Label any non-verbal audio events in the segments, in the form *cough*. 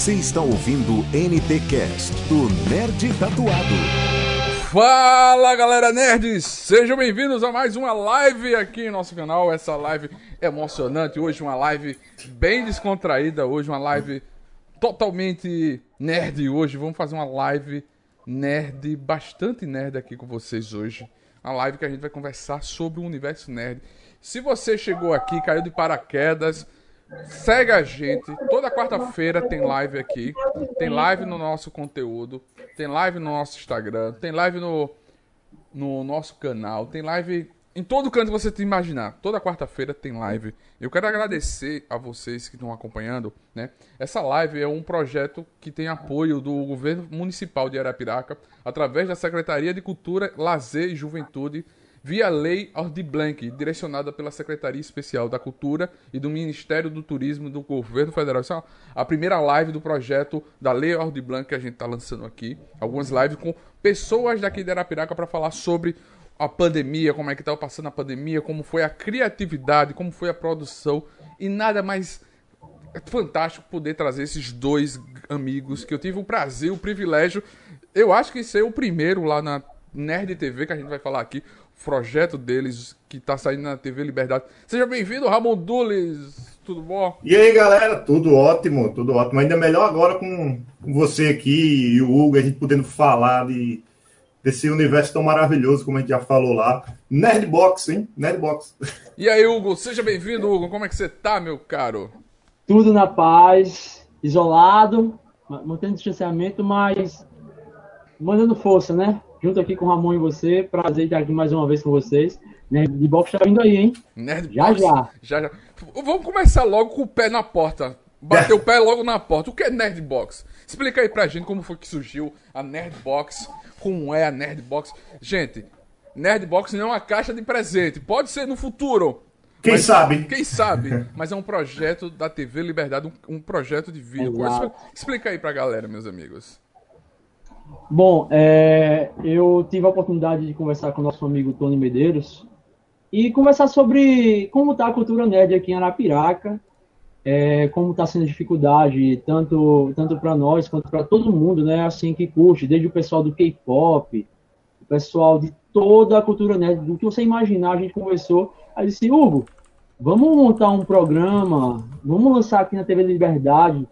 Você está ouvindo NT Cast do Nerd Tatuado. Fala galera nerds, sejam bem-vindos a mais uma live aqui em nosso canal. Essa live emocionante hoje, uma live bem descontraída hoje, uma live totalmente nerd hoje. Vamos fazer uma live nerd, bastante nerd aqui com vocês hoje. Uma live que a gente vai conversar sobre o universo nerd. Se você chegou aqui, caiu de paraquedas, segue a gente. Toda quarta-feira tem live aqui. Tem live no nosso conteúdo. Tem live no nosso Instagram. Tem live no, no nosso canal. Tem live em todo canto que você te imaginar. Toda quarta-feira tem live. Eu quero agradecer a vocês que estão acompanhando. Né? Essa live é um projeto que tem apoio do governo municipal de Arapiraca, através da Secretaria de Cultura, Lazer e Juventude, via Lei Ordi Blanc, direcionada pela Secretaria Especial da Cultura e do Ministério do Turismo do Governo Federal. Essa é a primeira live do projeto da Lei Ordi Blanc que a gente está lançando aqui. Algumas lives com pessoas daqui de Arapiraca para falar sobre a pandemia, como é que estava passando a pandemia, como foi a criatividade, como foi a produção e nada mais fantástico poder trazer esses dois amigos que eu tive o prazer, o privilégio, eu acho que ser o primeiro lá na Nerd TV que a gente vai falar aqui, projeto deles que está saindo na TV Liberdade. Seja bem-vindo, Ramon Dules. Tudo bom? E aí, galera, tudo ótimo, tudo ótimo. Ainda melhor agora com, com você aqui e o Hugo, a gente podendo falar de desse universo tão maravilhoso, como a gente já falou lá. Nerdbox, hein? Nerdbox. E aí, Hugo, seja bem-vindo, Hugo. Como é que você tá, meu caro? Tudo na paz, isolado, mantendo distanciamento, mas mandando força, né? Junto aqui com o Ramon e você. Prazer estar aqui mais uma vez com vocês. Nerdbox tá vindo aí, hein? Nerdbox. Já, já. já, já. Vamos começar logo com o pé na porta. Bater o pé logo na porta. O que é Nerdbox? Explica aí pra gente como foi que surgiu a Nerdbox como é a Nerdbox. Gente, Nerdbox não é uma caixa de presente. Pode ser no futuro. Quem mas, sabe? Quem sabe? Mas é um projeto da TV Liberdade, um, um projeto de vídeo. Exato. Explica aí pra galera, meus amigos. Bom, é, eu tive a oportunidade de conversar com o nosso amigo Tony Medeiros e conversar sobre como está a cultura nerd aqui em Arapiraca, é, como está sendo dificuldade, tanto, tanto para nós quanto para todo mundo, né? Assim que curte, desde o pessoal do K-pop, o pessoal de toda a cultura nerd, do que você imaginar, a gente conversou. Aí disse, Hugo, vamos montar um programa, vamos lançar aqui na TV Liberdade,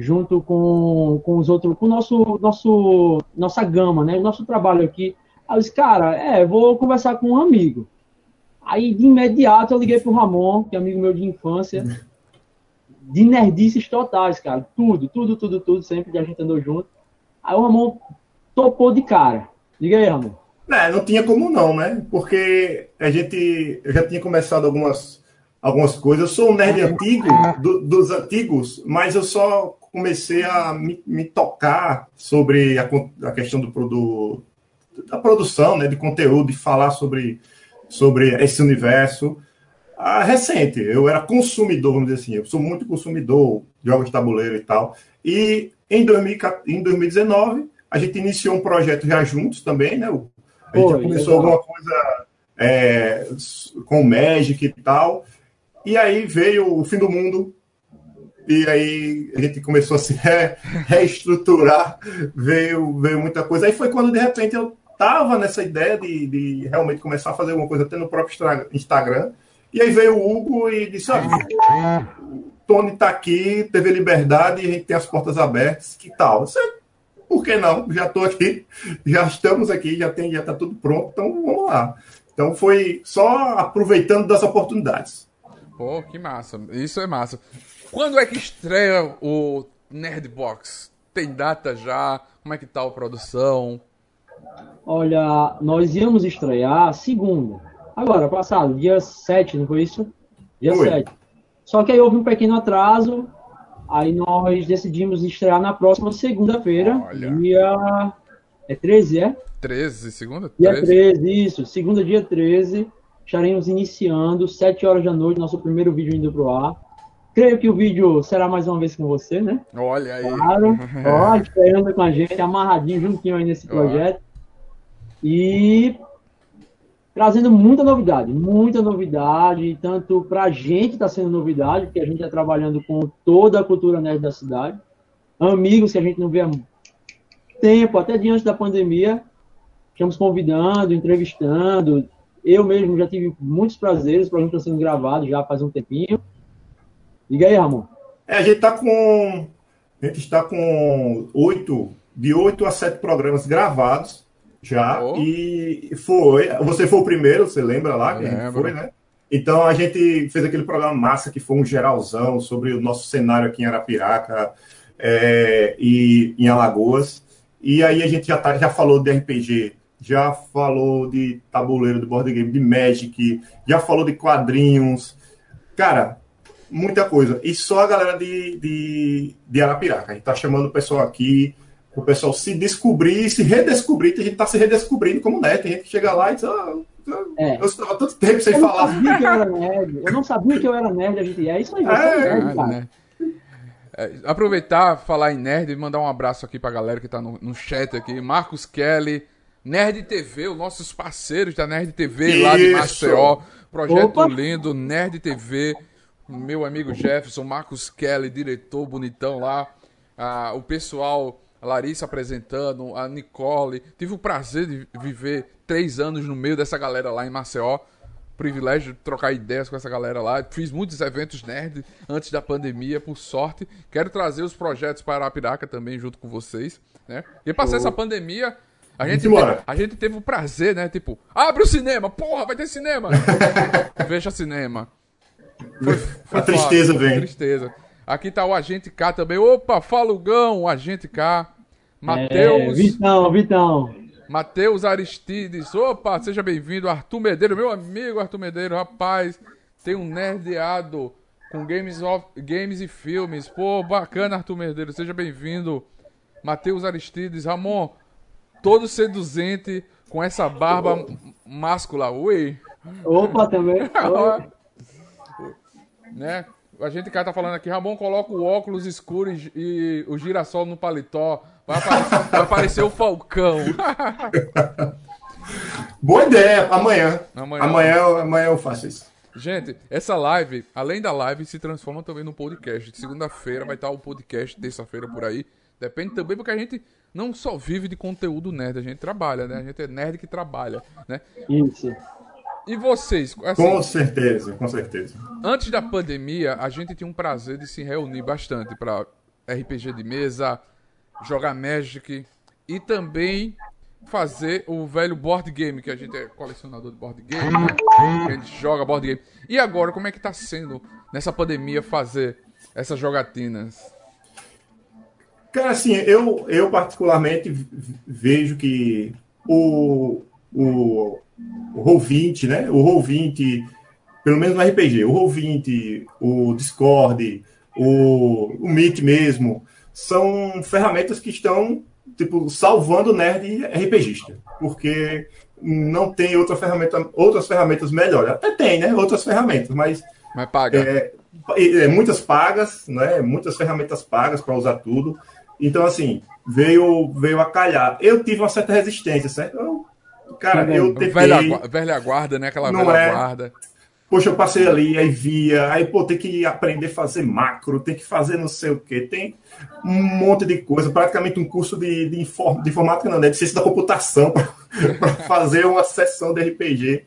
junto com, com os outros, com nosso, nosso, nossa gama, né? Nosso trabalho aqui. Aí eu disse, cara, é, vou conversar com um amigo. Aí, de imediato, eu liguei pro Ramon, que é amigo meu de infância de nerdices totais, cara. Tudo, tudo, tudo, tudo, sempre que a gente andou junto. Aí o Ramon topou de cara. Diga aí, Ramon. É, não tinha como não, né? Porque a gente, eu já tinha começado algumas, algumas coisas. Eu sou um nerd antigo, do, dos antigos, mas eu só comecei a me, me tocar sobre a, a questão do, do, da produção, né, de conteúdo, de falar sobre, sobre esse universo ah, recente. Eu era consumidor, vamos dizer assim. Eu sou muito consumidor de jogos de tabuleiro e tal. E em, 2000, em 2019, a gente iniciou um projeto já juntos também, né? A gente Oi, começou legal. alguma coisa é, com o Magic e tal. E aí veio o fim do mundo. E aí a gente começou a se re, reestruturar. Veio, veio muita coisa. Aí foi quando, de repente, eu tava nessa ideia de, de realmente começar a fazer alguma coisa até no próprio Instagram. E aí veio o Hugo e disse: olha, o Tony está aqui, teve liberdade a gente tem as portas abertas, que tal? Você, por que não? Já estou aqui, já estamos aqui, já tem, já está tudo pronto, então vamos lá. Então foi só aproveitando das oportunidades. Pô, que massa. Isso é massa. Quando é que estreia o Nerdbox? Tem data já? Como é que tá a produção? Olha, nós íamos estrear segunda. Agora, passado, dia 7, não foi isso? Dia foi. 7. Só que aí houve um pequeno atraso, aí nós decidimos estrear na próxima segunda-feira, dia... É 13, é? 13, segunda? 13. Dia 13, isso. Segunda, dia 13, estaremos iniciando, 7 horas da noite, nosso primeiro vídeo indo pro ar. Creio que o vídeo será mais uma vez com você, né? Olha aí. Claro. *laughs* Ó, esperando com a gente, amarradinho, juntinho aí nesse projeto. E trazendo muita novidade, muita novidade, tanto para a gente está sendo novidade, porque a gente está trabalhando com toda a cultura nerd da cidade, amigos que a gente não vê há tempo, até diante da pandemia. Estamos convidando, entrevistando. Eu mesmo já tive muitos prazeres, o programa está sendo gravado já faz um tempinho. Liga aí, Ramon. É, a gente está com. A gente está com oito, de oito a sete programas gravados já. Oh. E foi. Você foi o primeiro, você lembra lá? Que a gente foi, né? Então a gente fez aquele programa massa que foi um geralzão sobre o nosso cenário aqui em Arapiraca é, e em Alagoas. E aí a gente já, tá, já falou de RPG, já falou de tabuleiro, de board game, de Magic, já falou de quadrinhos. Cara, muita coisa. E só a galera de, de, de Arapiraca. A gente tá chamando o pessoal aqui, o pessoal se descobrir, se redescobrir, que a gente tá se redescobrindo como neto. Tem gente que chega lá e diz, ah, é. Eu estava tanto tempo sem eu falar. Sabia que eu, era nerd. eu não sabia que eu era nerd, a gente. É isso aí, você é, é nerd, cara. Né? É, aproveitar, falar em nerd e mandar um abraço aqui pra galera que tá no, no chat aqui. Marcos Kelly, Nerd TV, os nossos parceiros da Nerd TV isso. lá de Maceió. Projeto Opa. lindo, Nerd TV. Meu amigo Jefferson, Marcos Kelly, diretor bonitão lá. Ah, o pessoal a Larissa apresentando, a Nicole. Tive o prazer de viver três anos no meio dessa galera lá em Maceió. Privilégio de trocar ideias com essa galera lá. Fiz muitos eventos nerd antes da pandemia, por sorte. Quero trazer os projetos para Arapiraca também junto com vocês. Né? E passar essa pandemia, a gente, teve, a gente teve o prazer, né? Tipo, abre o cinema, porra, vai ter cinema. *laughs* Veja cinema. Foi, foi a tristeza vem. Tristeza. Aqui tá o Agente K também. Opa, Falugão, o Agente K. Matheus. É, Vitão, Vitão. Matheus Aristides. Opa, seja bem-vindo. Arthur Medeiro, meu amigo Arthur Medeiro. Rapaz, tem um nerdeado com games, of, games e filmes. Pô, bacana, Arthur Medeiro. Seja bem-vindo. Matheus Aristides. Ramon, todo seduzente com essa barba máscula. Ui. Opa, também. *laughs* né? A gente cá tá falando aqui, Ramon coloca o óculos escuro e, e o girassol no paletó. Vai aparecer, *laughs* vai aparecer o Falcão. *laughs* Boa ideia, amanhã. Amanhã. amanhã. Amanhã eu faço isso. Gente, essa live, além da live, se transforma também num podcast. Segunda-feira vai estar o podcast, terça-feira por aí. Depende também porque a gente não só vive de conteúdo nerd, a gente trabalha, né? A gente é nerd que trabalha, né? Isso. E vocês? Assim, com certeza, com certeza. Antes da pandemia, a gente tinha um prazer de se reunir bastante para RPG de mesa, jogar Magic e também fazer o velho board game, que a gente é colecionador de board game, né? a gente joga board game. E agora, como é que tá sendo nessa pandemia fazer essas jogatinas? Cara, assim, eu, eu particularmente vejo que o, o o Roll20, né? O Roll20, pelo menos no RPG, o Roll20, o Discord, o, o Meet mesmo, são ferramentas que estão tipo salvando o nerd RPGista, porque não tem outra ferramenta, outras ferramentas melhores. Até tem, né? Outras ferramentas, mas mas paga. É, é, muitas pagas, né? Muitas ferramentas pagas para usar tudo. Então, assim, veio, veio a calhar. Eu tive uma certa resistência, certo? Eu Cara, eu tentei... Velha, velha guarda, né? Aquela não velha é... guarda. Poxa, eu passei ali, aí via, aí, pô, tem que aprender a fazer macro, tem que fazer não sei o quê, tem um monte de coisa, praticamente um curso de, de, inform, de informática, não, né, de ciência da computação *laughs* para fazer uma sessão de RPG.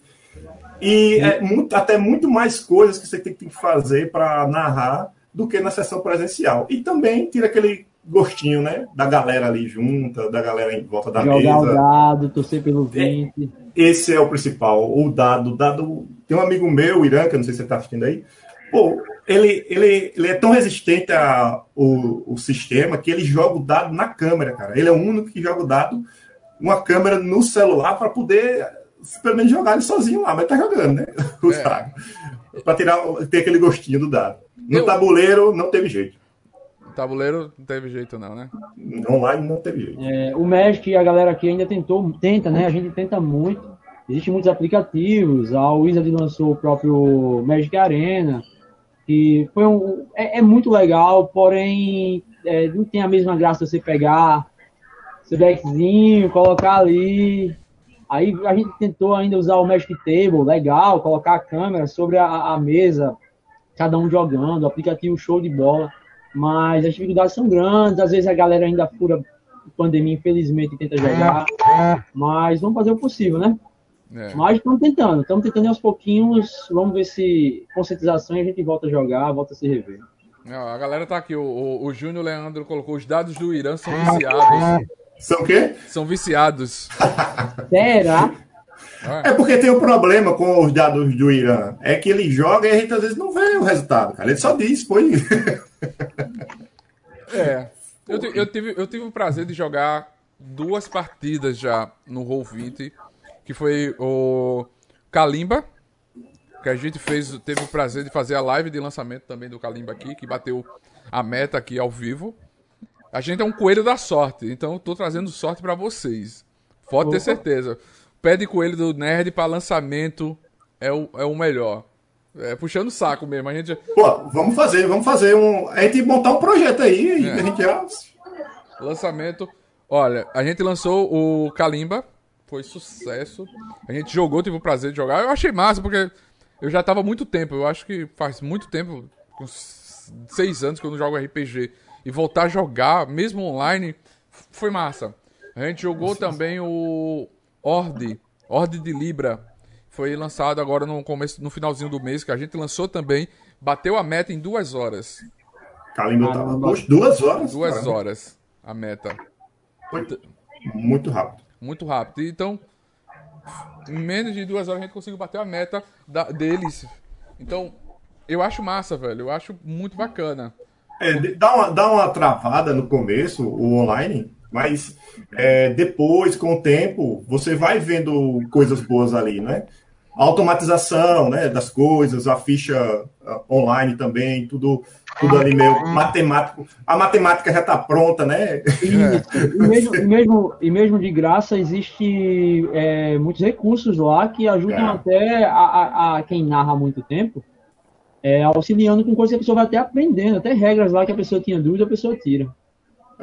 E é muito, até muito mais coisas que você tem que fazer para narrar do que na sessão presencial. E também tira aquele gostinho, né? Da galera ali junta, da galera em volta da Jogar mesa. Jogar o dado, torcer pelo 20. É, esse é o principal, o dado. dado Tem um amigo meu, o Irã, que eu não sei se você está assistindo aí. Pô, ele, ele, ele é tão resistente ao o sistema que ele joga o dado na câmera, cara. Ele é o único que joga o dado, uma câmera no celular para poder, pelo menos, jogar ele sozinho lá, mas tá jogando, né? *laughs* O é. Para tirar, ter aquele gostinho do dado. No eu... tabuleiro, não teve jeito. Tabuleiro não teve jeito, não, né? Online não teve jeito. É, o Magic, a galera aqui ainda tentou, tenta, né? A gente tenta muito. Existem muitos aplicativos. A Wizard lançou o próprio Magic Arena, que foi um, é, é muito legal, porém é, não tem a mesma graça você pegar seu deckzinho, colocar ali. Aí a gente tentou ainda usar o Magic Table, legal, colocar a câmera sobre a, a mesa, cada um jogando, aplicativo show de bola. Mas as dificuldades são grandes, às vezes a galera ainda fura pandemia, infelizmente, e tenta jogar, mas vamos fazer o possível, né? É. Mas estamos tentando, estamos tentando aos pouquinhos, vamos ver se conscientização e a gente volta a jogar, volta a se rever. Não, a galera tá aqui, o, o, o Júnior Leandro colocou os dados do Irã são viciados. São o quê? São viciados. Será? É porque tem um problema com os dados do Irã. É que ele joga e a gente às vezes não vê o resultado, cara. Ele só diz, foi. *laughs* É. Eu, eu tive, eu tive o prazer de jogar duas partidas já no Roll20, que foi o Kalimba, que a gente fez, teve o prazer de fazer a live de lançamento também do Kalimba aqui, que bateu a meta aqui ao vivo. A gente é um coelho da sorte, então eu tô trazendo sorte pra vocês. Pode ter certeza. Pé de coelho do Nerd pra lançamento é o, é o melhor. É puxando o saco mesmo. A gente, Pô, vamos fazer, vamos fazer um. A gente montar um projeto aí É. a gente. Lançamento. Olha, a gente lançou o Kalimba. Foi sucesso. A gente jogou, tive o prazer de jogar. Eu achei massa, porque eu já tava há muito tempo. Eu acho que faz muito tempo, uns seis anos que eu não jogo RPG. E voltar a jogar, mesmo online, foi massa. A gente jogou também o Orde. Orde de Libra. Foi lançado agora no começo, no finalzinho do mês, que a gente lançou também. Bateu a meta em duas horas. Kalimba tava poxa, duas horas. Duas cara. horas a meta. Foi muito rápido. muito rápido. Então, em menos de duas horas a gente conseguiu bater a meta da- deles. Então, eu acho massa, velho. Eu acho muito bacana. É, dá, uma, dá uma travada no começo, o online, mas é, depois, com o tempo, você vai vendo coisas boas ali, né? A automatização né, das coisas, a ficha ah, online também, tudo, tudo ali meio matemático. A matemática já está pronta, né? Isso. *laughs* E, mesmo, e, mesmo, e mesmo de graça, existe é, muitos recursos lá que ajudam É. até a, a- a quem narra há muito tempo, é, auxiliando com coisas que a pessoa vai até aprendendo, até regras lá que a pessoa tinha dúvida, a pessoa tira.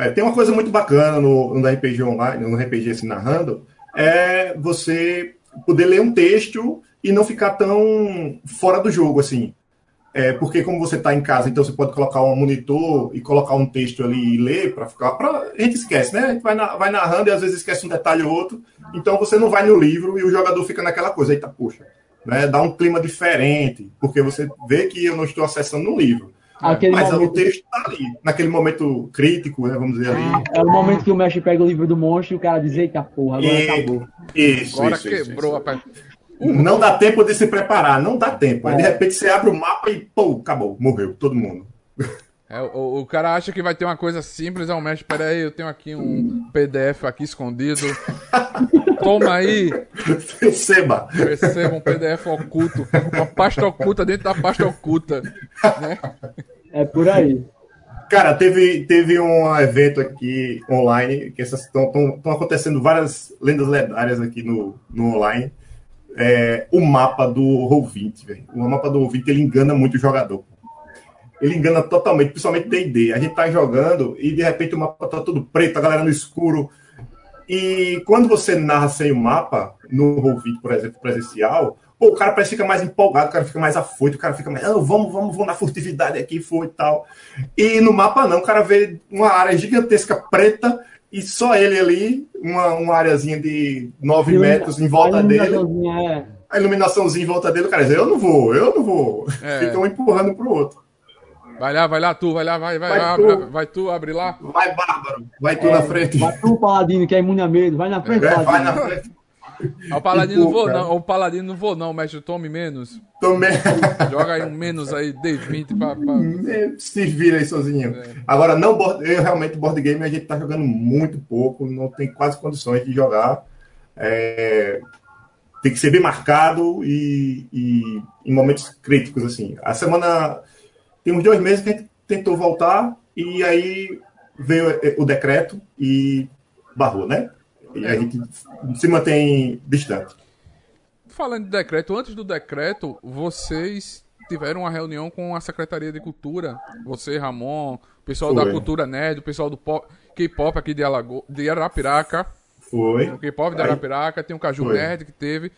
É, tem uma coisa muito bacana no, no RPG online, no RPG assim, narrando, é você poder ler um texto e não ficar tão fora do jogo, assim. É, porque como você está em casa, então você pode colocar um monitor e colocar um texto ali e ler para ficar. Pra, a gente esquece, né? A gente vai, na- vai narrando e às vezes esquece um detalhe ou outro. Então você não vai no livro e o jogador fica naquela coisa. Eita, poxa. Né? Dá um clima diferente, porque você vê que eu não estou acessando um livro. Aquele Mas o momento, texto está ali, naquele momento crítico, né? Vamos dizer ali. é o momento que o mestre pega o livro do monstro e o cara diz, eita porra, agora E- acabou. Isso, Agora isso, isso, quebrou, isso. rapaz. Não dá tempo de se preparar, não dá tempo. Aí de É. repente você abre o mapa e, pô, acabou, morreu todo mundo. É, o, o cara acha que vai ter uma coisa simples, é um mestre. Pera aí, eu tenho aqui um PDF aqui escondido. *laughs* Toma aí, Receba. receba um PDF oculto. Uma pasta oculta dentro da pasta oculta. Né? É por aí. Cara, teve, teve um evento aqui online, que estão acontecendo várias lendas lendárias aqui no, no online. É, o mapa do Roll20, velho. O mapa do Roll20 ele engana muito o jogador. Ele engana totalmente, principalmente D&D. A gente tá jogando e de repente o mapa tá todo preto, a galera no escuro. E quando você narra sem o mapa, no Roll20, por exemplo, presencial, pô, o cara parece que fica mais empolgado, o cara fica mais afoito, o cara fica mais, ah, vamos, vamos, vamos na furtividade aqui, foi e tal. E no mapa não, o cara vê uma área gigantesca preta e só ele ali, uma, uma areazinha de 9 metros em volta A dele, iluminaçãozinha É, a iluminaçãozinha em volta dele, o cara diz, eu não vou, eu não vou. É. Fica um empurrando pro outro. Vai lá, vai lá, tu, vai lá, vai, vai, Vai vai, tu. abre, vai tu, abre lá. Vai, Bárbaro, vai tu na frente. vai tu, Paladino, que é imune a medo, vai na frente, É, vai Paladino. na frente. O paladino não vou cara. não, o paladino não vou não, mestre, tome menos. Também. Joga aí um menos aí, D20 pra... pra... É, Se vira aí sozinho. Agora, não, board- eu realmente, board game, a gente tá jogando muito pouco, não tem quase condições de jogar. É, tem que ser bem marcado e, e em momentos críticos, assim. A semana. Tem uns dois meses que a gente tentou voltar e aí veio eh, o decreto e barrou, né? E a gente se mantém distante. Falando de decreto, antes do decreto, vocês tiveram uma reunião com a Secretaria de Cultura. Você, Ramon, o pessoal da Foi. Cultura Nerd, o pessoal do pop- K-pop aqui de, Alago... de Arapiraca. Foi. O K-pop de Arapiraca, tem o Caju Foi. Nerd que teve.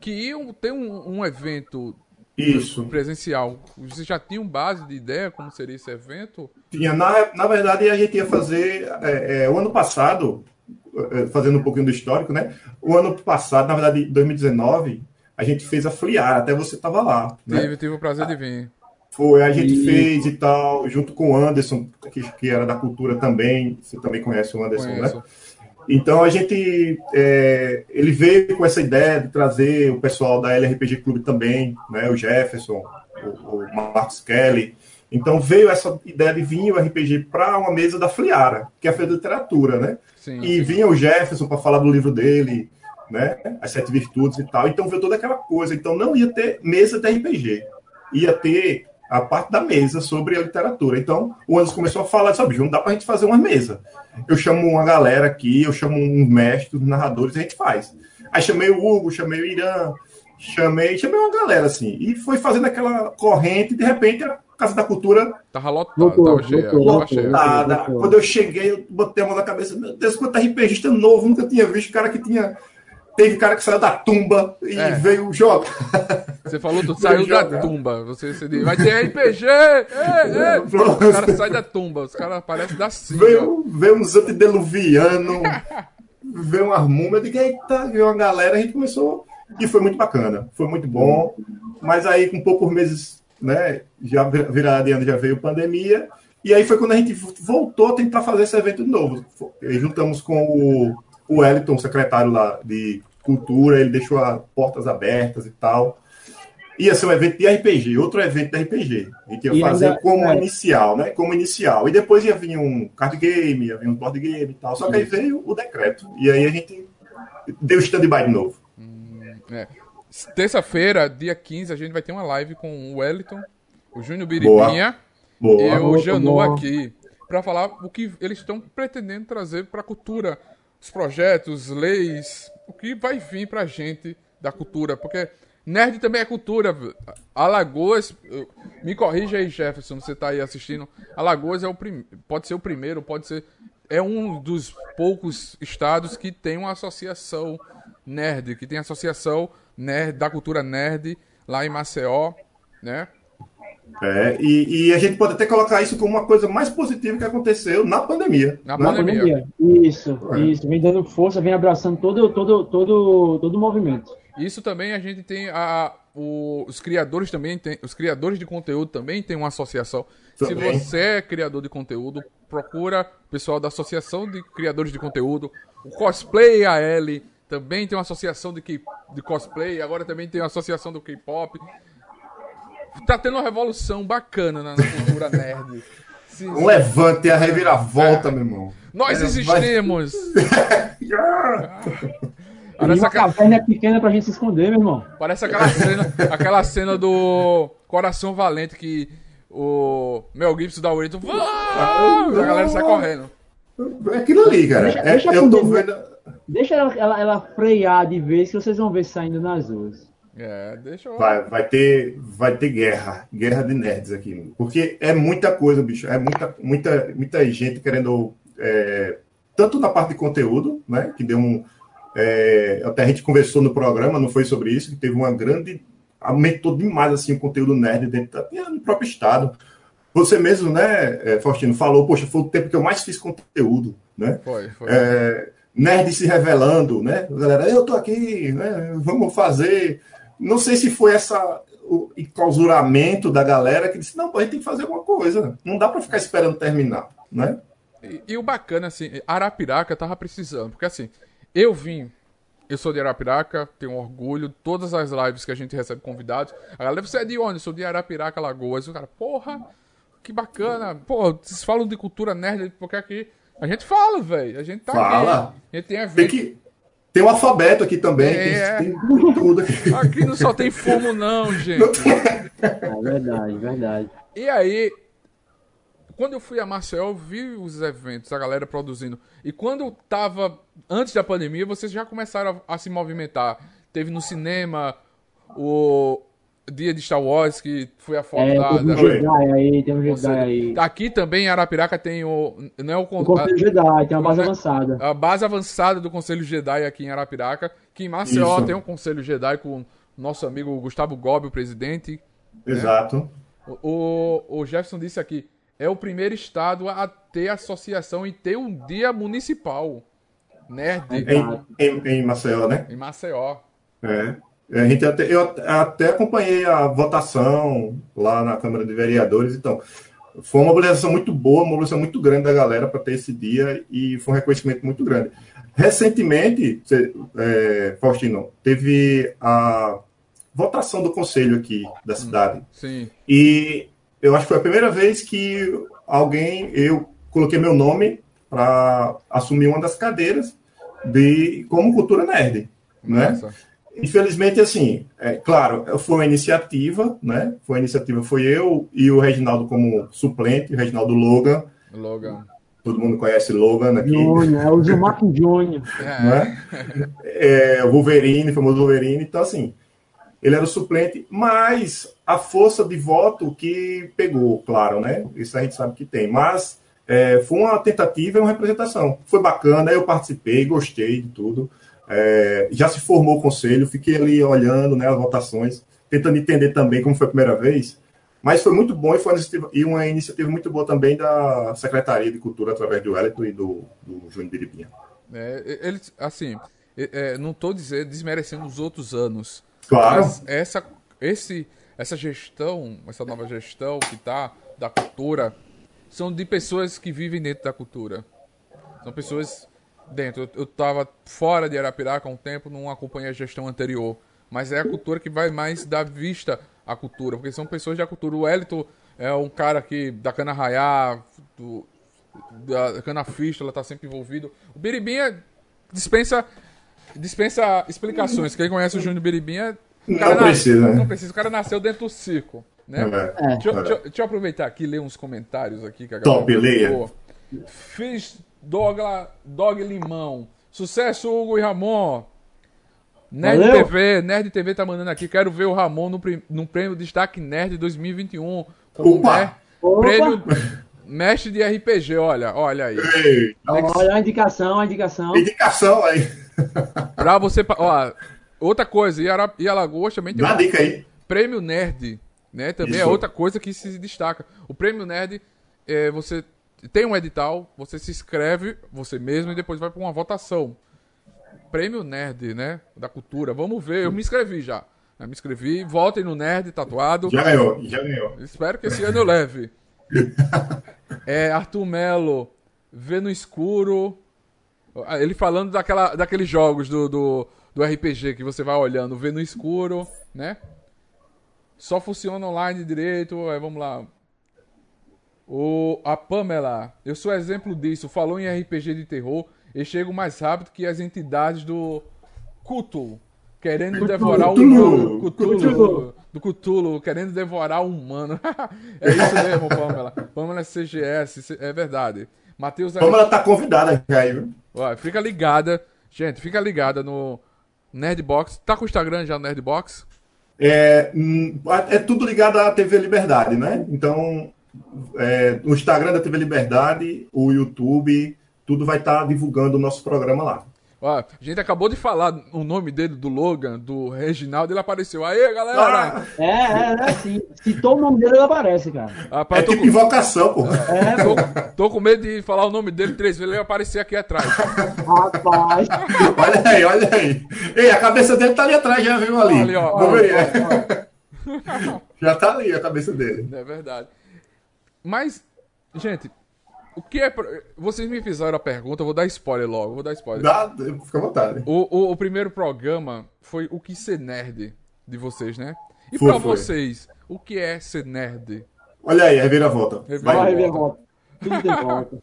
Que iam ter um, um evento Isso. presencial. Vocês já tinham base de ideia como seria esse evento? Tinha, na, na verdade, a gente ia fazer é, é, o ano passado, é, fazendo um pouquinho do histórico, né? O ano passado, na verdade, 2019, a gente fez a Fliar, até você estava lá. Né? Tive, tive o prazer de vir. Foi, a gente e... fez e tal, junto com o Anderson, que, que era da cultura também. Você também conhece o Anderson, Conheço. né? Então a gente é, ele veio com essa ideia de trazer o pessoal da LRPG Clube também, né, o Jefferson, o, o Marcos Kelly. Então veio essa ideia de vir o RPG para uma mesa da Fliara, que é a Feira de Literatura, né? Sim, e sim. vinha o Jefferson para falar do livro dele, né? As Sete Virtudes e tal. Então veio toda aquela coisa. Então não ia ter mesa de RPG, ia ter a parte da mesa sobre a literatura. Então, o Anderson começou a falar, sabe, não dá para a gente fazer uma mesa. Eu chamo uma galera aqui, eu chamo um mestre, um narradores, a gente faz. Aí chamei o Hugo, chamei o Irã, chamei, chamei uma galera assim, e foi fazendo aquela corrente, e de repente a Casa da Cultura tava lotada, tava cheia, lotada. Quando eu cheguei, eu botei a mão na cabeça, meu Deus, quanto RPGista novo, nunca tinha visto cara que tinha Teve cara que saiu da tumba e é. veio jogar. *laughs* Você falou, tu saiu da tumba. Você, você diz, vai ter RPG! É, é. Os caras saem da tumba, os caras aparecem da cima. Veio, veio uns antediluvianos, *laughs* veio uma múmia, eu digo, eita, veio uma galera, a gente começou. E foi muito bacana, foi muito bom. Mas aí, com poucos meses, né, já virada de ano, já veio pandemia. E aí foi quando a gente voltou a tentar fazer esse evento de novo. E juntamos com o o Wellington, secretário lá de cultura, ele deixou as portas abertas e tal. Ia ser um evento de RPG, outro evento de RPG. A gente ia e fazer ainda, como é. inicial, né? Como inicial. E depois ia vir um card game, ia vir um board game e tal. Só que aí veio o decreto. E aí a gente deu stand-by de novo. Hum, é. Terça-feira, dia 15, a gente vai ter uma live com o Wellington, o Júnior Biribinha boa. e o Janu aqui. para falar o que eles estão pretendendo trazer para a cultura os projetos, leis, o que vai vir pra gente da cultura, porque nerd também é cultura. Alagoas, me corrija aí, Jefferson, você tá aí assistindo. Alagoas é o prim... pode ser o primeiro, pode ser é um dos poucos estados que tem uma associação nerd, que tem associação nerd da cultura nerd lá em Maceió, né? É, e, e, a gente pode até colocar isso como uma coisa mais positiva que aconteceu na pandemia. Na né? pandemia. Isso, é. isso. Vem dando força, vem abraçando todo, todo, todo, todo o movimento. Isso também a gente tem a, o, os criadores também tem, os criadores de conteúdo também tem uma associação. Também. Se você é criador de conteúdo, procura o pessoal da associação de criadores de conteúdo. O cosplay AL também tem uma associação de, de cosplay. Agora também tem uma associação do K-pop tá tendo uma revolução bacana na, cultura nerd. Se, um levante a reviravolta, é. meu irmão. Nós é, existemos! Parece *laughs* uma aquela... caverna pequena pra gente se esconder, meu irmão. Parece aquela cena, aquela cena do Coração Valente que o Mel Gibson dá o grito. A galera sai correndo. É aquilo ali, cara. Deixa, é, deixa eu tô vendo. Deixa ela, ela, ela, frear de vez que vocês vão ver saindo nas ruas. É, deixa eu... vai, vai, ter, vai ter guerra, guerra de nerds aqui. Porque é muita coisa, bicho. É muita, muita, muita gente querendo. É, tanto na parte de conteúdo, né? Que deu um. É, até a gente conversou no programa, não foi sobre isso, que teve uma grande. Aumentou demais assim, o conteúdo nerd dentro da, no próprio estado. Você mesmo, né, é, Faustino, falou, poxa, foi o tempo que eu mais fiz conteúdo, né? Foi, foi. É, nerd se revelando, né? Galera, eu tô aqui, né? Vamos fazer não sei se foi essa o enclausuramento da galera que disse: não, a gente tem que fazer alguma coisa. Não dá para ficar esperando terminar, né? E, e, o bacana, assim, Arapiraca tava precisando, porque assim, eu vim. Eu sou de Arapiraca, tenho orgulho. Todas as lives que a gente recebe convidados. A galera, você é de onde? Eu sou de Arapiraca, Lagoas. O cara, porra, que bacana. Pô, vocês falam de cultura nerd, porque aqui. A gente fala, velho. A gente tá fala. aqui. A gente tem evento. Tem que, tem o alfabeto aqui também, é. tem, tem, tudo aqui. Aqui não só tem fumo, não, gente. Não tem... É verdade, verdade. E aí, quando eu fui a Marcel, eu vi os eventos, a galera produzindo. E quando eu tava, antes da pandemia, vocês já começaram a, a se movimentar. Teve no cinema o, dia de Star Wars, que foi a foto é, da. Tem um Jedi aí, tem um Jedi aí. Aqui também em Arapiraca tem o. Não é o, o Conselho a, Jedi, tem uma base avançada. A base avançada do Conselho Jedi aqui em Arapiraca. Que em Maceió Isso. tem um Conselho Jedi com nosso amigo Gustavo Gobi, o presidente. Exato. O, o Jefferson disse aqui, é o primeiro estado a ter associação e ter um dia municipal. Nerd. Em, em, em Maceió, né? Em Maceió. É. A gente até, eu até acompanhei a votação lá na Câmara de Vereadores, então foi uma mobilização muito boa, uma mobilização muito grande da galera para ter esse dia e foi um reconhecimento muito grande. Recentemente, é, Faustino, teve a votação do conselho aqui da cidade. Sim. E eu acho que foi a primeira vez que alguém, eu coloquei meu nome para assumir uma das cadeiras de como cultura nerd, né? Nossa. Infelizmente, assim, é claro, foi uma iniciativa, né? Foi uma iniciativa, foi eu e o Reginaldo como suplente, o Reginaldo Logan. Logan. Todo mundo conhece Logan aqui. Júnior, é o Gilmar Júnior. Né? É, o Wolverine, o famoso Wolverine. Então, assim, ele era o suplente, mas a força de voto que pegou, claro, né? Isso a gente sabe que tem. Mas é, foi uma tentativa e uma representação. Foi bacana, eu participei, gostei de tudo. É, já se formou o conselho, fiquei ali olhando né, as votações, tentando entender também como foi a primeira vez. Mas foi muito bom e foi uma iniciativa, e uma iniciativa muito boa também da Secretaria de Cultura, através do Wellington e do, do Júnior Biribinha. É, eles, assim, é, não estou desmerecendo os outros anos, Claro. Mas essa, esse, essa gestão, essa nova gestão que tá da cultura, são de pessoas que vivem dentro da cultura. São pessoas dentro. Eu estava fora de Arapiraca há um tempo, não acompanhei a gestão anterior. Mas é a cultura que vai mais dar vista à cultura, porque são pessoas da cultura. O Elito é um cara que da cana raiar, do, da cana fista, ela tá sempre envolvido. O Biribinha dispensa dispensa explicações. Quem conhece o Júnior Biribinha. Não precisa, nasce, né? Não precisa. O cara nasceu dentro do circo. Né? É. É. Deixa, eu- deixa deixa eu aproveitar aqui e ler uns comentários aqui que a galera Top, leia. colocou. Dogla, Dog Limão. Sucesso, Hugo e Ramon. Nerd Valeu. TV, Nerd TV tá mandando aqui. Quero ver o Ramon no, no prêmio Destaque Nerd 2021. Como Opa! né? Opa! Prêmio Mestre de RPG, olha, olha aí. Ei, Olha a indicação, a indicação. indicação aí. Pra você. Ó, outra coisa, e, e Alagoas também tem Dá um uma dica aí. prêmio Nerd, né? Também é Isso. outra coisa que se destaca. O prêmio Nerd, é, você tem um edital, você se inscreve você mesmo e depois vai para uma votação. Prêmio Nerd, né? Da cultura. Vamos ver, eu me inscrevi já. Eu me inscrevi, votem no Nerd tatuado. Já ganhou, já ganhou. Espero que esse ano eu leve. É, Arthur Melo, Vê no Escuro. Ele falando daquela, daqueles jogos do, do, do RPG que você vai olhando, Vê no Escuro, né? Só funciona online direito. Aí vamos lá. O, a Pamela, eu sou exemplo disso. Falou em RPG de terror e chego mais rápido que as entidades do Cthulhu, querendo devorar o humano. Cthulhu. Cthulhu, do Cthulhu, querendo devorar o humano. *laughs* é isso mesmo, Pamela. Pamela CGS, é verdade. Matheus Como ela tá convidada já aí, viu? Fica ligada, gente, fica ligada no Nerdbox. Tá com o Instagram já no Nerdbox? É, hum, é tudo ligado à TV Liberdade, né? Então, é, o Instagram da TV Liberdade, o YouTube, tudo vai estar divulgando o nosso programa lá. Ó, a gente acabou de falar o nome dele, do Logan, do Reginaldo, ele apareceu. Aê, galera! Ah, É, é, é assim. Citou o nome dele, ele aparece, cara. Rapaz, é tô, tipo com, invocação, pô. É, pô. tô, tô com medo de falar o nome dele três vezes, ele aparecer aqui atrás. Rapaz. Olha aí, olha aí. Ei, a cabeça dele tá ali atrás, já viu ali. Ali, ó. Vamos ver. *laughs* Já tá ali a cabeça dele. É verdade. Mas, gente, o que é. Vocês me fizeram a pergunta, eu vou dar spoiler logo, vou dar spoiler. Dá, fica à vontade. O, o, o primeiro programa foi o que ser nerd de vocês, né? E Foi, pra foi. vocês, o que é ser nerd? Olha aí, reviravolta. Reviravolta. Vai Vai. rever a volta. Tudo tem *laughs* volta.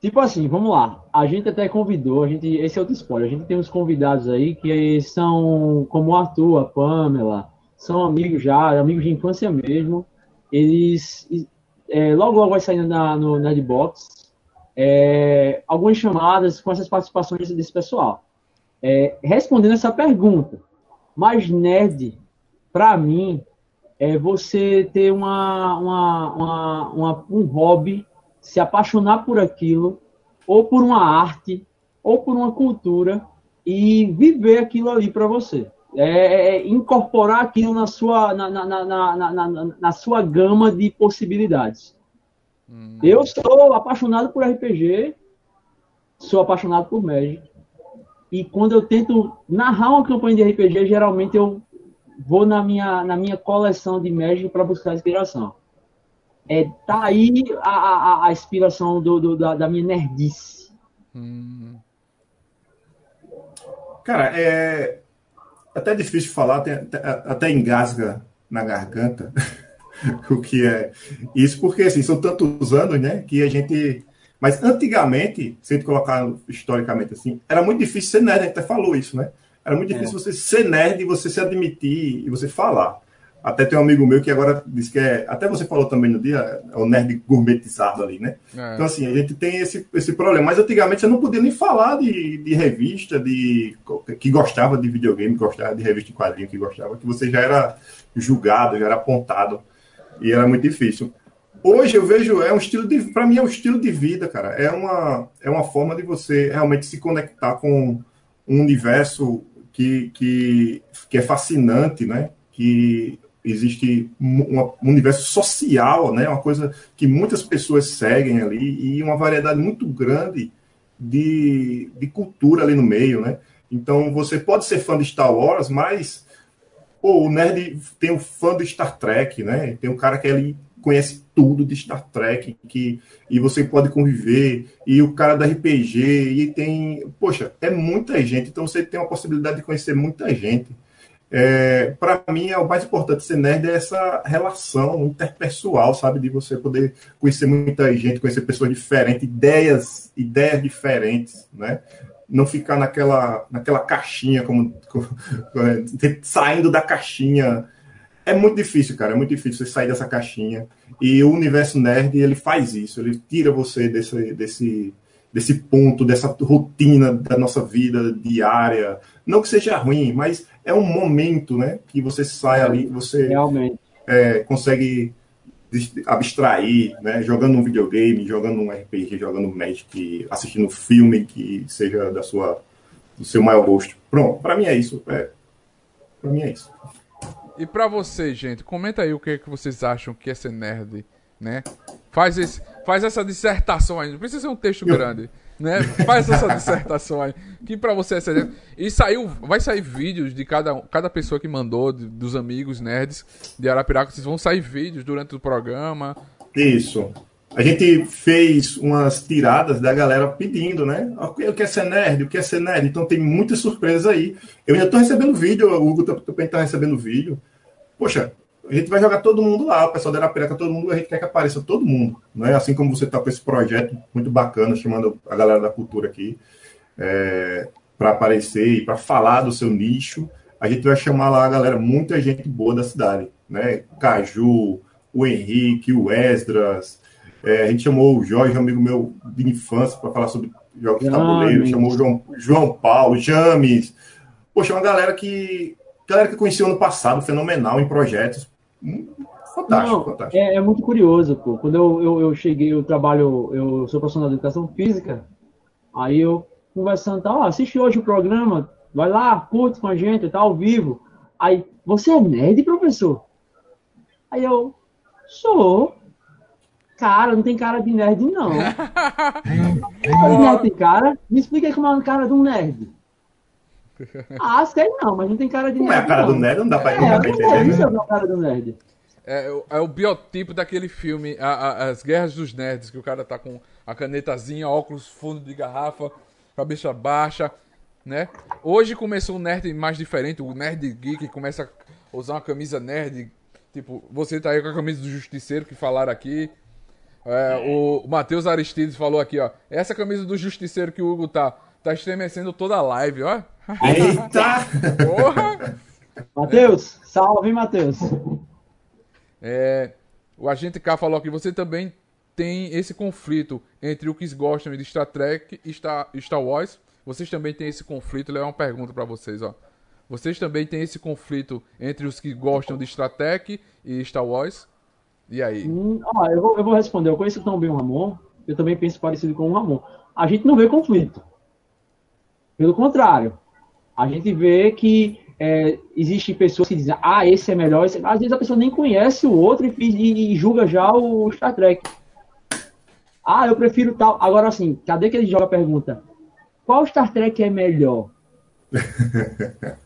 Tipo assim, vamos lá. A gente até convidou, a gente, esse é outro spoiler. A gente tem uns convidados aí que são como o Arthur, a Pamela, são amigos já, amigos de infância mesmo. Eles é, logo logo vai sair na, no Nerdbox é, algumas chamadas com essas participações desse pessoal. É, respondendo essa pergunta, mas nerd, pra mim, é você ter uma, uma, uma, uma- um hobby, se apaixonar por aquilo, ou por uma arte, ou por uma cultura e viver aquilo ali para você. É, é, é, incorporar aquilo na sua, na, na, na, na, na sua gama de possibilidades. Hum. Eu sou apaixonado por RPG, sou apaixonado por Magic. E quando eu tento narrar uma campanha de RPG, geralmente eu vou na minha, na minha coleção de Magic para buscar inspiração. É, tá aí a, a, a inspiração do, do da, da, minha nerdice. Hum. Cara, é até difícil falar, até, até engasga na garganta *laughs* o que é isso, porque assim, são tantos anos, né, que a gente. Mas antigamente, se a gente colocar historicamente assim, era muito difícil ser nerd, a gente até falou isso, né? Era muito difícil é. você ser nerd e você se admitir e você falar. Até tem um amigo meu que agora diz que é. Até você falou também no dia, é o nerd gourmetizado ali, né? É. Então, assim, a gente tem esse, esse problema. Mas antigamente você não podia nem falar de, de revista, de que gostava de videogame, gostava de revista em quadrinho, que gostava, que você já era julgado, já era apontado. E era muito difícil. Hoje eu vejo, é um estilo de. Para mim, é um estilo de vida, cara. É uma, é uma forma de você realmente se conectar com um universo que, que, que é fascinante, né? Que existe um, universo social, né? Uma coisa que muitas pessoas seguem ali e uma variedade muito grande de, de cultura ali no meio, né? Então você pode ser fã de Star Wars, mas pô, o nerd tem um fã de Star Trek, né? Tem um cara que ele conhece tudo de Star Trek que e você pode conviver e o cara da RPG e tem, poxa, é muita gente, então você tem a possibilidade de conhecer muita gente. É, para mim, é o mais importante ser nerd é essa relação interpessoal, sabe? De você poder conhecer muita gente, conhecer pessoas diferentes, ideias, ideias diferentes, né? Não ficar naquela, naquela caixinha, como, como *laughs* saindo da caixinha. É muito difícil, cara. É muito difícil você sair dessa caixinha. E o universo nerd, ele faz isso. Ele tira você desse, desse, desse ponto, dessa rotina da nossa vida diária. Não que seja ruim, mas é um momento, né? Que você sai ali, você Realmente. É, consegue abstrair, né? Jogando um videogame, jogando um RPG, jogando um Magic, assistindo um filme que seja da sua, do seu maior gosto. Pronto, para mim é isso. É, para mim é isso. E para vocês, gente, comenta aí o que, é que vocês acham que é ser nerd, né? Faz, esse, faz essa dissertação aí, não precisa ser um texto Eu... grande né? Faz essa dissertação aí. Que pra você é ser E saiu, vai sair vídeos de cada, cada pessoa que mandou, de, dos amigos nerds de Arapiraca. Vocês vão sair vídeos durante o programa. Isso. A gente fez umas tiradas da galera pedindo, né? Eu quero ser nerd, eu quero ser nerd. Então tem muitas surpresas aí. Eu já tô recebendo vídeo, o Hugo também tá recebendo vídeo. Poxa, a gente vai jogar todo mundo lá, o pessoal da Arapiraca, todo mundo, a gente quer que apareça todo mundo, né? Assim como você está com esse projeto muito bacana, chamando a galera da cultura aqui é, para aparecer e para falar do seu nicho, a gente vai chamar lá a galera, muita gente boa da cidade, né? Caju, o Henrique, o Esdras, é, a gente chamou o Jorge, amigo meu de infância, para falar sobre jogos de tabuleiro, chamou o João, João Paulo, James, poxa, uma galera que galera que conheceu ano passado, fenomenal em projetos, Fantástico, Não, fantástico. É, é, muito curioso, pô. Quando eu, eu, eu, cheguei, eu trabalho, eu sou profissional de educação física, aí eu conversando, tá, ó, assiste hoje o programa, vai lá, curte com a gente, tá ao vivo. Aí, você é nerd, professor? Aí eu, sou. Cara, não tem cara de nerd, não. *laughs* nerd tem cara? Me explica aí como é a cara de um nerd. *laughs* Ah, sei não, mas não tem cara de nerd. Como é a cara não. do nerd? Não dá pra, é, não dá pra entender. Isso né? é a cara do nerd. É, é, o biotipo daquele filme, a, a, As Guerras dos Nerds, que o cara tá com a canetazinha, óculos fundo de garrafa, cabeça baixa, né? Hoje começou um nerd mais diferente, o nerd geek começa a usar uma camisa nerd, tipo, você tá aí com a camisa do Justiceiro que falaram aqui. É, o Matheus Aristides falou aqui, ó. Essa camisa do Justiceiro que o Hugo tá, tá estremecendo toda a live, ó. Eita! Porra! Matheus, salve, Matheus. É, o agente K falou que você também tem esse conflito entre o que gostam de Star Trek e Star, Star Wars. Vocês também têm esse conflito. Ele é uma pergunta para vocês, ó. Vocês também têm esse conflito entre os que gostam de Star Trek e Star Wars? E aí? Hum, ah, eu, vou, eu vou responder. Eu conheço tão bem o Ramon. Eu também penso parecido com o Ramon. A gente não vê conflito. Pelo contrário, A gente vê que é, existem pessoas que dizem, ah, esse é melhor. Esse... Às vezes a pessoa nem conhece o outro e, e, e julga já o Star Trek. Ah, eu prefiro tal. Agora assim, cadê que ele joga a pergunta? Qual Star Trek é melhor? *laughs*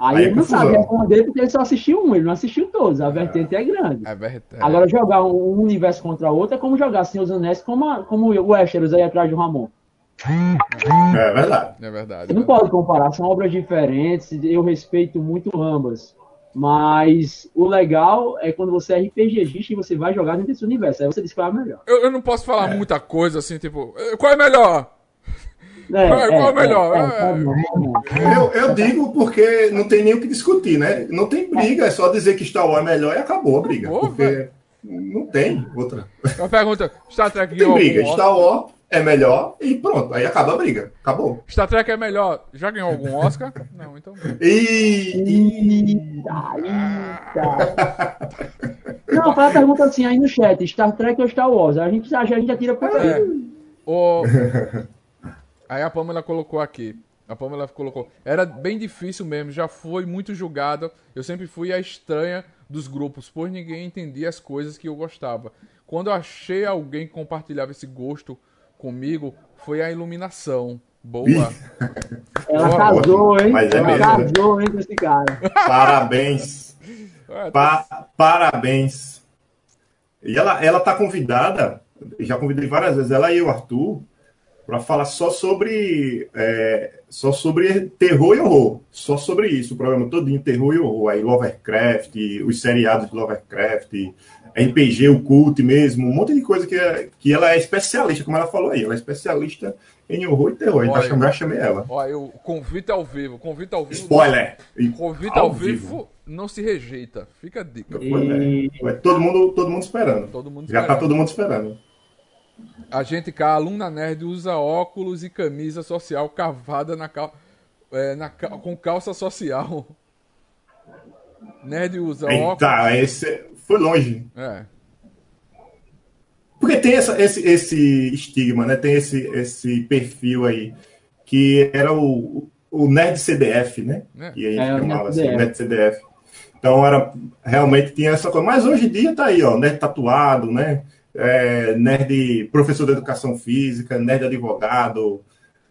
Aí, Aí ele não sabe responder porque ele só assistiu um, ele não assistiu todos. A vertente é, é grande. É verdade. Agora, jogar um, universo contra outro é como jogar Senhor dos Anéis como, a, como o Westeros aí atrás do Ramon. É verdade. É verdade. Você não pode comparar, são obras diferentes. Eu respeito muito ambas. Mas o legal é quando você é RPGista e você vai jogar dentro desse universo. Aí você diz qual é melhor. Eu, eu não posso falar é. muita coisa assim, tipo, qual é melhor? É, *laughs* qual, é, qual é, é melhor? É, é. eu, eu digo porque não tem nem o que discutir, né? Não tem briga, é só dizer que Star Wars é melhor e acabou a briga. Acabou, porque véio. não tem outra. Uma pergunta: Star Trek tem briga. Star Wars é melhor e pronto. Aí acaba a briga. Acabou. Star Trek é melhor. Já ganhou algum Oscar? *laughs* Não, então. Eita, Não, faz a pergunta assim aí no chat: Star Trek ou Star Wars? A gente, a gente atira por aí. É. O... *laughs* Aí a Pamela colocou aqui. A Pamela colocou. Era bem difícil mesmo, já foi muito julgada. Eu sempre fui a estranha dos grupos, pois ninguém entendia as coisas que eu gostava. Quando eu achei alguém que compartilhava esse gosto comigo, foi a iluminação. Boa. Ela Boa, casou, hein? Mas é Ela mesmo. casou, hein, com esse cara. Parabéns. Pa parabéns. E ela, ela tá convidada, já convidei várias vezes, ela e o Arthur, para falar só sobre é, só sobre terror e horror, só sobre isso, o programa todo em terror e horror, aí Lovecraft, os seriados de Lovecraft, RPG, o cult mesmo, um monte de coisa que, é, que ela é especialista, como ela falou aí, ela é especialista em horror e terror, então eu, já chamei ela. Olha, eu convite ao vivo, convite ao vivo. Spoiler! Convite ao, ao vivo, vivo, não se rejeita, fica a dica. E... É. Todo mundo, todo mundo esperando. Todo mundo esperando. Já tá todo mundo esperando. A gente cá, aluna nerd, usa óculos e camisa social cavada na, cal... É, na com calça social. Nerd usa Eita, óculos. esse foi longe. É. Porque tem essa, esse, esse estigma, né? Tem esse, esse perfil aí que era o, o nerd CDF, né? É. Que a gente é, chamava assim, nerd CDF. Então era realmente tinha essa coisa. Mas hoje em dia tá aí, ó, nerd tatuado, né? é, nerd professor de educação física, nerd advogado.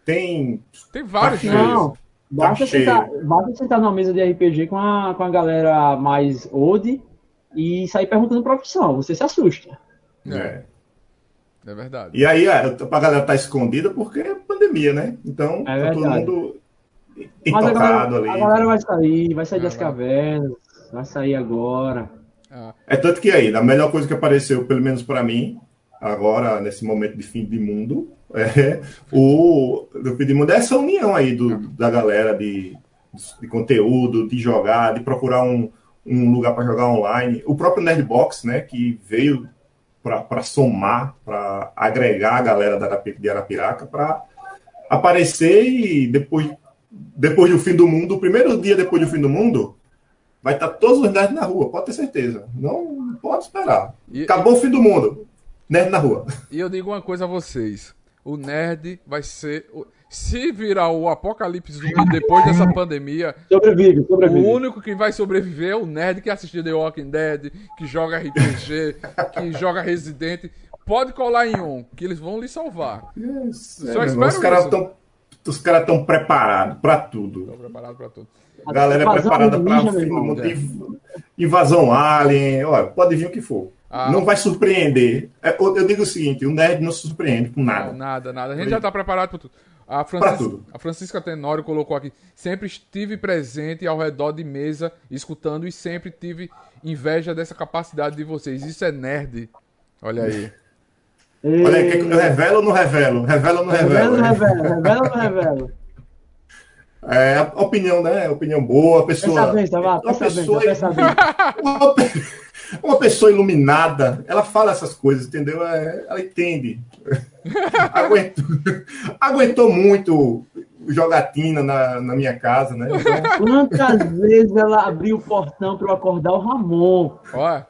Tem. Tem vários. Tá não, basta, tá sentar, basta sentar numa mesa de RPG com a, com a galera mais old e sair perguntando profissão. Você se assusta. É. É verdade. E aí, é, a galera tá escondida porque é pandemia, né? Então, é tá todo mundo intocado a galera, ali. A galera vai sair, vai sair é, das vai. cavernas, vai sair agora. É tanto que aí, a melhor coisa que apareceu, pelo menos para mim, agora, nesse momento de fim de mundo, *laughs* é o do fim de mundo é essa união aí do, da galera de, de conteúdo, de jogar, de procurar um, um lugar para jogar online. O próprio Nerdbox, né, que veio para somar, para agregar a galera da de Arapiraca, para aparecer e depois, depois do fim do mundo, o primeiro dia depois do fim do mundo, vai estar todos os nerds na rua, pode ter certeza. Não pode esperar. E, Acabou o fim do mundo. Nerd na rua. E eu digo uma coisa a vocês. O nerd vai ser. Se virar o apocalipse zumbi depois dessa pandemia, sobrevive, sobrevive. o único que vai sobreviver é o nerd que assistiu The Walking Dead, que joga RPG, *laughs* que joga Resident. Pode colar em um, que eles vão lhe salvar. Yes, Só é, espero os caras estão os caras estão preparados para tudo. Estão preparados para tudo. A galera é preparada para invasão alien, olha, pode vir o que for. Ah, não vai surpreender. É, eu digo o seguinte: o nerd não se surpreende com nada. Não, nada, nada. A gente já está preparado para tudo. A Francisca, tudo. a Francisca Tenório colocou aqui: sempre estive presente ao redor de mesa, escutando, e sempre tive inveja dessa capacidade de vocês. Isso é nerd. Olha aí. *laughs* Olha aí, eu revelo ou não revelo? Revelo ou não revelo? Revelo ou não revelo? É, a opinião, né? Opinião boa, a pessoa. Pensa bem, *laughs* uma, pessoa, bem, uma, uma, pessoa iluminada, ela fala essas coisas, entendeu? É, ela entende. *laughs* aguentou, *laughs* aguentou muito jogatina na, na minha casa, né? Então... Quantas *laughs* vezes ela abriu o portão para eu acordar o Ramon? Olha.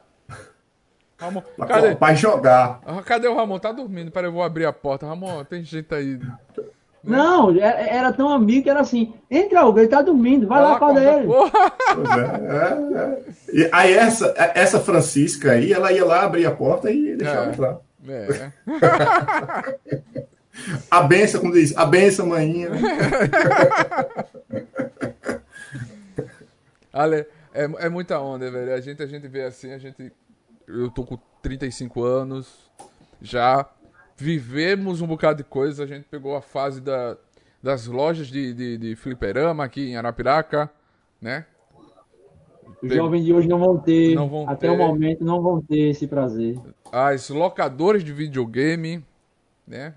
Ramon, cadê? Pra jogar. Cadê o Ramon? Tá dormindo. Peraí, eu vou abrir a porta. Ramon, tem gente aí. Não, era, era tão amigo que era assim: entra, Hugo, ele tá dormindo, vai lá, acorda ele. É, é, é. E aí essa, essa Francisca aí, ela ia lá, abrir a porta e deixava É. entrar. É. *laughs* A benção, como diz, a benção, maninha. *laughs* Ale, é, é muita onda, velho. A gente, a gente vê assim, a gente. Eu tô com 35 anos, já vivemos um bocado de coisa. A gente pegou a fase da, das lojas de, de, de fliperama aqui em Arapiraca, né? Os jovens de hoje não vão ter, Não vão até ter. o momento, não vão ter esse prazer. As locadoras de videogame, né?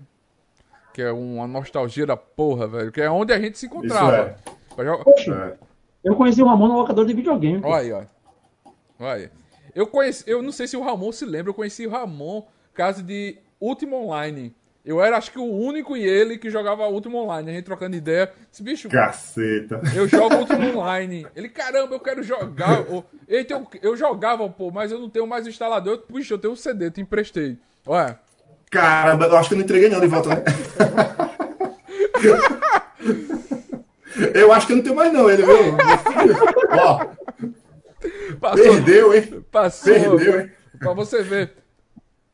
Que é uma nostalgia da porra, velho. Que é onde a gente se Isso encontrava. é. Pra jogar- Poxa, é. eu conheci o Ramon no locador de videogame. Olha aí, olha. Olha aí. Eu conheci, eu não sei se o Ramon se lembra, eu conheci o Ramon caso de Último Online. Eu era, acho que, o único e ele que jogava Último Online. A gente trocando ideia. Esse bicho, Caceta. eu jogo *laughs* Último Online. Ele, caramba, eu quero jogar. Eita, eu, eu jogava, pô, mas eu não tenho mais instalador. Eu, Puxa, eu tenho um CD, te emprestei. Olha. Caramba, eu acho que eu não entreguei não de volta, né? *laughs* Eu acho que eu não tenho mais não, ele, viu? Ó, Passou, perdeu, hein? passou. Perdeu, hein? Pra você ver.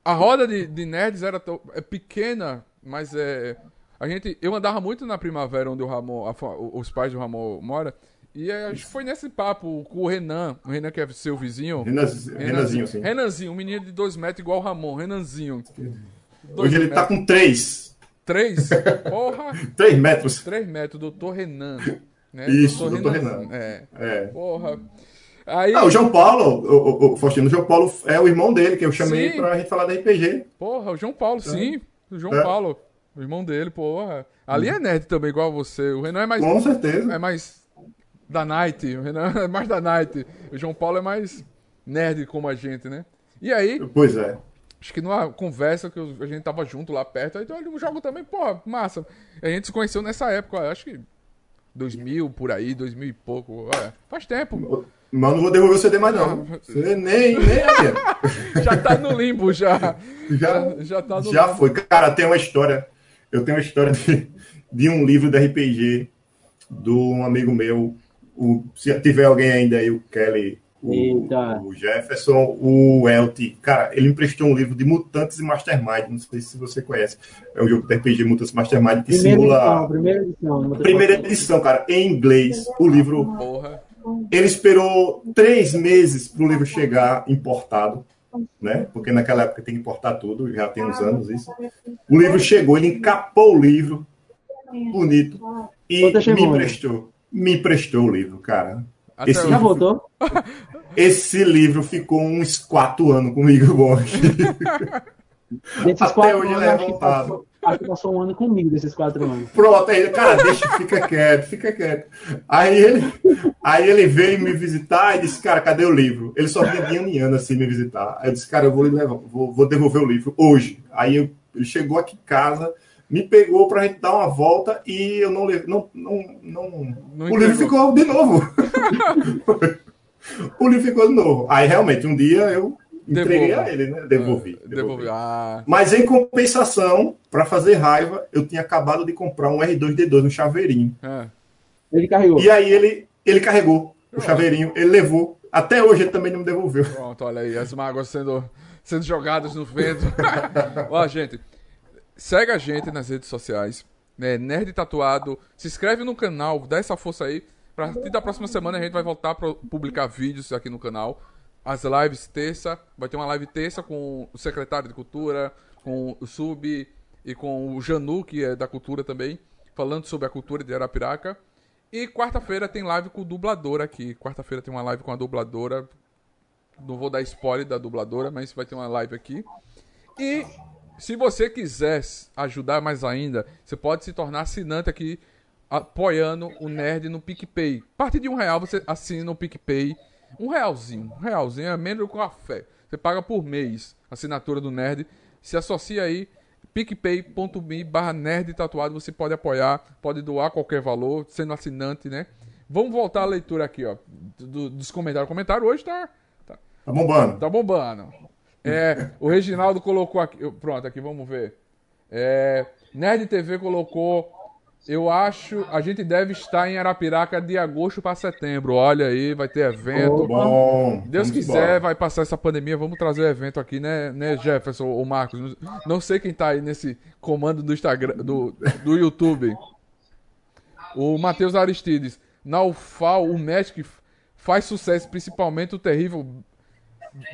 A roda de, de nerds era tão- é pequena, mas é. A gente, eu andava muito na primavera onde o Ramon, a os pais do Ramon mora. E aí, a gente foi nesse papo com o Renan, o Renan que é seu vizinho. Renas- Renanzinho, sim. Renanzinho, um menino de dois metros igual o Ramon, Renanzinho. Hoje ele tá metros. com três. Três? Porra! *laughs* Três metros. Três metros, doutor Renan. Né? Isso, doutor Renanzinho, Renan. É. É. Porra. Aí. Ah, o João Paulo, o, o, o Faustino, o João Paulo é o irmão dele, que eu chamei Sim. pra gente falar da RPG. Porra, o João Paulo, sim. O João É. Paulo. O irmão dele, porra. Ali é nerd também, igual você. O Renan é mais. Com certeza. É mais. Da Night. O Renan *laughs* é mais da Night. O João Paulo é mais nerd como a gente, né? E aí, Pois é. acho que numa conversa que a gente tava junto lá perto, aí ele jogo também, porra, massa. A gente se conheceu nessa época, acho que 2000 por aí, 2000 e pouco. Olha, faz tempo. Mas não vou devolver o CD mais não. Você nem, nem. *laughs* Já tá no limbo, já. Já, Já tá no já limbo. foi. Cara, tem uma história. Eu tenho uma história de, de um livro de RPG de um amigo meu. O, se tiver alguém ainda aí, o Kelly, o, Eita. o Jefferson, o Elti. Cara, ele me emprestou um livro de Mutantes e Mastermind. Não sei se você conhece. É um jogo de RPG Mutantes e Mastermind que Primeira edição, simula. primeira edição. vou ter Primeira edição, cara, em inglês. O livro Porra. Ele esperou três meses para o livro chegar importado, né? Porque naquela época tem que importar tudo, já tem uns anos isso. O livro chegou, ele encapou o livro, bonito, e Quanta me emprestou. Me emprestou o livro, cara. Até Esse. Já livro, voltou? *laughs* esse livro ficou uns quatro anos comigo, bom. Até hoje ele é voltado. Passou- Acho que passou um ano comigo desses quatro anos. Pronto, aí, cara, deixa, fica quieto, fica quieto. Aí ele, aí ele veio me visitar e disse, cara, cadê o livro? Ele só vinha de ano em ano assim me visitar. Aí eu disse, cara, eu vou, levar, vou, vou devolver o livro hoje. Aí eu- ele chegou aqui em casa, me pegou pra gente dar uma volta e eu não levei. Não, não, não, Não o livro ficou de novo. *laughs* o livro ficou de novo. Aí realmente, um dia eu entreguei a ele, né? Devolvi. Ah, Devolvi. Ah, Mas em compensação, para fazer raiva, eu tinha acabado de comprar um R2D2, um chaveirinho. é. Ele carregou. E aí ele, ele carregou o chaveirinho, ele levou. Até hoje ele também não me devolveu. Pronto, olha aí, as mágoas sendo, sendo jogadas no vento. *laughs* Ó, gente, segue a gente nas redes sociais, né? Nerd Tatuado. Se inscreve no canal, dá essa força aí. Pra partir da próxima semana a gente vai voltar pra publicar vídeos aqui no canal. As lives terça, vai ter uma live terça com o secretário de Cultura, com o Sub e com o Janu, que é da Cultura também, falando sobre a cultura de Arapiraca. E quarta-feira tem live com o dublador aqui. Quarta-feira tem uma live com a dubladora. Não vou dar spoiler da dubladora, mas vai ter uma live aqui. E se você quiser ajudar mais ainda, você pode se tornar assinante aqui, apoiando o Nerd no PicPay. A partir de um real você assina no PicPay. Um realzinho, um realzinho, é menos que um café. Você paga por mês a assinatura do Nerd. Se associa aí, picpay.me barra nerd tatuado, você pode apoiar, pode doar qualquer valor, sendo assinante, né? Vamos voltar à leitura aqui, ó, do- dos comentários. O comentário hoje tá, tá, Tá bombando. Tá bombando. É, o Reginaldo colocou aqui. Pronto, aqui vamos ver. É, Nerd TV colocou Eu acho, a gente deve estar em Arapiraca de agosto para setembro. Olha aí, vai ter evento. Bom. Deus quiser, vai passar essa pandemia, vamos trazer evento aqui, né, né Jefferson ou Marcos? Não- Não sei quem tá aí nesse comando do Instagram, do, do YouTube. O Matheus Aristides. Na UFAL, o Magic faz sucesso, principalmente o terrível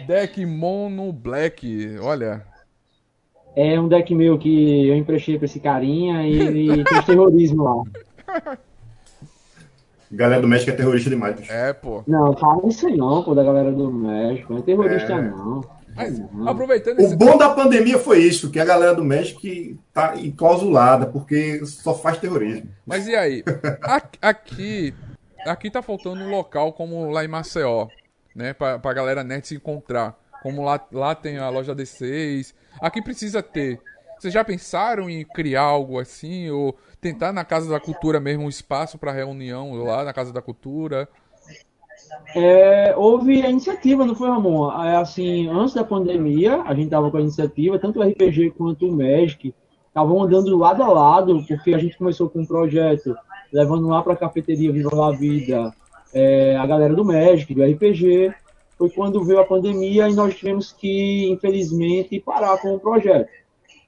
deck Mono Black. Olha, É um deck meu que eu emprestei pra esse carinha e ele fez terrorismo lá. Galera do México é terrorista demais, bicho. é, pô. Não, fala isso aí não, pô, da galera do México. Não é terrorista, É. não. Mas, Não. aproveitando O bom da pandemia foi isso, que a galera do México tá enclausulada, porque só faz terrorismo. Mas e aí? *laughs* Aqui, aqui tá faltando um local como lá em Maceió, né? Pra, pra galera net se encontrar. Como lá, lá tem a loja D6. Aqui precisa ter. Vocês já pensaram em criar algo assim? Ou tentar na Casa da Cultura mesmo um espaço para reunião lá na Casa da Cultura? É, houve a iniciativa, não foi, Ramon? É, assim, antes da pandemia, a gente estava com a iniciativa, tanto o RPG quanto o Magic estavam andando lado a lado, porque a gente começou com um projeto levando lá para a cafeteria Viva La Vida é, a galera do Magic, do RPG. Foi quando veio a pandemia e nós tivemos que, infelizmente, parar com o projeto.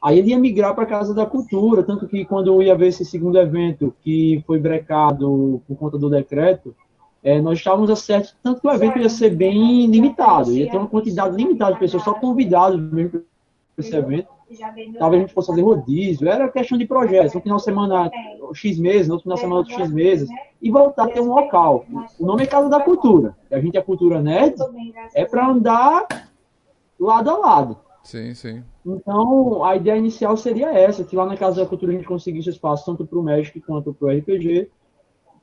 Aí ele ia migrar para a Casa da Cultura, tanto que quando ia ver esse segundo evento, que foi brecado por conta do decreto, é, nós estávamos acertos, tanto que o evento ia ser bem limitado, ia ter uma quantidade limitada de pessoas, só convidados mesmo para esse evento. Talvez a gente fosse fazer rodízio, era questão de projetos, um final de semana X meses, no outro final de semana outro X meses, e voltar a ter um local. O nome é Casa da Cultura, e a gente é Cultura Nerd, é para andar lado a lado. Sim, sim. Então, a ideia inicial seria essa, que lá na Casa da Cultura a gente conseguisse espaço tanto para o Magic quanto para o RPG,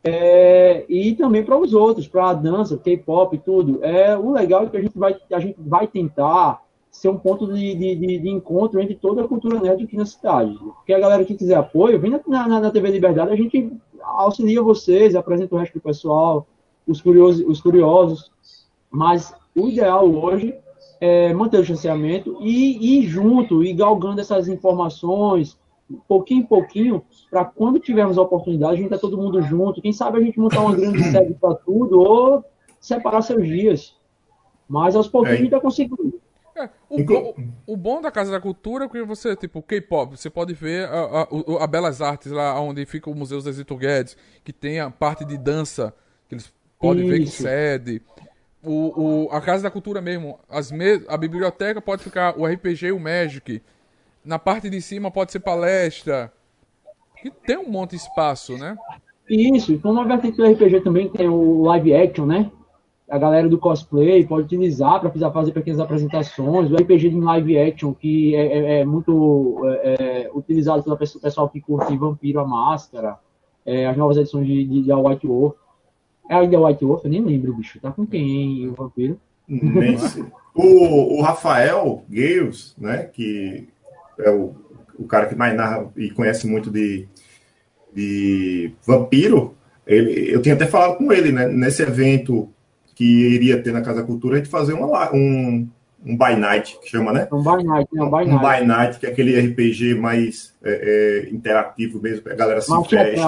é, e também para os outros, para a dança, K-pop e tudo. É, o legal é que a gente vai, a gente vai tentar ser um ponto de, de, de- de encontro entre toda a cultura nerd aqui na cidade. Porque a galera que quiser apoio, vem na, na, na TV Liberdade, a gente auxilia vocês, apresenta o resto do pessoal, os curiosos, os curiosos. Mas o ideal hoje é manter o distanciamento e ir junto, e galgando essas informações, pouquinho em pouquinho, para quando tivermos a oportunidade, a gente tá todo mundo junto. Quem sabe a gente montar uma grande *coughs* sede para tudo, ou separar seus dias. Mas aos pouquinhos É. a gente tá conseguindo. É, o, Inclu- bom, o bom da Casa da Cultura é que você, tipo, K-pop, você pode ver a, a, a Belas Artes lá onde fica o Museu Zezito Guedes, que tem a parte de dança, que eles podem ver que Isso. cede. O, o, a Casa da Cultura mesmo, as me a biblioteca pode ficar o RPG e o Magic. Na parte de cima pode ser palestra. Que tem um monte de espaço, né? Isso, e como a vertente do RPG também tem o live action, né? A galera do cosplay pode utilizar para fazer pequenas apresentações. O RPG em live action, que é, é- é muito é, é, utilizado pelo pessoal- que curte Vampiro a Máscara, é, as novas edições de, de, de White Wolf. É ainda White Wolf? Eu nem lembro, bicho. Tá com quem, hein, o Vampiro? *laughs* O, o Rafael Gales, né, que é o, o cara que mais narra e conhece muito de, de vampiro, ele, eu tinha até falado com ele, né, nesse evento que iria ter na Casa Cultura, a gente fazer uma, um, um by night, que chama, né? É um By Night, né? Um By Um Night. by night, que é aquele RPG mais é, é, interativo mesmo, a galera se veste.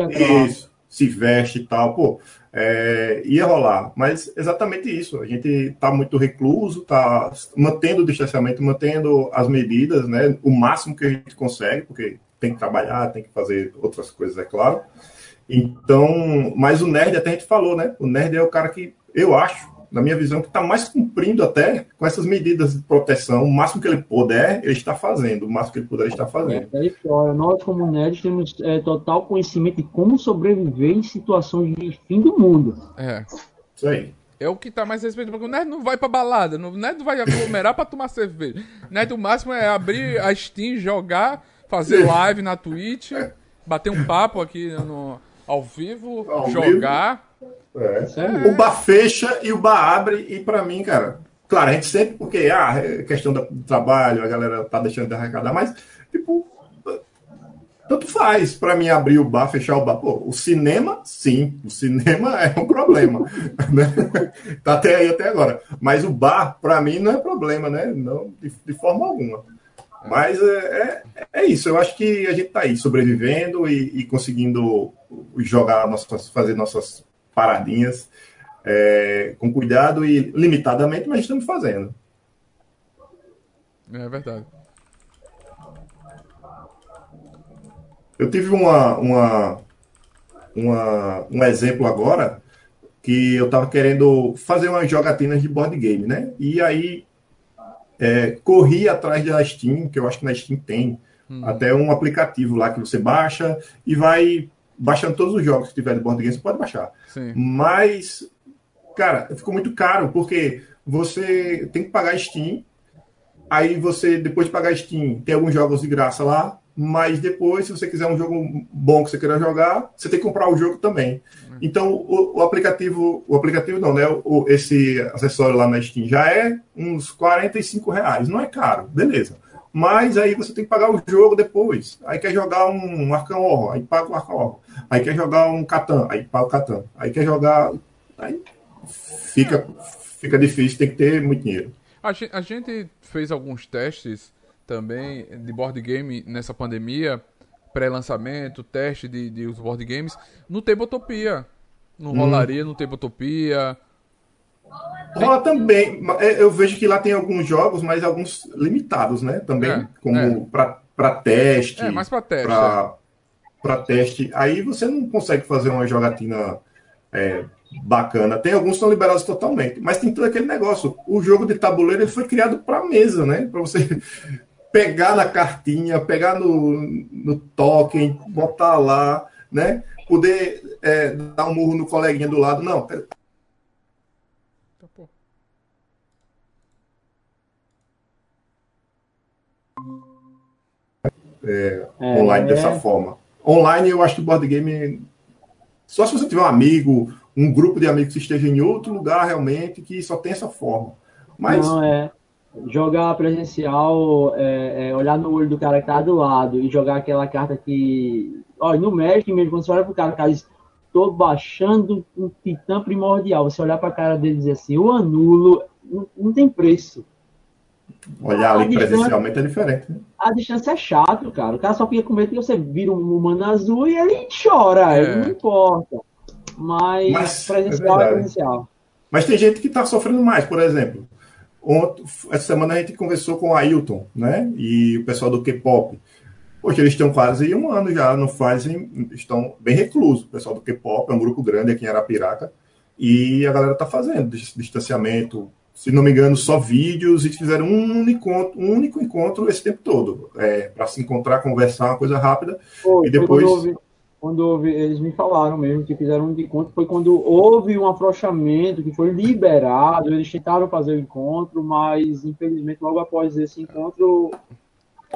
é. Isso, se veste e tal, pô, é, ia rolar. Mas exatamente isso, a gente tá muito recluso, tá mantendo o distanciamento, mantendo as medidas, né, o máximo que a gente consegue, porque tem que trabalhar, tem que fazer outras coisas, é claro. Então, mas o nerd, até a gente falou, né, o nerd é o cara que, eu acho, na minha visão, que está mais cumprindo até com essas medidas de proteção, o máximo que ele puder, ele está fazendo, o máximo que ele puder, ele está fazendo. É, aí fora, nós como nerds temos é, total conhecimento de como sobreviver em situações de fim do mundo. É. Isso aí. É o que tá mais respeito, porque o nerd não vai pra balada, o nerd não vai aglomerar pra tomar cerveja. O nerd o máximo é abrir a Steam, jogar, fazer live na Twitch, bater um papo aqui no, ao vivo, Ao jogar. É. Sério? O bar fecha e o bar abre, e pra mim, cara, claro, a gente sempre, porque, ah, é questão do trabalho, a galera tá deixando de arrecadar, mas, tipo, tanto faz pra mim abrir o bar, fechar o bar. Pô, o cinema, sim, o cinema *laughs* é um problema, *laughs* né? Tá até aí até agora. Mas o bar, pra mim, não é problema, né? Não, de, de forma alguma. Mas é, é, é, isso, eu acho que a gente está aí sobrevivendo e, e, conseguindo jogar nossas, fazer nossas paradinhas é, com cuidado e limitadamente, mas estamos fazendo. É verdade. Eu tive uma, uma, uma, um exemplo agora que eu estava querendo fazer umas jogatinas de board game, né? E aí é, corri atrás da Steam, que eu acho que na Steam tem hum. até um aplicativo lá que você baixa e vai baixando todos os jogos que tiver de board game, você pode baixar. Sim. Mas, cara, ficou muito caro, porque você tem que pagar Steam, aí você, depois de pagar Steam, tem alguns jogos de graça lá, mas depois, se você quiser um jogo bom que você queira jogar, você tem que comprar o jogo também. Então, o, o aplicativo, o aplicativo não, né? O, esse acessório lá na Steam já é uns 45 reais. Não é caro, beleza. Mas aí você tem que pagar o jogo depois. Aí quer jogar um Arkham Horror, aí paga o Arkham Horror. Aí quer jogar um Catan, aí paga o Catan. Aí quer jogar... Aí fica, fica difícil, tem que ter muito dinheiro. A gente, a gente fez alguns testes também de board game nessa pandemia, pré-lançamento, teste de, de os board games, no Tabletopia. Não hum. rolaria no Tabletopia. Rola também. É, eu vejo que lá tem alguns jogos, mas alguns limitados, né? Também, é, como é. para teste. É, mais para teste. Para é. teste. Aí você não consegue fazer uma jogatina é, bacana. Tem alguns que são liberados totalmente, mas tem todo aquele negócio. O jogo de tabuleiro ele foi criado para mesa, né? Para você *laughs* pegar na cartinha, pegar no, no token, botar lá, né? Poder é, dar um murro no coleguinha do lado. Não, É, é, online dessa forma. Online, eu acho que o board game. Só se você tiver um amigo, um grupo de amigos que esteja em outro lugar realmente, que só tem essa forma. Mas. Não, é jogar presencial, é, é, olhar no olho do cara que tá do lado e jogar aquela carta que. Olha, no Magic mesmo, quando você olha pro cara, o cara diz: tô baixando um titã primordial. Você olhar pra cara dele e dizer assim: o anulo, não, não tem preço. Olhar ali presencialmente é diferente. Né? A distância é chato, cara. O cara só fica com medo que você vira um humano azul e ele chora. É. Não importa. Mas, Mas presencial é, é presencial. Mas tem gente que está sofrendo mais, por exemplo. Ontem, essa semana a gente conversou com o Ailton, né? E o pessoal do K-pop. Poxa, eles estão quase um ano já, não fazem, estão bem reclusos. O pessoal do K-pop é um grupo grande aqui em Arapiraca. E a galera está fazendo distanciamento. Se não me engano, só vídeos e fizeram um único, um único encontro esse tempo todo. É, para se encontrar, conversar, uma coisa rápida. Foi, e depois quando houve, eles me falaram mesmo que fizeram um encontro, foi quando houve um afrouxamento, que foi liberado, eles tentaram fazer o encontro, mas infelizmente logo após esse encontro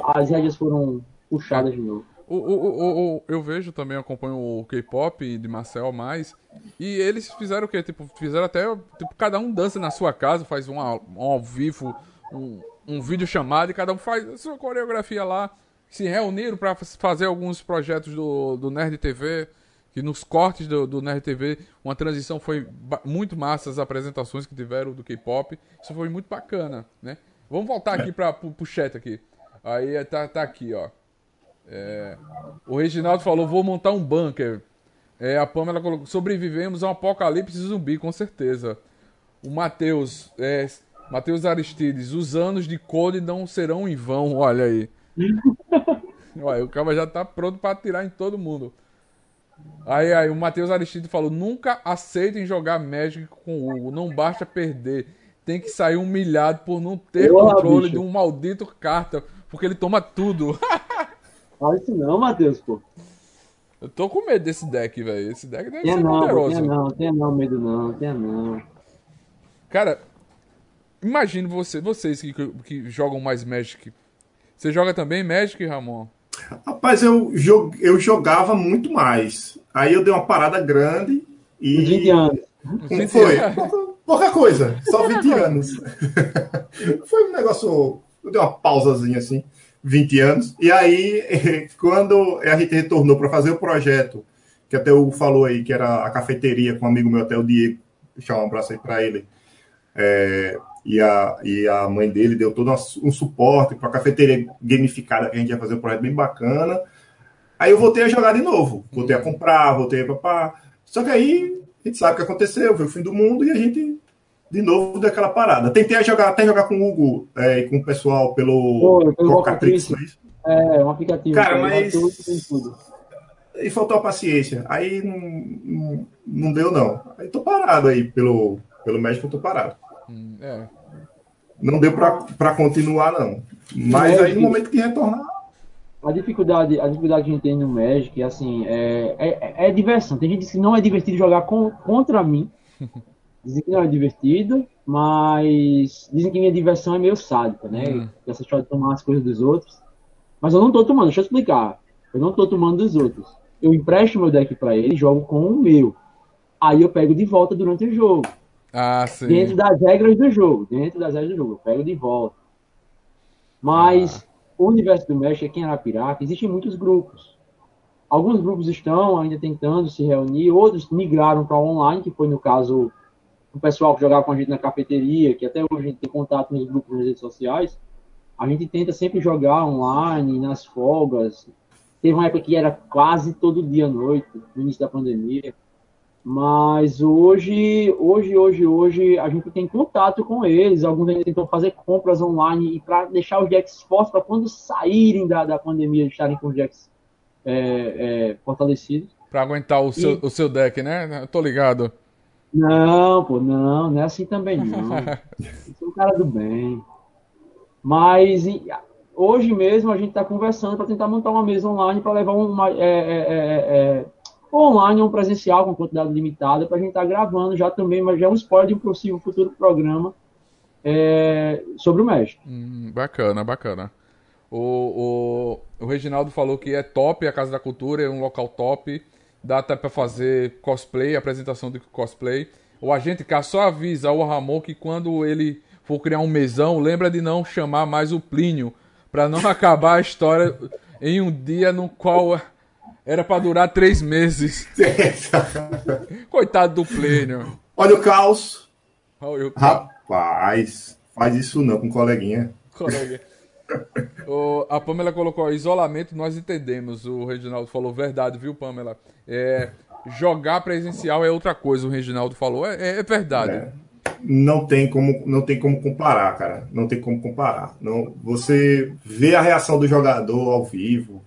as rédeas foram puxadas de novo. O, o, o, eu vejo também, acompanho o K-pop de Marcel mais. E eles fizeram o quê? Tipo, fizeram até. Tipo, cada um dança na sua casa, faz um, ao vivo, um, um vídeo chamado e cada um faz a sua coreografia lá se reuniram para fazer alguns projetos do, do Nerd TV, que nos cortes do, do Nerd TV, uma transição foi muito massa as apresentações que tiveram do K-pop. Isso foi muito bacana, né? Vamos voltar aqui para o chat aqui. Aí tá, tá aqui, ó. É, o Reginaldo falou: vou montar um bunker. É, a Pamela colocou: sobrevivemos a um apocalipse zumbi, com certeza. O Matheus, é, Matheus Aristides, os anos de Code não serão em vão, olha aí. *laughs* Olha, o cara já tá pronto para atirar em todo mundo. Aí, aí o Matheus Aristide falou: nunca aceitem jogar Magic com o Hugo. Não basta perder. Tem que sair humilhado por não ter controle bicho. de um maldito carta. Porque ele toma tudo. *laughs* Fala isso não, Matheus, pô. Eu tô com medo desse deck, velho. Esse deck deve tenha ser não, poderoso. Tenha não, tenha não, medo não, tenha não. Cara, imagine você, vocês que, que jogam mais Magic você joga também Magic, Ramon? Rapaz, eu, eu jogava muito mais. Aí eu dei uma parada grande e. 20 anos. Como foi? Pouca, coisa, só 20 anos. *laughs* foi um negócio. Eu dei uma pausazinha assim, 20 anos. E aí, *laughs* quando a gente retornou para fazer o projeto, que até o Hugo falou aí, que era a cafeteria com um amigo meu, até o Diego, deixar um abraço aí para ele. É, e a, e a mãe dele deu todo um suporte para a cafeteria gamificada que a gente ia fazer um projeto bem bacana. Aí eu voltei a jogar de novo, voltei a comprar, voltei a papar. Só que aí a gente sabe o que aconteceu, foi o fim do mundo e a gente de novo daquela parada. Tentei jogar, até jogar com o Hugo é, e com o pessoal pelo, pelo Cocatrix, é, um aplicativo. Cara, mas. Tudo, E faltou a paciência. Aí não, não, não, deu, não. Aí tô parado aí pelo, pelo médico, eu tô parado. Hum, é. Não deu para continuar, não. Mas é, aí no momento que retornar. A dificuldade, a dificuldade que a gente tem no Magic, assim, é, é, é diversão. Tem gente que diz que não é divertido jogar com, contra mim. *laughs* Dizem que não é divertido, mas dizem que minha diversão é meio sádica, né? Uhum. Essa história de tomar as coisas dos outros. Mas eu não tô tomando, deixa eu explicar. Eu não tô tomando dos outros. Eu empresto meu deck para ele e jogo com o meu. Aí eu pego de volta durante o jogo. Ah, sim. Dentro das regras do jogo. Dentro das regras do jogo. Eu pego de volta. Mas ah. o universo do Mesh aqui em Arapiraca, existem muitos grupos. Alguns grupos estão ainda tentando se reunir, outros migraram para online, que foi no caso o pessoal que jogava com a gente na cafeteria, que até hoje a gente tem contato nos grupos nas redes sociais. A gente tenta sempre jogar online, nas folgas. Teve uma época que era quase todo dia à noite, no início da pandemia. Mas hoje, hoje, hoje, hoje, a gente tem contato com eles. Alguns ainda tentam fazer compras online e para deixar os decks fortes para quando saírem da, da pandemia estarem com os decks é, é, fortalecidos. Para aguentar o, e... seu, o seu deck, né? Eu tô ligado. Não, pô, não, não é assim também não. Eu *laughs* sou um cara do bem. Mas hoje mesmo a gente está conversando para tentar montar uma mesa online para levar uma. É, é, é, é online um presencial com quantidade limitada para a gente estar tá gravando já também, mas já é um spoiler de um possível futuro programa é, sobre o México. Hum, bacana, bacana. O, o, o Reginaldo falou que é top a Casa da Cultura, é um local top, dá até para fazer cosplay, apresentação de cosplay. O agente K só avisa o Ramon que quando ele for criar um mesão, lembra de não chamar mais o Plínio, para não *laughs* acabar a história em um dia no qual era para durar três meses. *laughs* Coitado do Plínio. Olha o caos. Olha o caos. Rapaz, faz isso não com coleguinha. Coleguinha. O, a Pamela colocou isolamento, nós entendemos. O Reginaldo falou verdade, viu, Pamela? É, jogar presencial é outra coisa, o Reginaldo falou. É, é verdade. É não tem como não tem como comparar, cara. Não tem como comparar. Não, você vê a reação do jogador ao vivo,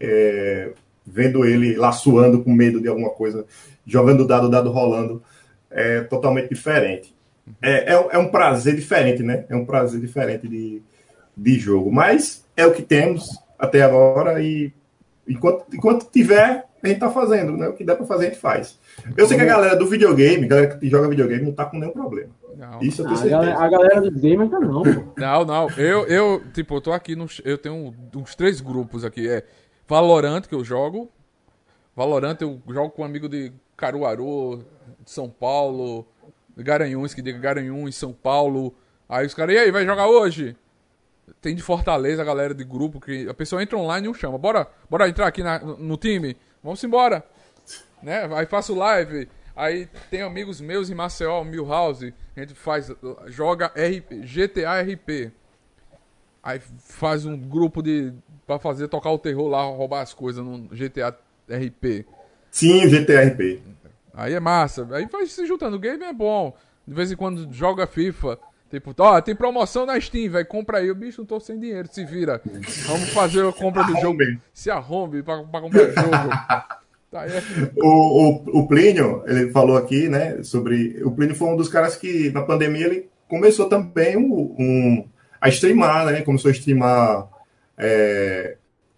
é, vendo ele lá suando com medo de alguma coisa, jogando dado, dado rolando, é totalmente diferente. É, é, é, um prazer diferente, né? É um prazer diferente de, de jogo. Mas é o que temos até agora e enquanto, enquanto tiver, a gente tá fazendo, né? O que dá para fazer, a gente faz. Eu sei que a galera do videogame, a galera que joga videogame, não tá com nenhum problema. Não. Isso eu tenho certeza. A galera, a galera do game tá não, pô. Não, não. Eu, eu, tipo, eu tô aqui, no, eu tenho uns três grupos aqui. É Valorant, que eu jogo. Valorant eu jogo com um amigo de Caruaru, de São Paulo, de Garanhuns, que diga Garanhuns, São Paulo. Aí os caras, e aí, vai jogar hoje? Tem de Fortaleza a galera de grupo que a pessoa entra online e um chama. Bora, bora entrar aqui na, no time? Vamos embora. Né? Aí faço live. Aí tem amigos meus em Maceió, Milhouse. A gente faz. Joga RP, GTA RP. Aí faz um grupo de. pra fazer tocar o terror lá, roubar as coisas no GTA RP. Sim, GTA RP. Aí é massa. Aí vai se juntando. O game é bom. De vez em quando joga FIFA. Tipo, ó, tem promoção na Steam, velho. Compra aí. O bicho não tô sem dinheiro, se vira. Vamos fazer a compra do jogo. Se arrombe pra, pra comprar o jogo. Tá, é. o, o, o Plínio, ele falou aqui, né, sobre. O Plínio foi um dos caras que, na pandemia, ele começou também um, um a streamar, né? Começou a streamar é,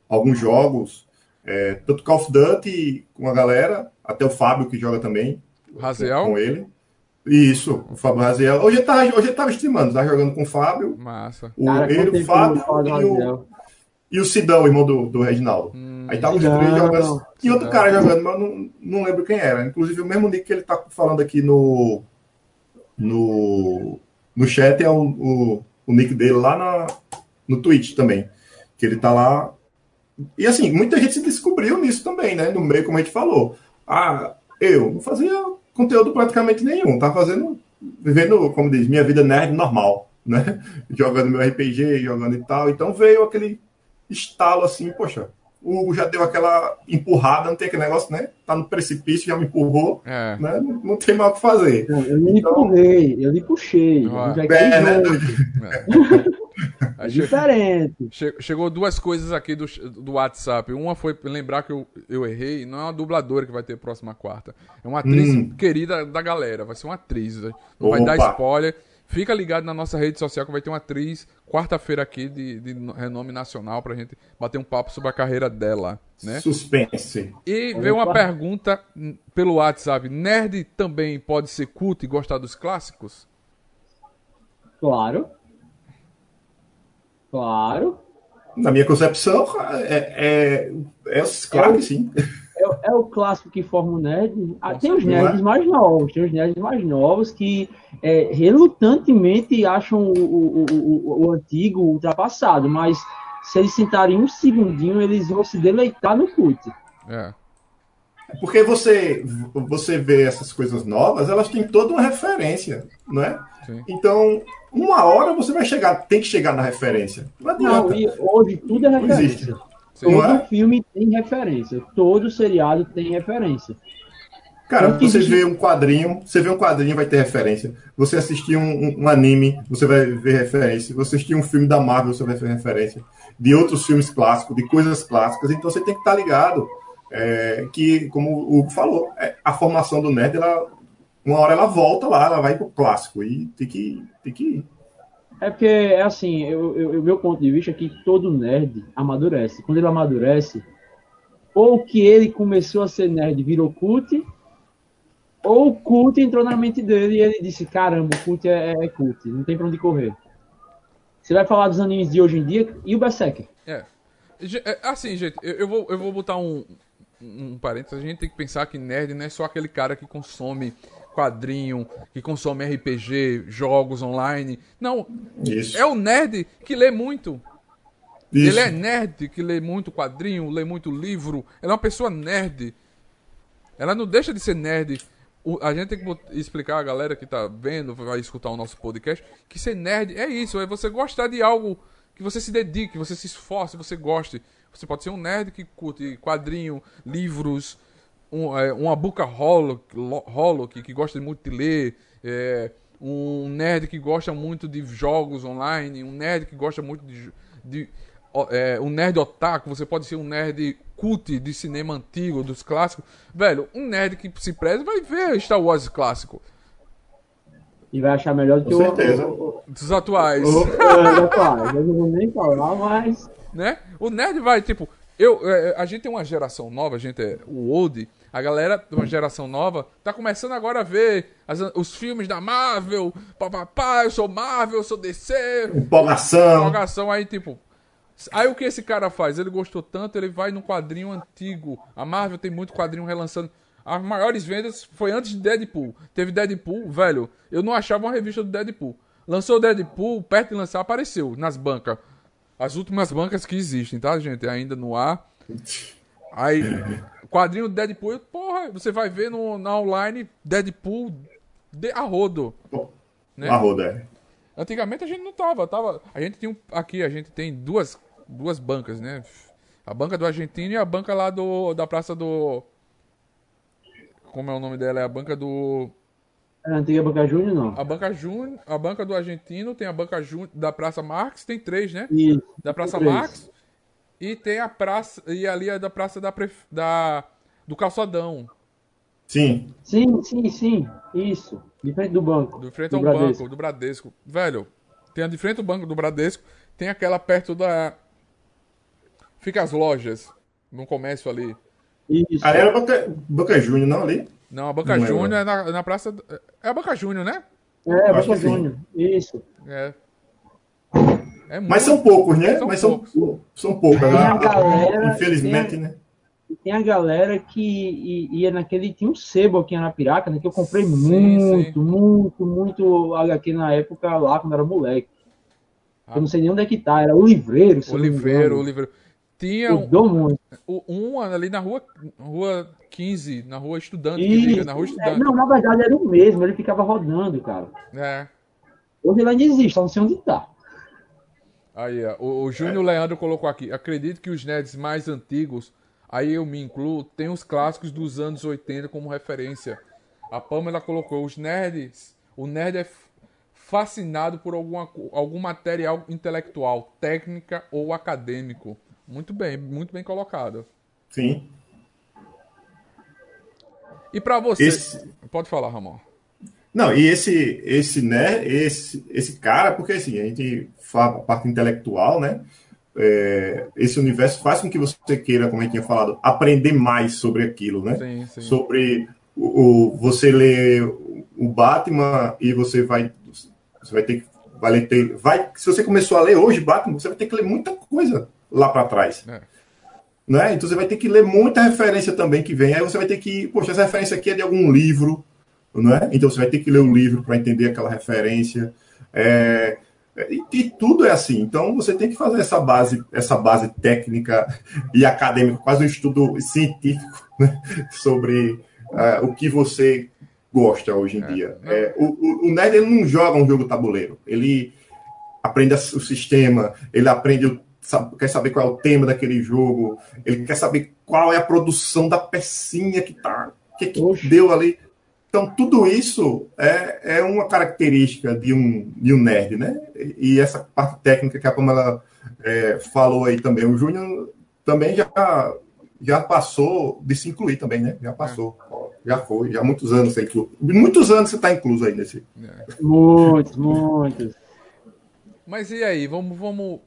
alguns jogos, é, tanto Call of Duty com a galera, até o Fábio que joga também. Raziel? Com ele. Isso, o Fábio Raziel. Hoje ele tava, hoje ele tava streamando, tava jogando com o Fábio. Massa. O, Cara, ele, o Fábio e o, e o Sidão, irmão do, do Reginaldo. Hum, Aí tava os três jogando. E outro cara jogando, mas não, não lembro quem era. Inclusive, o mesmo nick que ele tá falando aqui no. No, no chat é o, o, o nick dele lá na, no Twitch também. Que ele tá lá. E assim, muita gente se descobriu nisso também, né? No meio, como a gente falou. Ah, eu não fazia conteúdo praticamente nenhum. Tava fazendo vivendo, como diz, minha vida nerd normal, né? *laughs* Jogando meu RPG, jogando e tal. Então veio aquele estalo assim, poxa, o Hugo já deu aquela empurrada, não tem aquele negócio, né? Tá no precipício, já me empurrou, É. né? Não, não tem mais o que fazer. Não, Eu lhe Então- empurrei, eu lhe puxei. Ah. Eu já É, né? *laughs* É diferente. che- chegou duas coisas aqui do, do WhatsApp. Uma foi lembrar que eu, eu errei. Não é uma dubladora que vai ter próxima quarta. É uma atriz Hum. querida da galera. Vai ser uma atriz. né? Não vai dar spoiler. Fica ligado na nossa rede social que vai ter uma atriz quarta-feira aqui de, de renome nacional pra gente bater um papo sobre a carreira dela, né? Suspense. E veio uma pergunta pelo WhatsApp. Nerd também pode ser culto e gostar dos clássicos? Claro. Claro. Na minha concepção, é, é, é claro que sim. É, o- é o clássico que forma o nerd. Ah, tem os nerds mais novos, tem os nerds mais novos que é, relutantemente acham o, o, o, o antigo ultrapassado, mas se eles sentarem um segundinho, eles vão se deleitar no cult. É. Porque você, você vê essas coisas novas, elas têm toda uma referência, não é? Sim. Então, uma hora você vai chegar, tem que chegar na referência. Não adianta. Não, e hoje tudo é Não existe. referência. Sim. Todo é? filme tem referência, todo seriado tem referência. Cara, Tanto você existe- vê um quadrinho, você vê um quadrinho, vai ter referência. Você assistir um, um- um anime, você vai ver referência. Você assistir um filme da Marvel, você vai ver referência. De outros filmes clássicos, de coisas clássicas. Então você tem que estar ligado. é, que, como o Hugo falou, é, a formação do nerd, ela, uma hora ela volta lá, ela vai pro clássico. E tem que, tem que ir. É porque, é assim, eu, eu, o meu ponto de vista é que todo nerd amadurece. Quando ele amadurece, ou que ele começou a ser nerd virou cult, ou o cult entrou na mente dele e ele disse, caramba, o cult é, é cult, não tem pra onde correr. Você vai falar dos animes de hoje em dia e o Berserker. É. É, Assim, gente, eu, eu vou, eu vou botar um, um parênteses. A gente tem que pensar que nerd não é só aquele cara que consome quadrinho, que consome RPG, jogos online. Não, Isso. é o nerd que lê muito. Isso. Ele é nerd que lê muito quadrinho, lê muito livro. Ela é uma pessoa nerd. Ela não deixa de ser nerd. O- a gente tem que explicar a galera que tá vendo, vai escutar o nosso podcast, que ser nerd é isso, é você gostar de algo que você se dedique, que você se esforce, você goste. Você pode ser um nerd que curte quadrinho, livros, um, é, uma buca holo que, gosta muito de ler, é, um nerd que gosta muito de jogos online, um nerd que gosta muito de, de é, um nerd otaku, você pode ser um nerd cult de cinema antigo, dos clássicos. Velho, um nerd que se preza vai ver Star Wars clássico, E vai achar melhor do que Com o- certeza. o. o- dos atuais. o- atual. Eu não vou nem falar, mas. né? O nerd vai, tipo, eu, é, a gente tem uma geração nova, a gente é o old, a galera de uma geração nova tá começando agora a ver as- os filmes da Marvel, papapá, eu sou Marvel, eu sou DC, Empolgação. empolgação aí, tipo. Aí o que esse cara faz? Ele gostou tanto, ele vai num quadrinho antigo. A Marvel tem muito quadrinho relançando. As maiores vendas foi antes de Deadpool. Teve Deadpool, velho. Eu não achava uma revista do Deadpool. Lançou Deadpool, perto de lançar, apareceu nas bancas. As últimas bancas que existem, tá, gente? Ainda no ar. Aí, quadrinho do Deadpool, porra, você vai ver no, na online Deadpool de a rodo. Né? Arroda, é. Antigamente a gente não tava, tava. A gente tinha um, aqui, a gente tem duas, duas bancas, né? A banca do argentino e a banca lá do da praça do Como é o nome dela? É a banca do A antiga Boca Júnior, não. a banca Júnior, a banca do argentino, tem a banca Júnior da Praça Marx, tem três, né? E Da Praça. Marx e tem a praça e ali é da praça da, pref- da do Calçadão, Sim. Sim, sim, sim. Isso. De frente do banco. do frente do ao Bradesco. banco do Bradesco. Velho, tem a de frente ao banco do Bradesco, tem aquela perto da fica as lojas no comércio ali. Isso. Ali era Boca, Boca Júnior, não ali? Não, a Banca Não. Júnior é na, na praça. É a Banca Júnior, né? É, que sim. Júnior. Isso. É. É muito. Mas são poucos, né? São Mas são, poucos. são poucos. Tem né? a galera- Infelizmente, tem a- né? Tem a galera que ia naquele. Tinha um sebo aqui na Piraca, né? Que eu comprei Sim, muito, sim. muito, muito HQ na época lá, quando era moleque. Ah. Eu não sei nem onde é que tá. Era o livreiro. me Oliveiro, engano. Oliveiro. Tinha um, um ali na rua, rua 15, na rua Estudante, na rua é, Estudante. não, na verdade era o mesmo, ele ficava rodando, cara. É. Hoje ele ainda existe, não sei onde tá. Aí, ó, o, o Júnior Leandro colocou aqui. Acredito que os nerds mais antigos, aí eu me incluo, tem os clássicos dos anos 80 como referência. A Pamela colocou, os nerds, o nerd é fascinado por alguma, algum material intelectual, técnica ou acadêmico. Muito bem, muito bem colocado. Sim. E pra você, Esse- pode falar, Ramon. Não, e esse, esse, né, esse, esse cara, porque assim, a gente fala a parte intelectual, né? é, esse universo faz com que você queira, como gente tinha falado, aprender mais sobre aquilo, né? Sim, sim. Sobre o, o- você lê o Batman e você vai você vai ter que vai ler, ter- vai se você começou a ler hoje Batman, você vai ter que ler muita coisa lá para trás. É. Né? Então você vai ter que ler muita referência também que vem. Aí você vai ter que, poxa, essa referência aqui é de algum livro, não é? Então você vai ter que ler o livro para entender aquela referência. É, e, e tudo é assim. Então você tem que fazer essa base, essa base técnica e acadêmica, quase um estudo científico *laughs* né? sobre ah, o que você gosta hoje em dia. não. É, o, o- o nerd ele não joga um jogo tabuleiro. Ele aprende o sistema, ele aprende o sabe- quer saber qual é o tema daquele jogo, ele quer saber qual é a produção da pecinha que tá, que, que deu ali. Então, tudo isso é, é uma característica de um, de um nerd, né? E, essa parte técnica que a Pamela é, falou aí também. O Júnior também já, já passou de se incluir também, né? Já passou. Já foi, já há muitos anos você é. Muitos anos você está incluso aí nesse. Muitos, muitos. Mas e aí, vamos, vamos.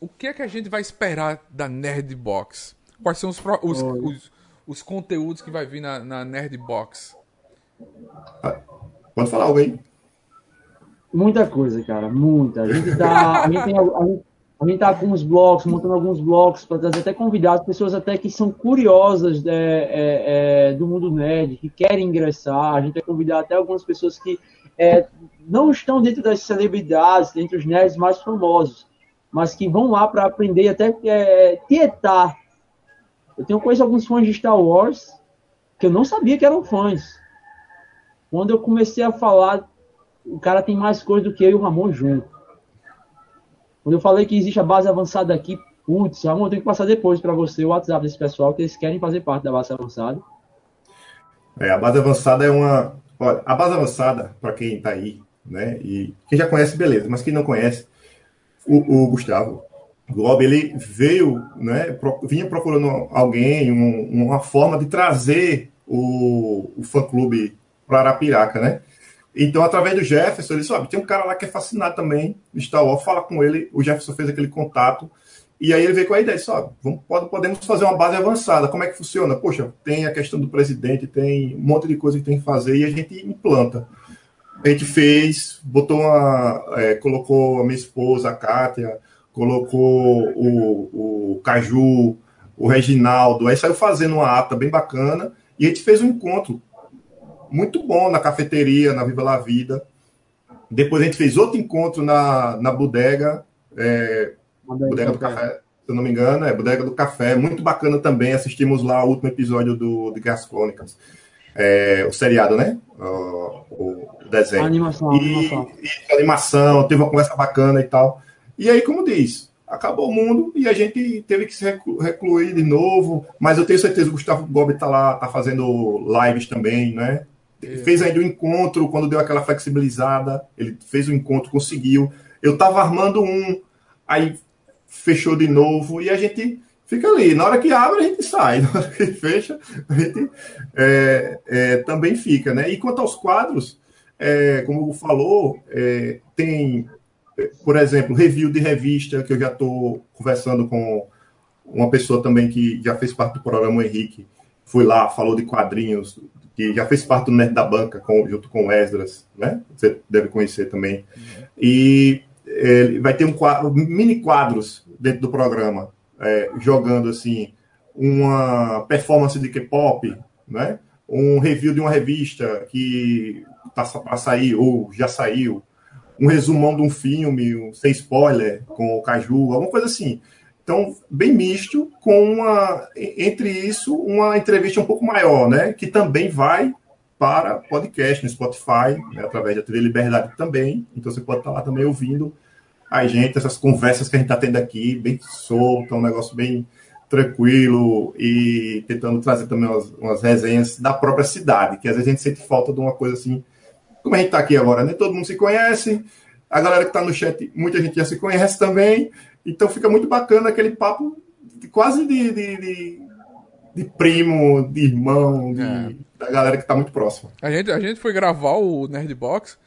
O que é que a gente vai esperar da Nerd Box? Quais são os, os, os, os conteúdos que vai vir na, na Nerd Box? Pode falar algo aí. Muita coisa, cara, muita. A gente tá, a gente tem, a gente, a gente tá com uns blocos, montando alguns blocos para trazer até convidados, pessoas até que são curiosas é, é, é, do mundo nerd, que querem ingressar. A gente vai convidar até algumas pessoas que é, não estão dentro das celebridades, dentro dos nerds mais famosos, mas que vão lá para aprender até é, tietar. Eu tenho conheço alguns fãs de Star Wars que eu não sabia que eram fãs. Quando eu comecei a falar o cara tem mais coisa do que eu e o Ramon junto. Quando eu falei que existe a base avançada aqui, putz, Ramon, eu tenho que passar depois para você o WhatsApp desse pessoal, que eles querem fazer parte da base avançada. É, a base avançada é uma. Olha, a base avançada, para quem está aí, né? E quem já conhece, beleza, mas quem não conhece, o, o Gustavo Globo, ele veio, né? pro- vinha procurando alguém, um- uma forma de trazer o, o fã-clube para Arapiraca, né? Então, através do Jefferson, ele "Ó, tem um cara lá que é fascinado também Star Wars, fala com ele. O Jefferson fez aquele contato. E aí ele veio com a ideia, ó, vamos, pode- podemos fazer uma base avançada. Como é que funciona? Poxa, tem a questão do presidente, tem um monte de coisa que tem que fazer e a gente implanta. A gente fez, botou uma. é, colocou a minha esposa, a Kátia, colocou o, o Caju, o Reginaldo, aí saiu fazendo uma ata bem bacana e a gente fez um encontro muito bom na cafeteria, na Viva La Vida. Depois a gente fez outro encontro na, na bodega, é, Bodega do Café. Café, se eu não me engano, é Bodega do Café, muito bacana também. Assistimos lá o último episódio do de Guerras Crônicas, é, o seriado, né? O, o desenho. A animação, a E, animação. e animação, teve uma conversa bacana e tal. E aí, como diz, acabou o mundo e a gente teve que se reclu- recluir de novo. Mas eu tenho certeza que o Gustavo Gobi tá lá, tá fazendo lives também, né? Ele fez ainda o encontro quando deu aquela flexibilizada. Ele fez o encontro, conseguiu. Eu tava armando um, aí fechou de novo e a gente fica ali. Na hora que abre, a gente sai. *laughs* Na hora que fecha, a gente é, é, também fica, né? E quanto aos quadros, é, como o Hugo falou, é, tem, é, por exemplo, review de revista, que eu já estou conversando com uma pessoa também que já fez parte do programa, o Henrique, foi lá, falou de quadrinhos, que já fez parte do Nerd da Banca, com- junto com o Esdras, né? Você deve conhecer também. E é, vai ter um quadro, mini quadros dentro do programa, é, jogando assim uma performance de K-pop, né? Um review de uma revista que tá para sair ou já saiu, um resumão de um filme, um, sem spoiler, com o Caju, alguma coisa assim. Então, bem misto, com uma, entre isso, uma entrevista um pouco maior, né? Que também vai para podcast no Spotify, né, através da TV Liberdade também. Então, você pode estar lá também ouvindo a gente, essas conversas que a gente está tendo aqui, bem solta, um negócio bem tranquilo e tentando trazer também umas, umas, resenhas da própria cidade, que às vezes a gente sente falta de uma coisa assim, como a gente está aqui agora, né? Todo mundo se conhece, a galera que está no chat, muita gente já se conhece também, então fica muito bacana aquele papo de, quase de, de, de, de, primo, de irmão, de, é. da galera que está muito próxima. A gente, a gente foi gravar o Nerdbox,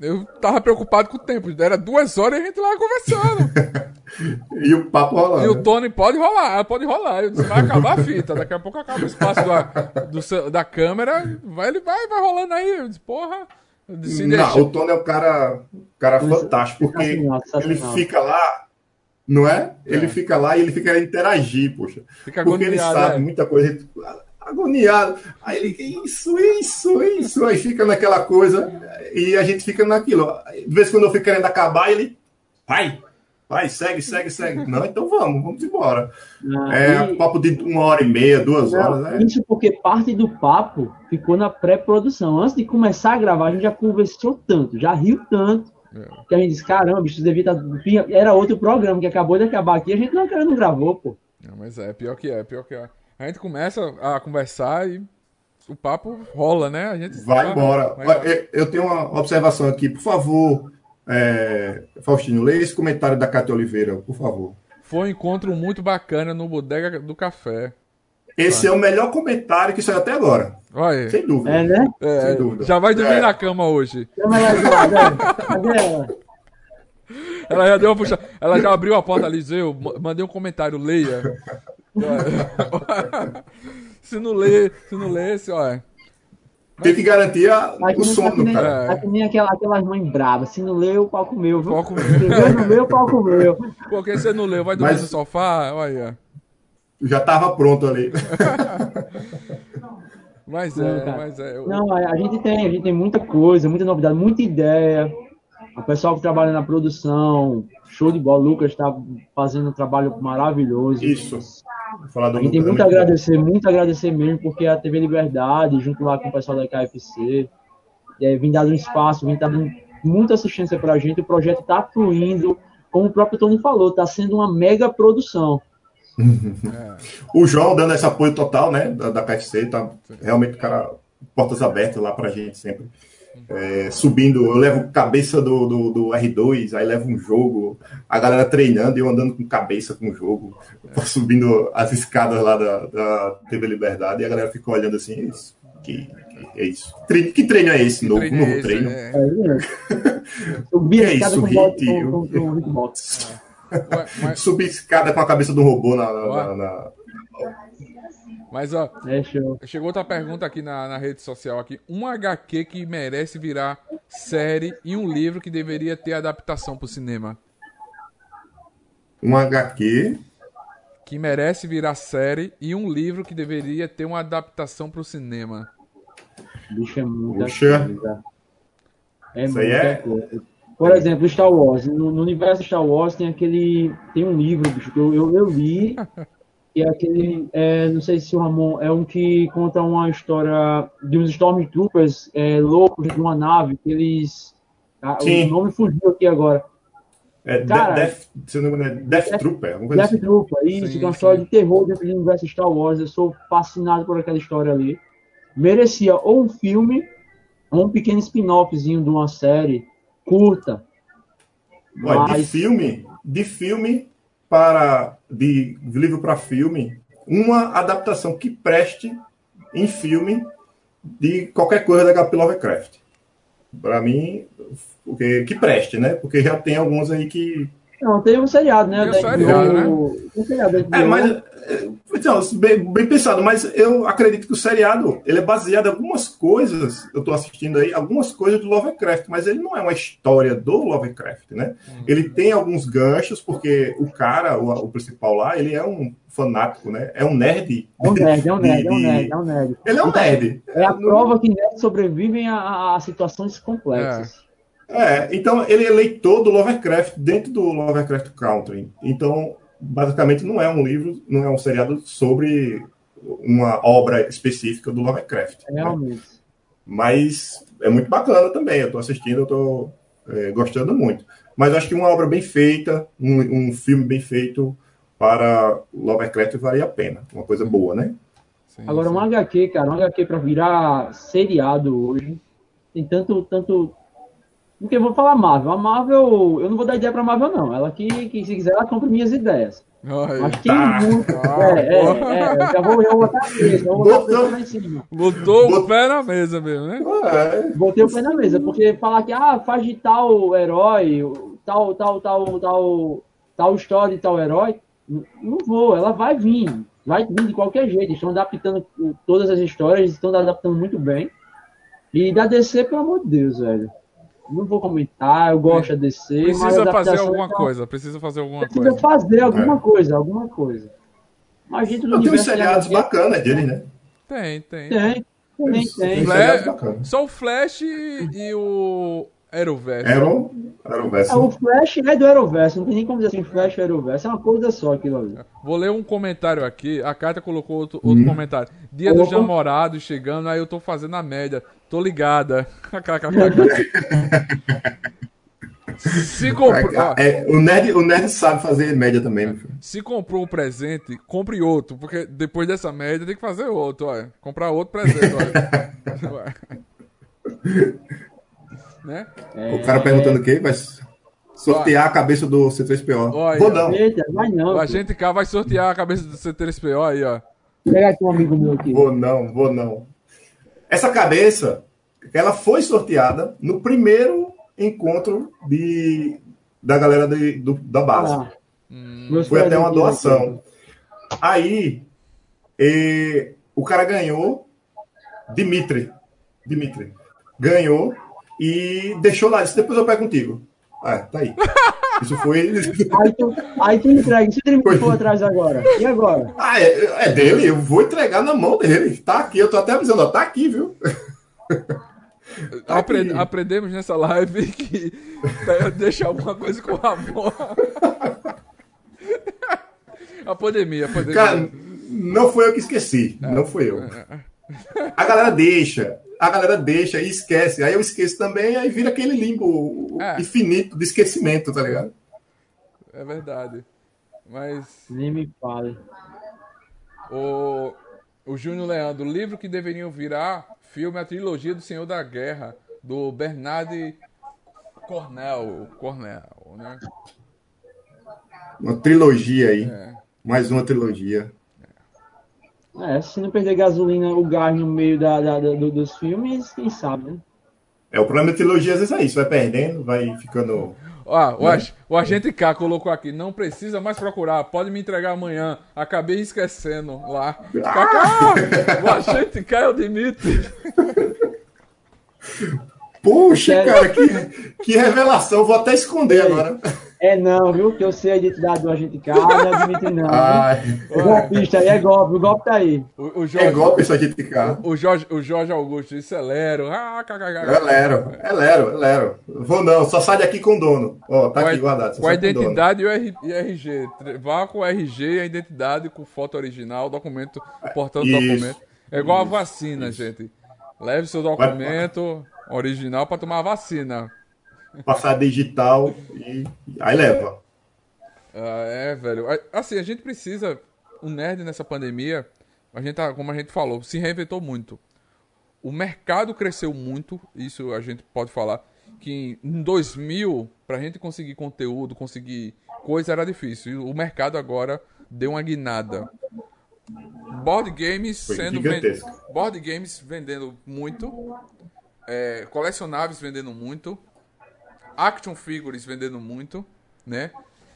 eu tava preocupado com o tempo, era duas horas e a gente lá conversando. *laughs* e o papo rolando. E o Tony pode rolar, pode rolar. Eu disse, vai acabar a fita. Daqui a pouco acaba o espaço da, do, da câmera. Vai, ele vai, vai rolando aí. Eu disse, porra. Disse, não, o Tony é o cara, cara fantástico, porque ele fica lá, não é? Ele é. fica lá e ele fica a interagir, poxa. Fica porque ele sabe é. muita coisa agoniado. Aí ele, isso, isso, isso. Aí fica naquela coisa e a gente fica naquilo. De vez em quando eu fico querendo acabar, ele vai, Vai, segue, segue, segue. Não, então vamos, vamos embora. Ah, é e... papo de uma hora e meia, duas não, horas, né? Isso porque parte do papo ficou na pré-produção. Antes de começar a gravar, a gente já conversou tanto, já riu tanto, é. que a gente disse, caramba, bicho, devia estar. Tá era outro programa que acabou de acabar aqui, a gente não, não gravou, pô. Não, mas é, pior que é, pior que é. A gente começa a conversar e o papo rola, né? A gente vai embora. Vai... Eu tenho uma observação aqui, por favor é, Faustino, leia esse comentário da Cátia Oliveira, por favor. Foi um encontro muito bacana no Bodega do Café. Esse é o melhor comentário que saiu até agora. Olha. Sem dúvida. É, né? É, Sem dúvida. Já vai dormir é. na cama hoje. Cadê ela? *laughs* Ela já deu uma puxa... Ela já abriu a porta ali, eu mandei um comentário, leia. *laughs* se não lê, se não lê, se, olha. Tem que garantir a, o sono, tá nem, cara. Tá que nem aquela, aquelas mães bravas. Se não leu, o pau comeu, viu? Pau comeu. Se não leu, o pau comeu. Porque você não leu, vai dormir Mas... no sofá, olha. Já tava pronto ali. *laughs* mas é, não, mas é. Eu... Não, a gente tem, a gente tem muita coisa, muita novidade, muita ideia. O pessoal que trabalha na produção, show de bola. Lucas está fazendo um trabalho maravilhoso. Isso. Falar do a gente tem muito a agradecer, muito a agradecer mesmo, porque a TV Liberdade, junto lá com o pessoal da KFC, é, vem dando um espaço, vem dando muita assistência para a gente. O projeto está fluindo, como o próprio Tony falou, está sendo uma mega produção. *laughs* o João dando esse apoio total, né, da, da KFC, tá realmente, cara, portas abertas lá para a gente sempre é, subindo, eu levo cabeça do, do, do, R2, aí levo um jogo, a galera treinando e eu andando com cabeça com o jogo, subindo as escadas lá da, da TV Liberdade, e a galera fica olhando assim, é isso, que, que é isso? Treino, que treino é esse? Que novo, treino novo é treino? É. *laughs* Subir é isso, hit. Subir escada com a cabeça do robô na, na, na mas, ó, é chegou outra pergunta aqui na, na rede social aqui. Um HQ que merece virar série e um livro que deveria ter adaptação pro cinema. Um HQ que merece virar série e um livro que deveria ter uma adaptação pro cinema. Bicho, é muita Puxa. coisa. É Isso muita é... coisa. Por exemplo, Star Wars. No, no, universo Star Wars tem aquele. Tem um livro, bicho, que eu, eu, eu li *laughs* é aquele, é, não sei se o Ramon, é um que conta uma história de uns Stormtroopers é, loucos de uma nave, que eles. Ah, o nome fugiu aqui agora. É, Cara, Death, se não me engano, é Death, Death Trooper. Death assim. Trooper, isso, sim, que é uma história de terror dentro do universo Star Wars. Eu sou fascinado por aquela história ali. Merecia ou um filme, ou um pequeno spin-offzinho de uma série curta. Ué, mas... De filme, de filme, para de livro para filme uma adaptação que preste em filme de qualquer coisa da H.P. Lovecraft. Para mim, porque, que preste, né? Porque já tem alguns aí que. Não, tem um seriado, né? Tem um seriado, né? Um seriado é, mas então, bem, bem, pensado, mas eu acredito que o seriado ele é baseado em algumas coisas, eu estou assistindo aí, algumas coisas do Lovecraft, mas ele não é uma história do Lovecraft, né? Uhum. Ele tem alguns ganchos, porque o cara, o, o, principal lá, ele é um fanático, né? É um nerd. É um nerd, é um *laughs* nerd, de, é um nerd, é um nerd. Ele é um nerd. É a prova que nerds sobrevivem a, a situações complexas. É. é, então ele é leitor do Lovecraft dentro do Lovecraft Country. Então basicamente não é um livro, não é um seriado sobre uma obra específica do Lovecraft. né? Realmente. Mas é muito bacana também. Eu tô assistindo, eu tô é, gostando muito. Mas acho que uma obra bem feita, um, um filme bem feito para Lovecraft vale a pena. Uma coisa boa, né? Sim, Agora, sim. um HQ, cara, um HQ pra virar seriado hoje, tem tanto, tanto... Porque eu vou falar Marvel. A Marvel, eu não vou dar ideia pra Marvel, não. Ela que, que se quiser, ela compra minhas ideias. Olha, Mas tem Tá. muito. Ah, é, é, é, eu já vou, eu botar a eu vou botar a cabeça lá em cima. botou o pé na mesa mesmo, né? É, Botei o pé na mesa, porque falar que ah, faz de tal herói, tal, tal, tal, tal, tal história de tal herói, não vou, ela vai vir, vai vir de qualquer jeito. Estão adaptando todas as histórias, estão adaptando muito bem. E da DC, pelo amor de Deus, velho. Não vou comentar, eu gosto da DC, Precisa fazer alguma tá- coisa, precisa fazer alguma Precisa coisa. fazer alguma coisa, alguma coisa. Mas dentro do Não, tem uns universo seriados bacanas dele, né? Tem, tem. Tem, tem, tem. Tem Flash-. Só o Flash e, o Arrowverse. Arrow, Arrowverse. Ah, o Flash é do Aeroverse, não tem nem como dizer assim, Flash e Aeroverse, é uma coisa só aquilo ali. Vou ler um comentário aqui. A Carta colocou outro, outro Hum. comentário. Dia dos Opa. namorados chegando, aí eu tô fazendo a média. Tô ligada. *laughs* Se comprou, ó, É, o, nerd, o nerd sabe fazer média também, meu filho. se comprou um presente, compre outro, porque depois dessa média tem que fazer outro, olha. Comprar outro presente, olha. *laughs* Né? O cara perguntando o quê? Vai sortear a cabeça do C3PO. Olha. Vou não. Eita, vai não. O pô. agente K vai sortear a cabeça do C3PO aí, ó. Pega aqui um amigo meu aqui. Vou não, vou não. Essa cabeça, ela foi sorteada no primeiro encontro de, da galera de- do- da base. Ah, meus Foi até uma doação. Aí, eh, o cara ganhou, Dimitri. Dimitri. Ganhou e deixou lá. Disse, depois eu pego contigo. Ah, tá aí. *laughs* Isso foi. Aí tu, aí tu entrega. Se ele Foi. for atrás agora. E agora? Ah, é, é dele, eu vou entregar na mão dele. Tá aqui, eu tô até avisando, ó, tá aqui, viu? Tá Apre- aqui. aprendemos nessa live que é, deixar alguma coisa com amor. A pandemia, a pandemia. Cara, não foi eu que esqueci. Não foi eu. A galera deixa. A galera deixa e esquece. Aí eu esqueço também, aí vira aquele limbo É. infinito de esquecimento, tá ligado? É verdade. Mas Nem me fale. o, o Júnior Leandro, o livro que deveriam virar filme é a trilogia do Senhor da Guerra, do Bernard Cornell. Cornell, né? Uma trilogia aí. É. Mais uma trilogia. É, se não perder gasolina, o gás no meio da, da- da- do- dos filmes, quem sabe, né? É, o problema de trilogia às vezes é isso. Vai perdendo, vai ficando. Ó, o, ag- o agente K colocou aqui, não precisa mais procurar, pode me entregar amanhã. Acabei esquecendo lá. KK, o agente K é o Dimitri. Puxa, Sério? cara, que, que revelação. Vou até esconder agora. É não, viu? Que eu sei a identidade do agente K, não admite não. Ai, É golpista aí, é golpe, o golpe tá aí. O, o é Jorge, golpe isso aqui de cá. o Jorge, o Jorge Augusto disse Celero. Ah, kkk. É Lero, é Lero, é Lero. Vou não, só sai daqui com o dono. Ó, tá aqui guardado. Com a sai com o dono. identidade e o RG. Vá com o RG e a identidade, com foto original, documento, portando o Isso. documento. É igual a vacina, gente. Leve seu documento original para tomar a vacina. Passar digital e aí leva. Ah, é, velho. A- Assim, a gente precisa. O nerd nessa pandemia, a gente, tá- como a gente falou, se reinventou muito. O mercado cresceu muito, isso a gente pode falar. Que em 2000, pra gente conseguir conteúdo, conseguir coisa era difícil. E o mercado agora deu uma guinada. Board games Foi sendo ven- gigantesco. board games vendendo muito, é, colecionáveis vendendo muito, action figures vendendo muito, né?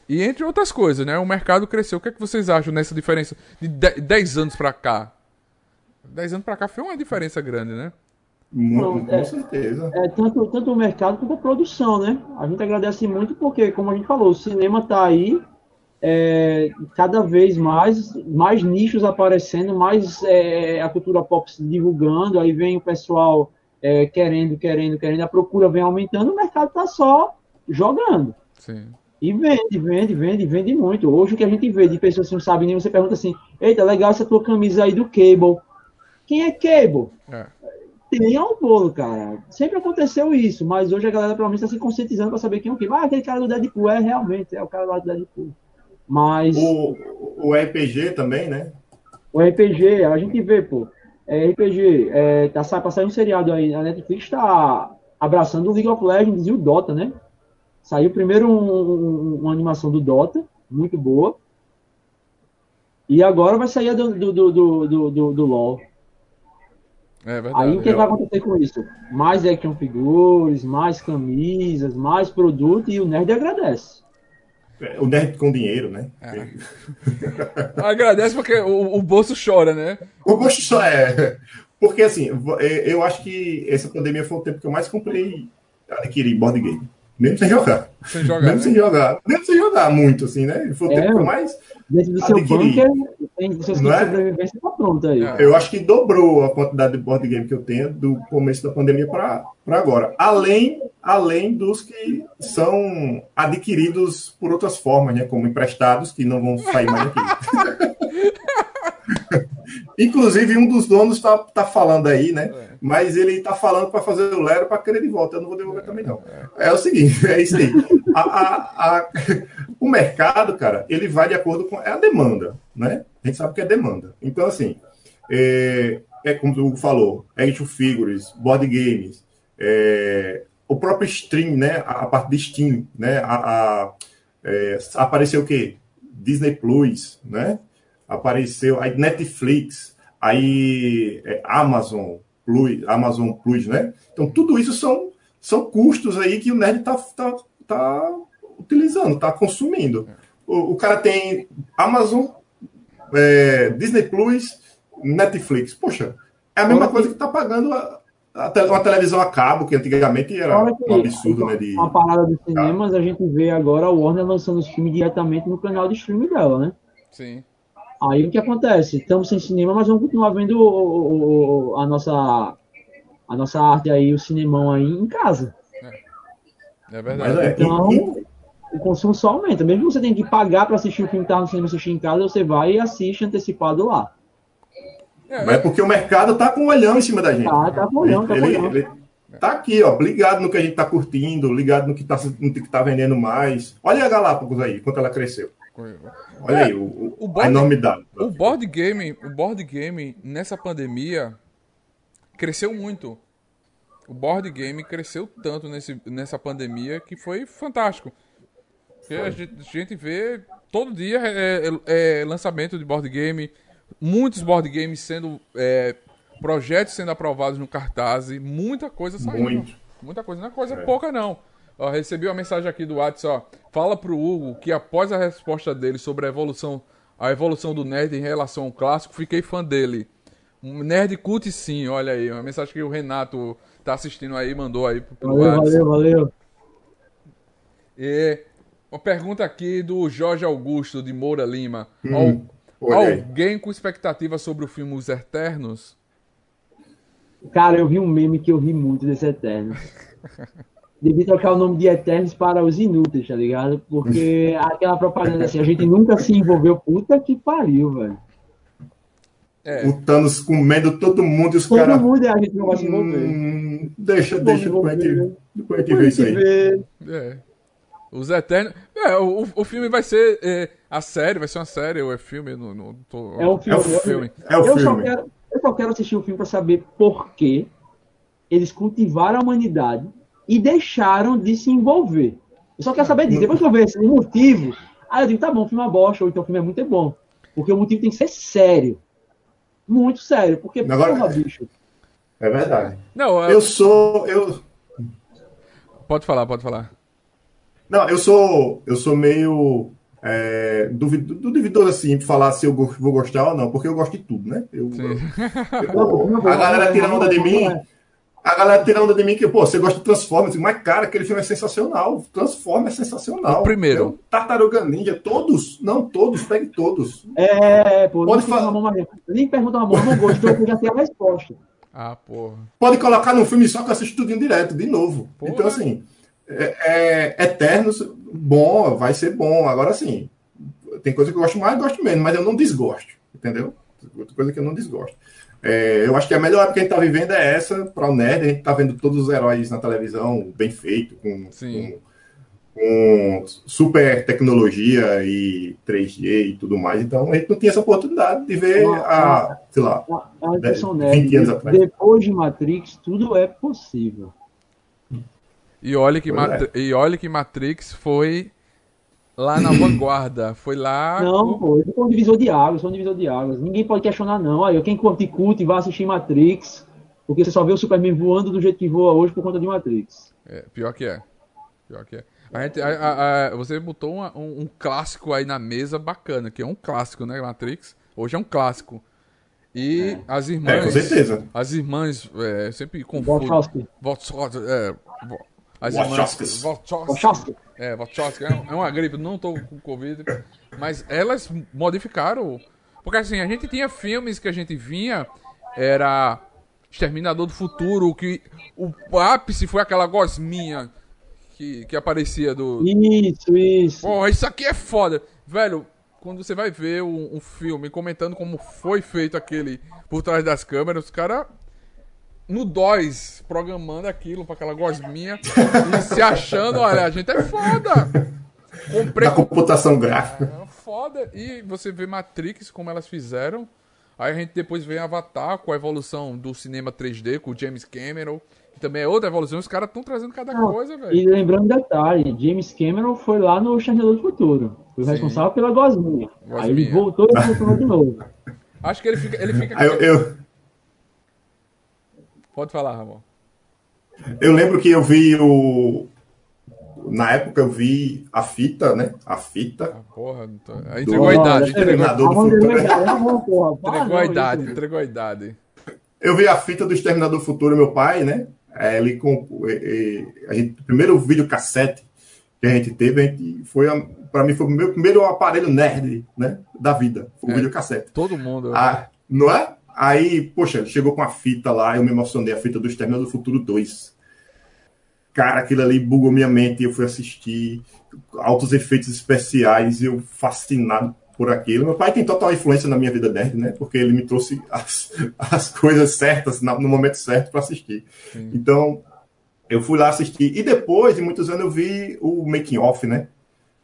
E entre outras coisas, né? O mercado cresceu. O que é que vocês acham nessa diferença de 10 anos pra cá? 10 anos pra cá foi uma diferença grande, né? Muito, com é- certeza. É, tanto, tanto o mercado quanto a produção, né? A gente agradece muito porque, como a gente falou, o cinema tá aí, é, cada vez mais, mais nichos aparecendo, mais é, a cultura pop se divulgando, aí vem o pessoal é, querendo, querendo, querendo, a procura vem aumentando, o mercado tá só jogando. Sim. E vende, vende, vende, vende muito. Hoje o que a gente vê de pessoas que não sabem nem, você pergunta assim, eita, legal essa tua camisa aí do Cable. Quem é Cable? É. Tem ao bolo, cara. Sempre aconteceu isso, mas hoje a galera pelo menos está se conscientizando para saber quem é o Cable. Ah, aquele cara do Deadpool, é realmente, é o cara lá do Deadpool. Mas O, o RPG também, né? o RPG, a gente vê, pô. É, RPG, é, tá passando um seriado aí, a Netflix tá abraçando o League of Legends e o Dota, né? Saiu primeiro um- um- uma animação do Dota, muito boa. E agora vai sair a do, do, do, do, do, do- do LoL. É verdade. Aí o que vai acontecer com isso? Mais action figures, mais camisas, mais produto e o Nerd agradece. O nerd com dinheiro, né? É. *laughs* Agradece porque o, o bolso chora, né? O gosto só é. Porque assim, eu acho que essa pandemia foi o tempo que eu mais comprei, adquiri board game. Mesmo sem jogar. Sem jogar, Mesmo né? sem jogar. Mesmo sem jogar muito, assim, né? Foi o É, tempo mais. Dentro do seu bunker, tem seus Não é? de sobrevivência tá pronto aí. É. Eu acho que dobrou a quantidade de board game que eu tenho do começo da pandemia para agora. Além, além dos que são adquiridos por outras formas, né? Como emprestados, que não vão sair mais daqui. *laughs* Inclusive, um dos donos tá, tá falando aí, né? Mas ele tá falando para fazer o Lero para querer de volta. Eu não vou devolver também, não. É o seguinte, *laughs* é isso aí. A- a- a- o mercado, cara, ele vai de acordo com é a demanda, né? A gente sabe que é demanda. Então, assim, é, é como o Hugo falou, action figures, board games, é, o próprio Stream, né? A, parte de Steam, né? A, é, apareceu o quê? Disney Plus, né? Apareceu aí Netflix, aí é, Amazon Plus, Amazon Plus, né? Então tudo isso são, são custos aí que o nerd tá, tá, tá utilizando, tá consumindo. O, o cara tem Amazon, é, Disney Plus, Netflix. Poxa, é a mesma coisa que tá pagando a, a te- uma televisão a cabo, que antigamente era que um absurdo, né? De... a parada dos cinemas, a gente vê agora a Warner lançando os filmes diretamente no canal de streaming dela, né? Sim. Aí o que acontece? Estamos sem cinema, mas vamos continuar vendo o- o- a, nossa, a nossa arte aí, o cinemão aí em casa. É Mas verdade. é, Então, e- o consumo só aumenta. Mesmo que você tenha que pagar para assistir o filme que tá no cinema, assistir em casa, você vai e assiste antecipado lá. É, Mas é porque o mercado tá com um olhão em cima da gente. Tá, tá com olhão, tá com ele, olhão. ele tá aqui, ó, ligado no que a gente tá curtindo, ligado no que tá, no que tá vendendo mais. Olha a Galápagos aí, quanto ela cresceu. Olha aí, o, o- a board- enormidade. O board game, o board game nessa pandemia cresceu muito. O board game cresceu tanto nesse, nessa pandemia que foi fantástico. Porque a gente, vê todo dia é, é- é lançamento de board game, muitos board games sendo é, projetos sendo aprovados no cartaz, muita coisa saindo. Muito. Muita coisa, não é coisa pouca não. Ó, recebi uma mensagem aqui do WhatsApp, ó. Fala pro Hugo que após a resposta dele sobre a evolução, a evolução do nerd em relação ao clássico, fiquei fã dele. Nerd cult sim, olha aí, uma mensagem que o Renato tá assistindo aí, mandou aí pro Valeu, WhatsApp. valeu, valeu. E uma pergunta aqui do Jorge Augusto de Moura Lima. Hum, Al- alguém com expectativa sobre o filme Os Eternos? Cara, eu vi um meme que eu ri muito desse Eternos. *laughs* Devia trocar o nome de Eternos para os inúteis, tá ligado? Porque *laughs* aquela propaganda assim, a gente nunca se envolveu. Puta que pariu, velho. É, O Thanos comendo todo mundo e os Todo caras. mundo é a gente não vai se envolver. Hum, deixa, Vamos deixa, depois a gente, depois a gente vê isso aí. É. Os Eternos. É, o, o filme vai ser. é, a série, vai ser uma série ou é filme? Não, não tô... É um filme. É o filme. É o eu, Só filme. quero, eu só quero assistir o filme para saber por que eles cultivaram a humanidade e deixaram de se envolver. Eu só quero saber disso. Depois que eu ver esse motivo, aí eu digo, tá bom, o filme é uma bosta, ou então o filme é muito bom. Porque o motivo tem que ser sério. Muito sério. Porque, Agora- porra, bicho. É verdade. Não, é- Eu sou. Eu, pode falar, pode falar. Não, eu sou, eu sou meio é, duvido- duvidoso assim de falar se eu vou gostar ou não, porque eu gosto de tudo, né? Eu, Sim. eu- a galera tira onda de mim, a galera tira onda de mim que, pô, você gosta de Transformers, mas cara, aquele filme é sensacional. Transformers é sensacional. O primeiro. Eu- Tartaruga Ninja, todos, não todos, pegue todos. É, pô, Pode nem falar. Ramon, nem pergunta a Ramon, eu não gosto, então eu já sei a resposta. Ah, porra. Pode colocar num filme só que eu assisto tudinho direto, de novo. Porra. Então, assim, é, é, Eternos, bom, vai ser bom. Agora sim, tem coisa que eu gosto mais, gosto menos, mas eu não desgosto, entendeu? Outra coisa que eu não desgosto. É, eu acho que a melhor época que a gente está vivendo é essa para o nerd. A gente está vendo todos os heróis na televisão bem feito, com, com, com, super tecnologia e 3D e tudo mais. Então a gente não tinha essa oportunidade de ver a, sei lá, a, a 20 anos atrás. Depois de Matrix, tudo é possível. E olha que, é. e olha que Matrix foi lá na vanguarda. Foi lá. Não, pô, foi um divisor de águas, foi um divisor de águas. Ninguém pode questionar, não. Aí, quem curte cult vai assistir Matrix, porque você só vê o Superman voando do jeito que voa hoje por conta de Matrix. É, pior que é. Pior que é. A gente, a, a, a, você botou uma, um, um, clássico aí na mesa bacana, que é um clássico, né, Matrix? Hoje é um clássico. E é. as irmãs. É, com certeza. As irmãs, é, sempre confundo. Wachowski. É, as irmãs. Wachowski. É, Wachowski. É, é uma gripe, não tô com Covid. Mas elas modificaram. Porque assim, a gente tinha filmes que a gente vinha, era Exterminador do Futuro, que o ápice foi aquela gosminha que, que aparecia do. Isso, isso. Porra, isso aqui é foda. Velho, quando você vai ver um, um filme comentando como foi feito aquele por trás das câmeras, os caras no DOS, programando aquilo para aquela gosminha e se achando, olha, a gente é foda. Comprei Na computação gráfica. É, foda. E você vê Matrix, como elas fizeram. Aí a gente depois vê Avatar com a evolução do cinema 3D, com o James Cameron. Que também é outra evolução. Os caras estão trazendo cada Não, coisa, velho. E lembrando um detalhe, James Cameron foi lá no Exterminador do Futuro. Foi Sim. responsável pela gosminha. gosminha. Aí ele voltou e voltou de novo. Acho que ele fica. Ele fica... Eu, eu, Pode falar, Ramon. Eu lembro que eu vi o. Na época eu vi a fita, né? A fita. Ah, porra, tô... entregou a idade. Exterminador do Futuro. Entregou a idade, entregou a idade. Eu vi a fita do Exterminador do Futuro, meu pai, né? É, ele com a gente, o primeiro vídeo cassete que a gente teve, a gente foi para mim foi o meu primeiro aparelho nerd, né, da vida, foi o é, vídeo cassete. Todo mundo. Ah, não é? Aí, poxa, chegou com a fita lá, eu me emocionei, a fita do Exterminador do Futuro 2. Cara, aquilo ali bugou minha mente, eu fui assistir altos efeitos especiais, eu fascinado por aquilo. Meu pai tem total influência na minha vida nerd, né? Porque ele me trouxe as, as coisas certas no momento certo para assistir. Sim. Então, eu fui lá assistir. E depois de muitos anos eu vi o making off, né?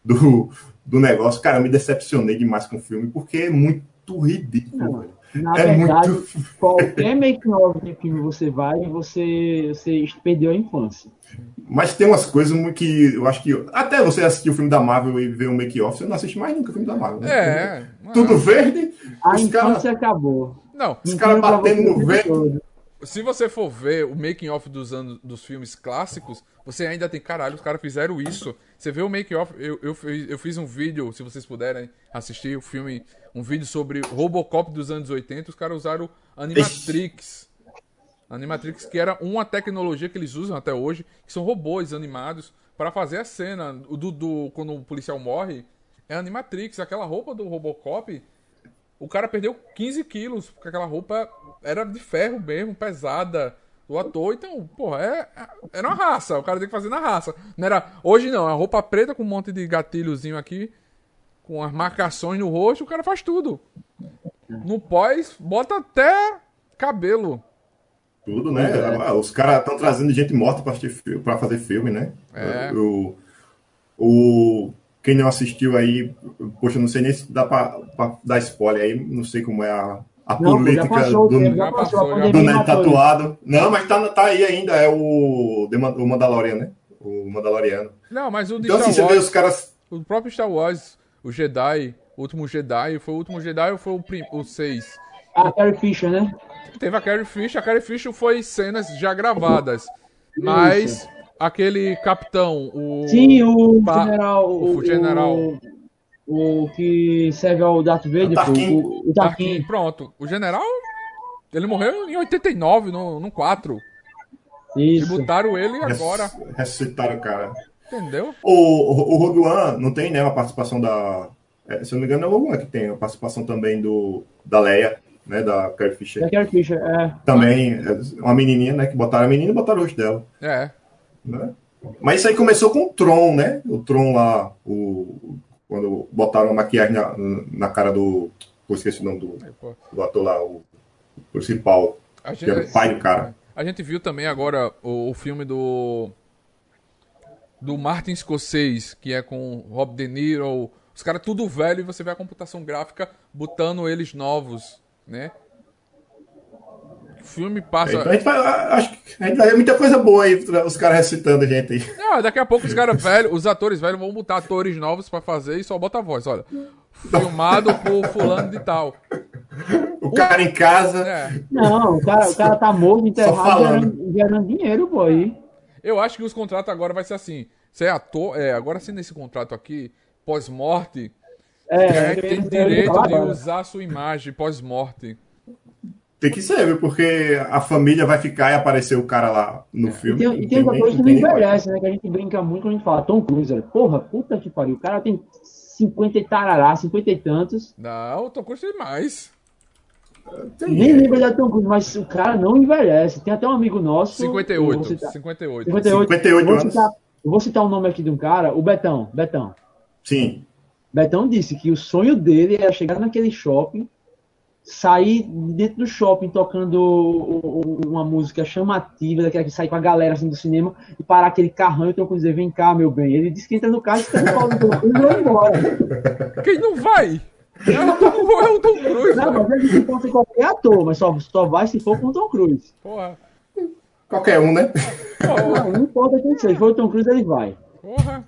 Do, do negócio. Cara, eu me decepcionei demais com o filme, porque é muito ridículo, velho. Na é verdade, muito... *laughs* qualquer make-off de filme você vai, você, você perdeu a infância. Mas tem umas coisas que eu acho que. Até você assistir o filme da Marvel e ver o make-off, você não assiste mais nunca o filme da Marvel. Né? É. Tudo verde. A infância cara... acabou. Não, os caras batendo no vento se você for ver o making off dos anos dos filmes clássicos, você ainda tem caralho, os caras fizeram isso. Você vê o making off, eu, eu, eu fiz um vídeo, se vocês puderem assistir o filme, um vídeo sobre Robocop dos anos 80, os caras usaram Animatrix. Animatrix, que era uma tecnologia que eles usam até hoje, que são robôs animados para fazer a cena do, do quando o policial morre. É Animatrix, aquela roupa do Robocop o cara perdeu 15 quilos, porque aquela roupa era de ferro mesmo, pesada. O ator, então, porra, é, é, era uma raça. O cara tem que fazer na raça. Não era. Hoje não, é a roupa preta com um monte de gatilhozinho aqui, com as marcações no rosto, o cara faz tudo. No pós, bota até cabelo. Tudo, né? É. Os caras estão trazendo gente morta para fazer filme, né? É. O, o, quem não assistiu aí, poxa, não sei nem se dá para dar spoiler aí, não sei como é a, a não, política passou, do, passou, do Neto tatuado. Não, mas tá, tá aí ainda, é o, o Mandalorian, né? O Mandaloriano. Não, mas o de então, Star assim, Wars, você vê os caras... O próprio Star Wars, o Jedi, o último Jedi, foi o último Jedi ou foi o, prim, o 6? A Carrie Fisher, né? Teve a Carrie Fisher, a Carrie Fisher foi cenas já gravadas, mas... Aquele capitão, o. Sim, o pa... general. O, o general. O, o, que serve ao Darth Vader, o Tarkin. O, o Tarkin. Pronto. O general. Ele morreu em 89, no, no 4. Isso. E botaram ele agora. Ressuscitaram o cara. Entendeu? O, o, o Rogue One não tem, né, uma participação da. É, se eu não me engano, é o Rogue One que tem a participação também do, da Leia, né, da Carrie Fisher. Da Carrie Fisher, é. Também, é uma menininha, né, que botaram a menina e botaram o rosto dela. É. Né? Mas isso aí começou com o Tron, né? O Tron lá, o, quando botaram a maquiagem na, na cara do. Pô, esqueci o nome do, do ator lá, o, o principal. Gente, que era o pai do cara. A gente viu também agora o, o filme do. Do Martin Scorsese, que é com Rob De Niro. Os caras tudo velho e você vê a computação gráfica botando eles novos, né? Filme passa. Então a gente vai, acho que a gente vai ver muita coisa boa aí, os caras recitando a gente aí. Não, daqui a pouco os caras velhos, os atores velhos vão botar atores novos pra fazer e só bota a voz, olha. Filmado por fulano de tal. O cara em casa. É. Não, o cara, o cara tá morto, enterrado, gerando, gerando dinheiro, pô, aí. Eu acho que os contratos agora vai ser assim. Você é ator, é, agora sim nesse contrato aqui, pós-morte, É, é, tem direito de usar a sua imagem pós-morte. Tem que ser? Porque a família vai ficar e aparecer o cara lá no E filme. tem, e tem outra nem- coisa que não tem envelhece, né? Que a gente brinca muito quando a gente fala Tom Cruise. olha, Porra, puta que pariu. O cara tem 50 e tarará, 50 e tantos. Não, o Tom Cruise tem mais. Tem- Nem lembro de Tom Cruise, mas o cara não envelhece. Tem até um amigo nosso. eu vou 58. citar- 58. 58. 58 eu vou anos. citar, eu vou citar o nome aqui de um cara, o Betão. Betão. Sim. Betão disse que o sonho dele era chegar naquele shopping, sair dentro do shopping tocando uma música chamativa, daquela que sai com a galera assim do cinema, e parar aquele carrão e o Tom Cruise dizer, vem cá, meu bem. Ele disse que entra no carro e fica no colo do Tom Cruise e vai embora. Quem não vai? É o Tom, é o Tom Cruise. Não, mas ele pode ser qualquer ator, mas só, só vai se for com o Tom Cruise. Porra. Qualquer um, né? Porra. Não, não importa quem seja, se for o Tom Cruise, ele vai. Porra.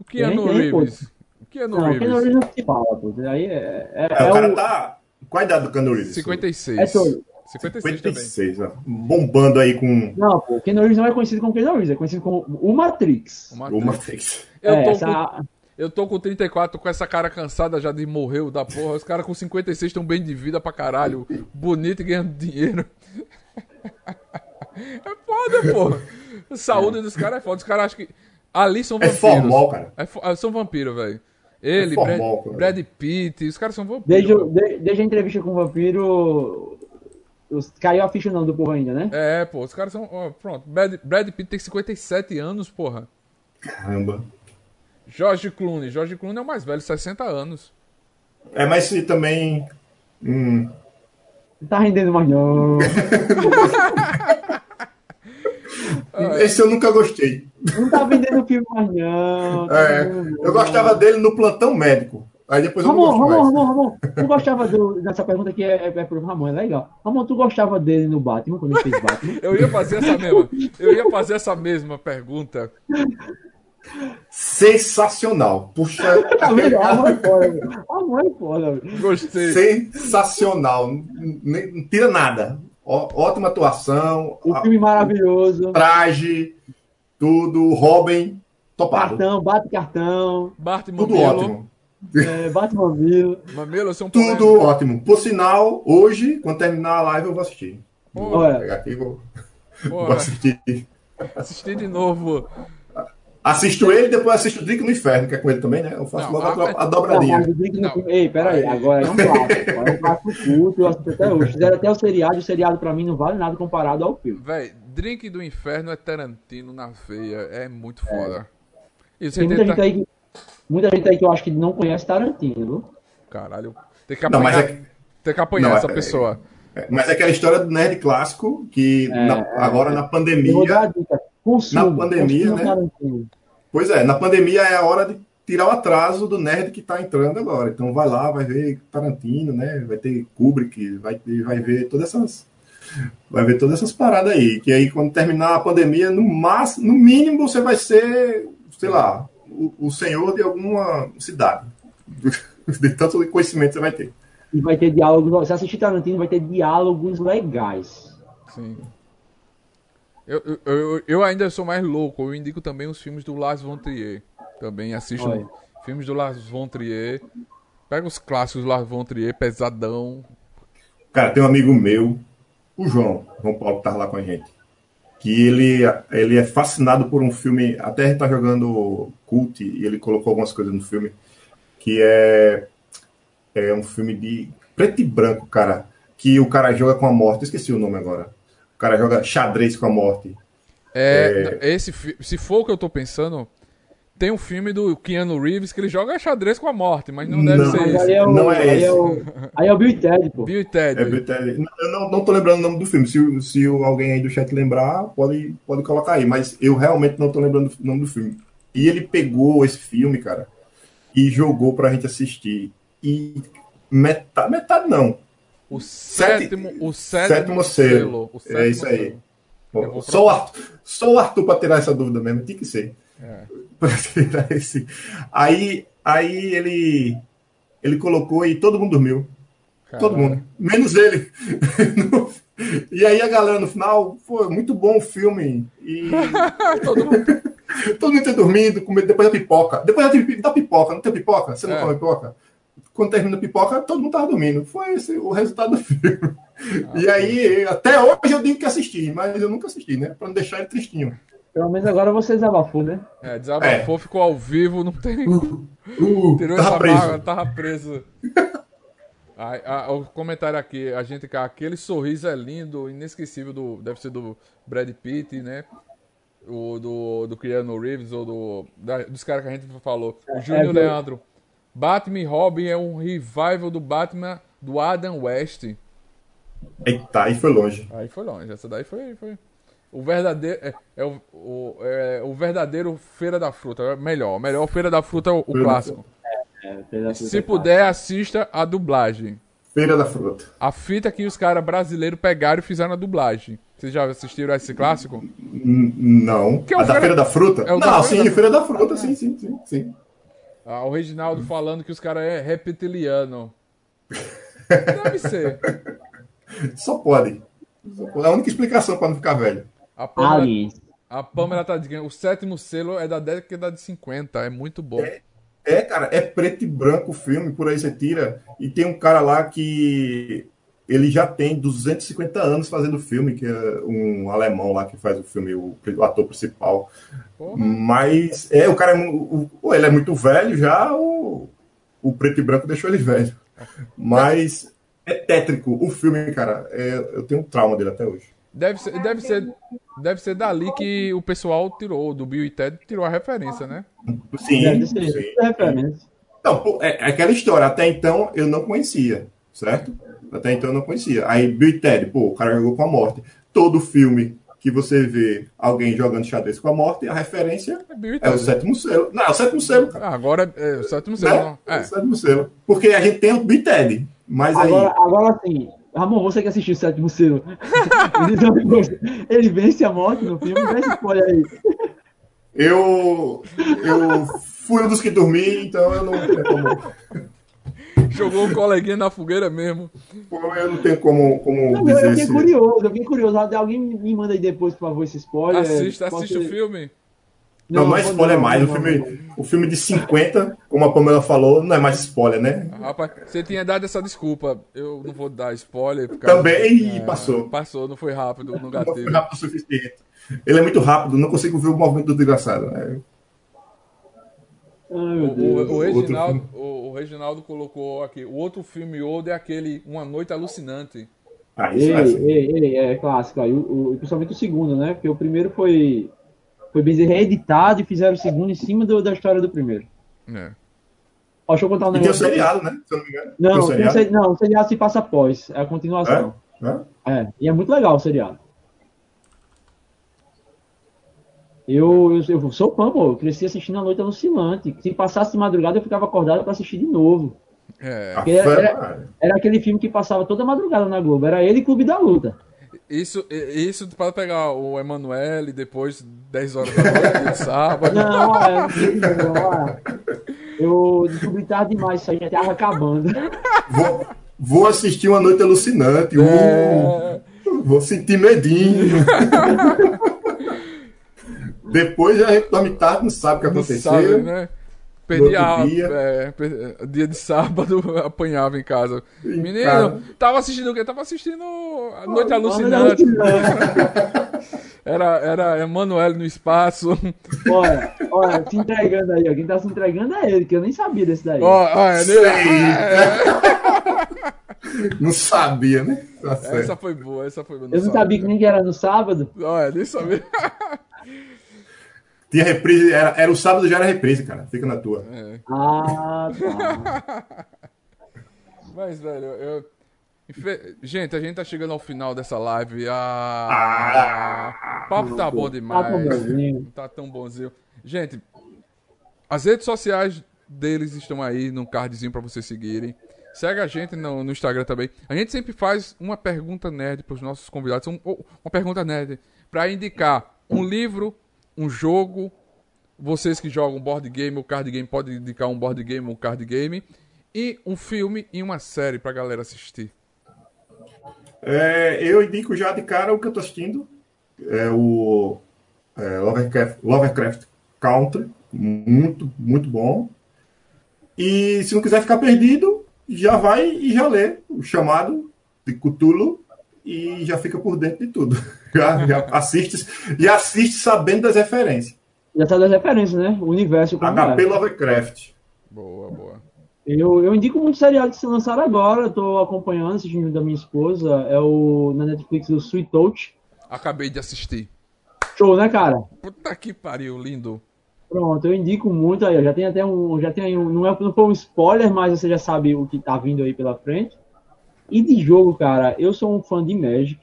O Tem, tem, pô. Reeves. O Keanu Não, quem não Reeves. não se fala, pô. Aí é, é, É, é o cara o- tá. Qual a idade do Cano Reeves? 56. É todo. 56 também. 56, ó. Bombando aí com Não, pô, o Keanu Reeves não é conhecido como Keanu Reeves, é conhecido como o Matrix. O atriz. Matrix. Eu É, tô, essa- com, eu tô com 34, com essa cara cansada já de morrer da porra. Os caras com 56 estão bem de vida pra caralho. Bonito e ganhando dinheiro. *laughs* É foda, pô. A saúde dos caras é foda. Os caras acham que. Ali são É vampiros. formal, cara. É fo- são vampiros, velho. Ele, É formal, Brad. Brad Pitt, os caras são vampiros. Desde, desde a entrevista com o vampiro, os, caiu a ficha não do povo ainda, né? É, pô, os caras são. ó, pronto, Brad, Brad Pitt tem 57 anos, porra. Caramba. George Clooney. George Clooney é o mais velho, 60 anos. É, mas se também. Hum, Não tá rendendo mais não. *laughs* esse eu nunca gostei. Não tá vendendo filme mais não. Tá É, vendendo eu gostava dele no plantão médico. Aí depois eu não Ramon, Ramon. Ramon, Ramon, tu gostava do, dessa pergunta que é, é, é pro Ramon, é legal. Ramon, tu gostava dele no Batman, quando ele fez Batman? Eu ia fazer essa mesma. Eu ia fazer essa mesma pergunta. Sensacional. Puxa. *laughs* Tá vendo? Ramon é foda, velho. Ramon é foda. Gostei. Sensacional. Nem- Não tira nada. Ó- ótima atuação. O a- filme maravilhoso. traje, tudo. Robin, topado. Cartão, bate cartão, Bart Tudo Mamilo. ótimo. é, bate mamilo. *laughs* Mamilo, sou um Tudo ótimo. Por sinal, hoje, quando terminar a live, eu vou assistir. Vou Olha. pegar aqui e vou, vou assistir. assisti de novo. Assisto ele e depois assisto o Drink no Inferno, que é com ele também, né? Eu faço Não, logo a, mas- a Não, dobradinha. no Não. filme- Ei, peraí, agora é um clássico. É um clássico culto, eu assisto até hoje. Fizeram até o seriado, o seriado pra mim não vale nada comparado ao filme. Véi, Drink do Inferno é Tarantino na veia. É muito foda. E você Tem muita tenta... gente aí que. Muita gente aí que eu acho que não conhece Tarantino, viu? Caralho. Tem que Não, apanhar, é, tem que apanhar Não, essa é- pessoa. é- mas é aquela história do nerd clássico que na- é. agora na Eu vou dar a pandemia. Consuma, Na pandemia, né? Tarantino. Pois é, na pandemia é a hora de tirar o atraso do nerd que tá entrando agora. Então vai lá, vai ver Tarantino, né? Vai ter Kubrick, vai, ter- vai ver todas essas. Vai ver todas essas paradas aí. Que aí, quando terminar a pandemia, no, máximo, no mínimo você vai ser, sei lá, o, o senhor de alguma cidade. *laughs* De tanto conhecimento você vai ter. E vai ter diálogos. Se assistir Tarantino, vai ter diálogos legais. Sim. Eu, eu, eu, eu ainda sou mais louco. Eu indico também os filmes do Lars von Trier. Também assisto Olha. filmes do Lars von Trier. Pega os clássicos do Lars von Trier, pesadão. Cara, tem um amigo meu, o João, João Paulo, que tava lá com a gente, que ele, ele é fascinado por um filme, até ele tá jogando Cult, e ele colocou algumas coisas no filme, que é, é um filme de preto e branco, cara, que o cara joga com a morte, esqueci o nome agora. O cara joga xadrez com a morte. É, Esse, fi- se for o que eu tô pensando, tem um filme do Keanu Reeves que ele joga xadrez com a morte, mas não deve Não. ser esse. aí é o, Não é aí esse. é o, aí é o Bill e Ted, pô. Bill e Ted. É Brutality. Eu não, não tô lembrando o nome do filme. Se, se alguém aí do chat lembrar, pode, pode colocar aí. Mas eu realmente não tô lembrando o nome do filme. E ele pegou esse filme, cara, e jogou pra gente assistir. E metade, metade não. O Sete- sétimo, o sétimo, sétimo selo. O É isso aí. selo. Pô, Eu vou só, o Arthur, só o Arthur pra tirar essa dúvida mesmo, tinha que ser. É. *laughs* Aí, aí ele, ele colocou e todo mundo dormiu. Todo Caralho. mundo. Menos ele. *laughs* e aí a galera no final, foi muito bom o filme. E *laughs* Todo mundo. todo mundo tá dormindo, com medo, depois da pipoca. Depois da pipoca, não tem pipoca? Você não É. come pipoca? Quando termina a pipoca, todo mundo tava dormindo. Foi esse o resultado do filme. Ah, e aí, até hoje eu digo que assisti, mas eu nunca assisti, né? Pra não deixar ele tristinho. Pelo menos agora você desabafou, né? É, desabafou, ficou ao vivo, não tem. Uh, Tirou tava essa preso. mágoa, tava preso. Aí, *laughs* a- o comentário aqui, a gente, aquele sorriso é lindo, inesquecível do, deve ser do Brad Pitt, né? O do, do Keanu Reeves ou do, da- dos caras que a gente falou. O Júnior do- Leandro. Batman e Robin é um revival do Batman do Adam West. Eita, aí foi longe. Aí foi longe, essa daí foi. foi... O verdadeiro. É, é o, o, é o verdadeiro Feira da Fruta. É melhor. Melhor Feira da Fruta é o, clássico. É, fez a Se fruta puder, assista a dublagem. Feira da Fruta. A fita que os caras brasileiros pegaram e fizeram a dublagem. Vocês já assistiram esse clássico? Não. Que é a da Feira- da Fruta? é o não, sim, da- Feira da Fruta, sim, sim, sim, sim. Ah, o Reginaldo falando que os caras é reptiliano. *laughs* Deve ser. Só pode. Só pode. É a única explicação pra não ficar velho. A Pamela, Aliens. a Pamela tá dizendo, o sétimo selo é da década de 50, é muito bom. É, cara, é preto e branco o filme, por aí você tira. E tem um cara lá que ele já tem 250 anos fazendo filme, que é um alemão lá que faz o filme, o, o ator principal. Porra. Mas é, o cara é, o- ele é muito velho já, o, o preto e branco deixou ele velho. *laughs* Mas é tétrico. O filme, cara, é- eu tenho um trauma dele até hoje. Deve ser, deve ser, deve ser dali que o pessoal tirou, do Bill e Ted tirou a referência, né? Sim, Deve ser sim. referência. Não, pô, é, é aquela história. Até então eu não conhecia, certo? Até então eu não conhecia. Aí Bill e Ted, pô, o cara jogou com a morte. Todo filme que você vê alguém jogando xadrez com a morte, a referência É é o sétimo selo. Não, é o sétimo selo, cara. Ah, agora é o sétimo selo. Né? não. É É. o sétimo selo. Porque a gente tem o Bill e Ted. Mas aí. Agora, agora sim, Ramon, você que assistiu o sétimo selo. Ele- Ele vence a morte no filme, dá esse spoiler aí. Eu, eu fui um dos que dormi, então eu não tenho como, Jogou o coleguinha na fogueira mesmo. eu não tenho como, como Não, eu dizer fiquei se. curioso, eu fiquei curioso. Alguém me manda aí depois, por favor, esse spoiler. Assista, assiste ser- o filme. Não, não é vou- spoiler não, mais. não, o, não, filme, o filme de 50, como a Pamela falou, não é mais spoiler, né? Rapaz, você tinha dado essa desculpa. Eu não vou dar spoiler. Também É, passou. Passou, não foi rápido no Não *laughs* foi rápido o suficiente. Ele é muito rápido, não consigo ver o movimento do desgraçado. né? Ai, O, o, Reginaldo, o, o Reginaldo colocou aqui. O outro filme Old é aquele Uma Noite Alucinante. Ah, isso Ei, é assim. ei, ei, é clássico. Aí, o, o- principalmente o segundo, né? Porque o primeiro foi, foi bem reeditado e fizeram o segundo em cima do- da história do primeiro. É. Ó, deixa eu contar um E tem o negócio. seriado, né? Se eu não me engano. Não, tem o seriado. não, o seriado se passa após. É a continuação. Hã? É, e é muito legal o seriado. Eu, eu, eu sou fã, pô. Eu cresci assistindo a Noite Alucinante. Se passasse de madrugada, eu ficava acordado pra assistir de novo. É. Era- era- Era aquele filme que passava toda madrugada na Globo. Era ele e Clube da Luta. Isso, isso para pegar o Emanuele depois 10 horas da noite, *laughs* sábado. Não, é, não, olha, eu descobri tarde demais isso aí, já tava acabando. Vou, vou assistir uma noite alucinante. uh, É, vou sentir medinho. *laughs* Depois a gente dorme tarde, não sabe o que aconteceu. sabe, né? Perdi a. dia. é, per- dia de sábado, *laughs* apanhava em casa. Menino, casa. tava assistindo o quê? Tava assistindo a Noite Alucinante. *laughs* Era, era Emanuele no espaço. *laughs* Olha, olha, se entregando aí, ó. Quem tá se entregando é ele, que eu nem sabia desse daí. Ó, ó, é, Sei. é, Não sabia, né? Tá. Essa foi boa, essa foi boa. Eu não sabia que nem que era no sábado. Olha, nem sabia. Tinha reprise, era, era o sábado já era reprise, cara. Fica na tua. É. Ah, tá. *laughs* Mas, velho, eu. infe- Gente, a gente tá chegando ao final dessa live. Ah, Ah. o papo tá bom Tá demais. tão bonzinho. Tá tão bonzinho. Gente, as redes sociais deles estão aí no cardzinho pra vocês seguirem. Segue a gente no, no Instagram também. A gente sempre faz uma pergunta nerd pros nossos convidados. Um- uma pergunta nerd pra indicar um livro, um jogo. Vocês que jogam board game ou card game podem indicar um board game ou card game. E um filme e uma série pra galera assistir. É, eu indico já de cara o que eu tô assistindo. É o é, Lovecraft, Lovecraft Country. Muito, muito bom. E se não quiser ficar perdido, já vai e já lê o chamado de Cthulhu e já fica por dentro de tudo. *laughs* Já, já assiste, já assiste sabendo das referências. Já sabe das referências, né? O universo HP é. Lovecraft. Boa, boa. Eu, eu indico muitos seriados que se lançaram agora. Eu tô acompanhando, assistindo da minha esposa. É o na Netflix do Sweet Touch. Acabei de assistir. Show, né, cara? Puta que pariu, lindo. Pronto, eu indico muito aí. ó. Já tem até um. Já tem aí um. Não, é, não foi um spoiler, mas você já sabe o que tá vindo aí pela frente. E de jogo, cara, eu sou um fã de Magic.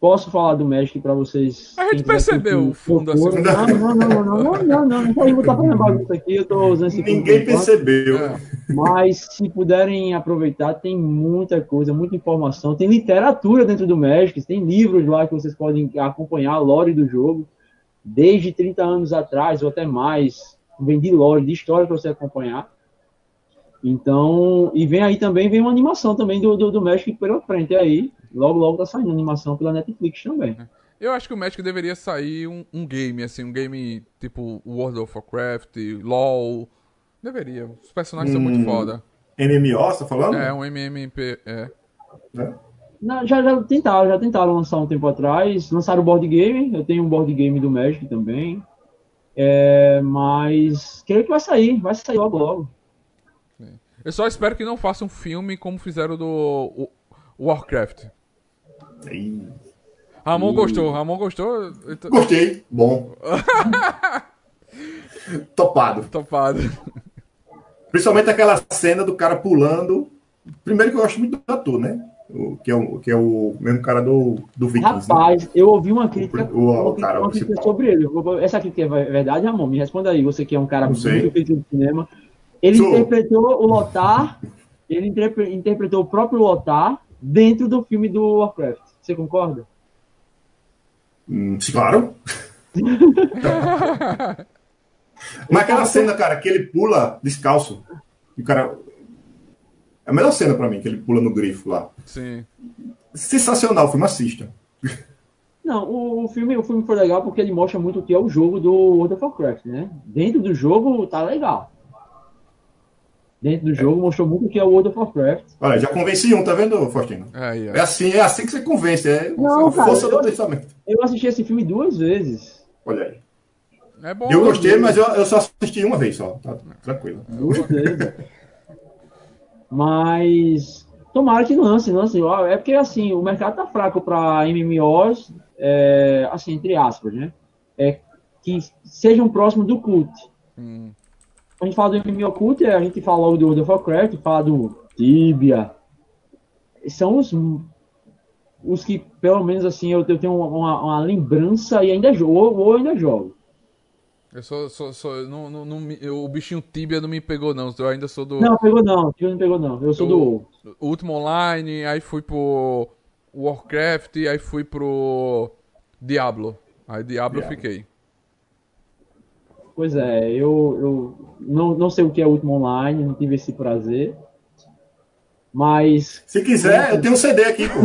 Posso falar do Magic pra vocês? A gente percebeu o fundo assim. Ah, não, não, não, não, não, não, não, não, vou estar fazendo bagunça aqui, eu tô usando esse Ninguém tá? percebeu. É. Mas se puderem aproveitar, tem muita coisa, muita informação, tem literatura dentro do Magic, tem livros lá que vocês podem acompanhar a lore do jogo, desde 30 anos atrás ou até mais, vem de lore, de história pra você acompanhar. Então, e vem aí também, vem uma animação também do, do, do Magic pela frente aí. Logo, logo tá saindo animação pela Netflix também. Eu acho que o Magic deveria sair um, um game, assim, um game tipo World of Warcraft, LoL. Deveria. Os personagens são muito Hum. foda. NMO, você tá falando? É, um MMP. É. Né? Não, já, já tentaram, já tentaram lançar um tempo atrás. Lançaram o board game, eu tenho um board game do Magic também. É, mas creio que vai sair, vai sair logo logo. Eu só espero que não faça um filme como fizeram do o- Warcraft. Ramon gostou, Ramon gostou. Tô- Gostei. Bom. *laughs* Topado. Topado. Principalmente aquela cena do cara pulando. Primeiro que eu gosto muito do ator, né? O, que, é o, que é o mesmo cara do, do Vikings. né? Rapaz, eu ouvi uma crítica, O- o- uma, cara, uma você- crítica sobre ele. Essa crítica é verdade, Ramon? Me responda aí, você que é um cara Não muito crítico de cinema. Ele interpretou o Lotar, ele interpre- interpretou o próprio Lotar dentro do filme do Warcraft. Você concorda? Hum, claro. *laughs* Mas aquela cena, cara, que ele pula descalço. E o cara. É a melhor cena pra mim, que ele pula no grifo lá. Sim. Sensacional, o filme assista. Não, o, o filme, o filme foi legal porque ele mostra muito o que é o jogo do World of Warcraft, né? Dentro do jogo tá legal. Dentro do jogo mostrou muito o que é o World of Warcraft. Olha, já convenci um, tá vendo, Faustino? Aí. É assim, é assim que você convence, é Não, a cara, força eu- do pensamento. Eu assisti esse filme duas vezes. Olha aí. É bom. Eu gostei, mas eu, eu só assisti uma vez só. Tá tranquilo. Duas vezes. Mas tomara que lance, lance. Ó, É porque assim, o mercado tá fraco para MMOs, é, assim, entre aspas, né? É, que sejam próximos do cult. Hum. A gente fala do MMO cult, a gente fala logo do World of Warcraft, fala do Tibia. São os, os que, pelo menos assim, eu, eu tenho uma, uma- lembrança e ainda jogo, ou, ainda jogo. Eu sou. sou, sou não, não, não eu- o bichinho Tibia não me pegou, não. Eu ainda sou do. Não, pegou não, Tibia não pegou não. Eu sou do. Último Online, aí fui pro Warcraft, aí fui pro Diablo. Aí Diablo eu Diablo. fiquei. Pois é, eu, eu não, não sei o que é Último Online, não tive esse prazer. Mas Se quiser, eu tenho um CD aqui, pô.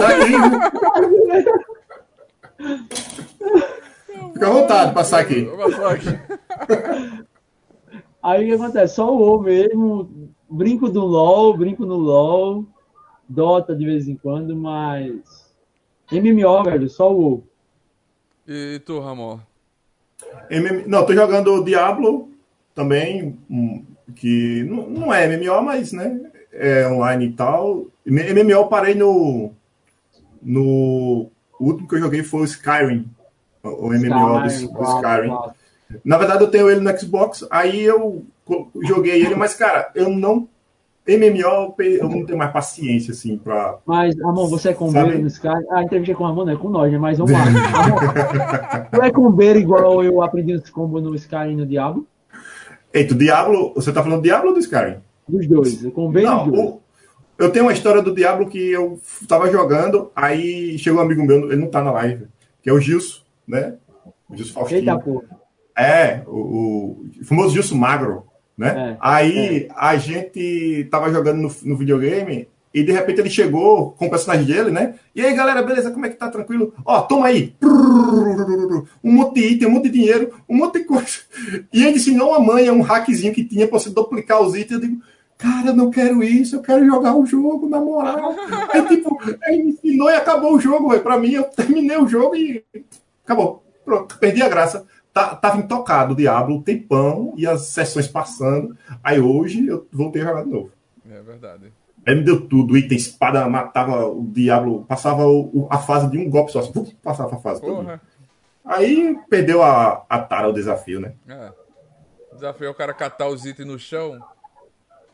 tá aqui. Fica à vontade de passar aqui. Vou passar aqui. aí o que acontece? Só o WoW mesmo, brinco do LoL, brinco no LoL, Dota de vez em quando, mas MMO, velho, só o WoW. E tu, Ramon? MM... Não, tô jogando Diablo também, que não, é MMO, mas né, é online e tal. MMO eu parei no. No o último que eu joguei foi o Skyrim. O MMO do, do Skyrim. Na verdade, eu tenho ele no Xbox, aí eu joguei ele, mas, cara, eu não. MMO, eu não tenho mais paciência, assim, pra. Mas, Amor, você é combeiro no Sky. Ah, a entrevista com o não é com nós, né? Mas vamos lá. *laughs* Amor, tu é combeiro igual eu aprendi os combos no Sky e no Diablo? Eita, o Diablo. Você tá falando do Diablo ou do Skyrim? Dos dois. Com bem não, o, eu tenho uma história do Diablo que eu tava jogando, aí chegou um amigo meu, ele não tá na live, que é o Gilson, né? O Gilson Faustino. Eita, pô. É, o, o famoso Gilson Magro, né? É, aí é. a gente tava jogando no, no videogame e de repente ele chegou com o personagem dele, né? E aí, galera, beleza? Como é que tá? Tranquilo? Ó, toma aí. Um monte de item, um monte de dinheiro, um monte de coisa. E ele ensinou uma manha, um hackzinho que tinha pra você duplicar os itens. Eu digo, cara, eu não quero isso, eu quero jogar o jogo, na moral. Aí, tipo, aí me ensinou e acabou o jogo, véio. Pra mim, eu terminei o jogo e acabou. Pronto, perdi a graça. Tá, tava intocado o Diablo, o tempão e as sessões passando. Aí hoje eu voltei a jogar de novo. É verdade. Aí me deu tudo, item, espada, matava o diabo, passava o, a fase de um golpe só, passava a fase toda. Aí perdeu a, a tara o desafio, né? É. O desafio é o cara catar os itens no chão.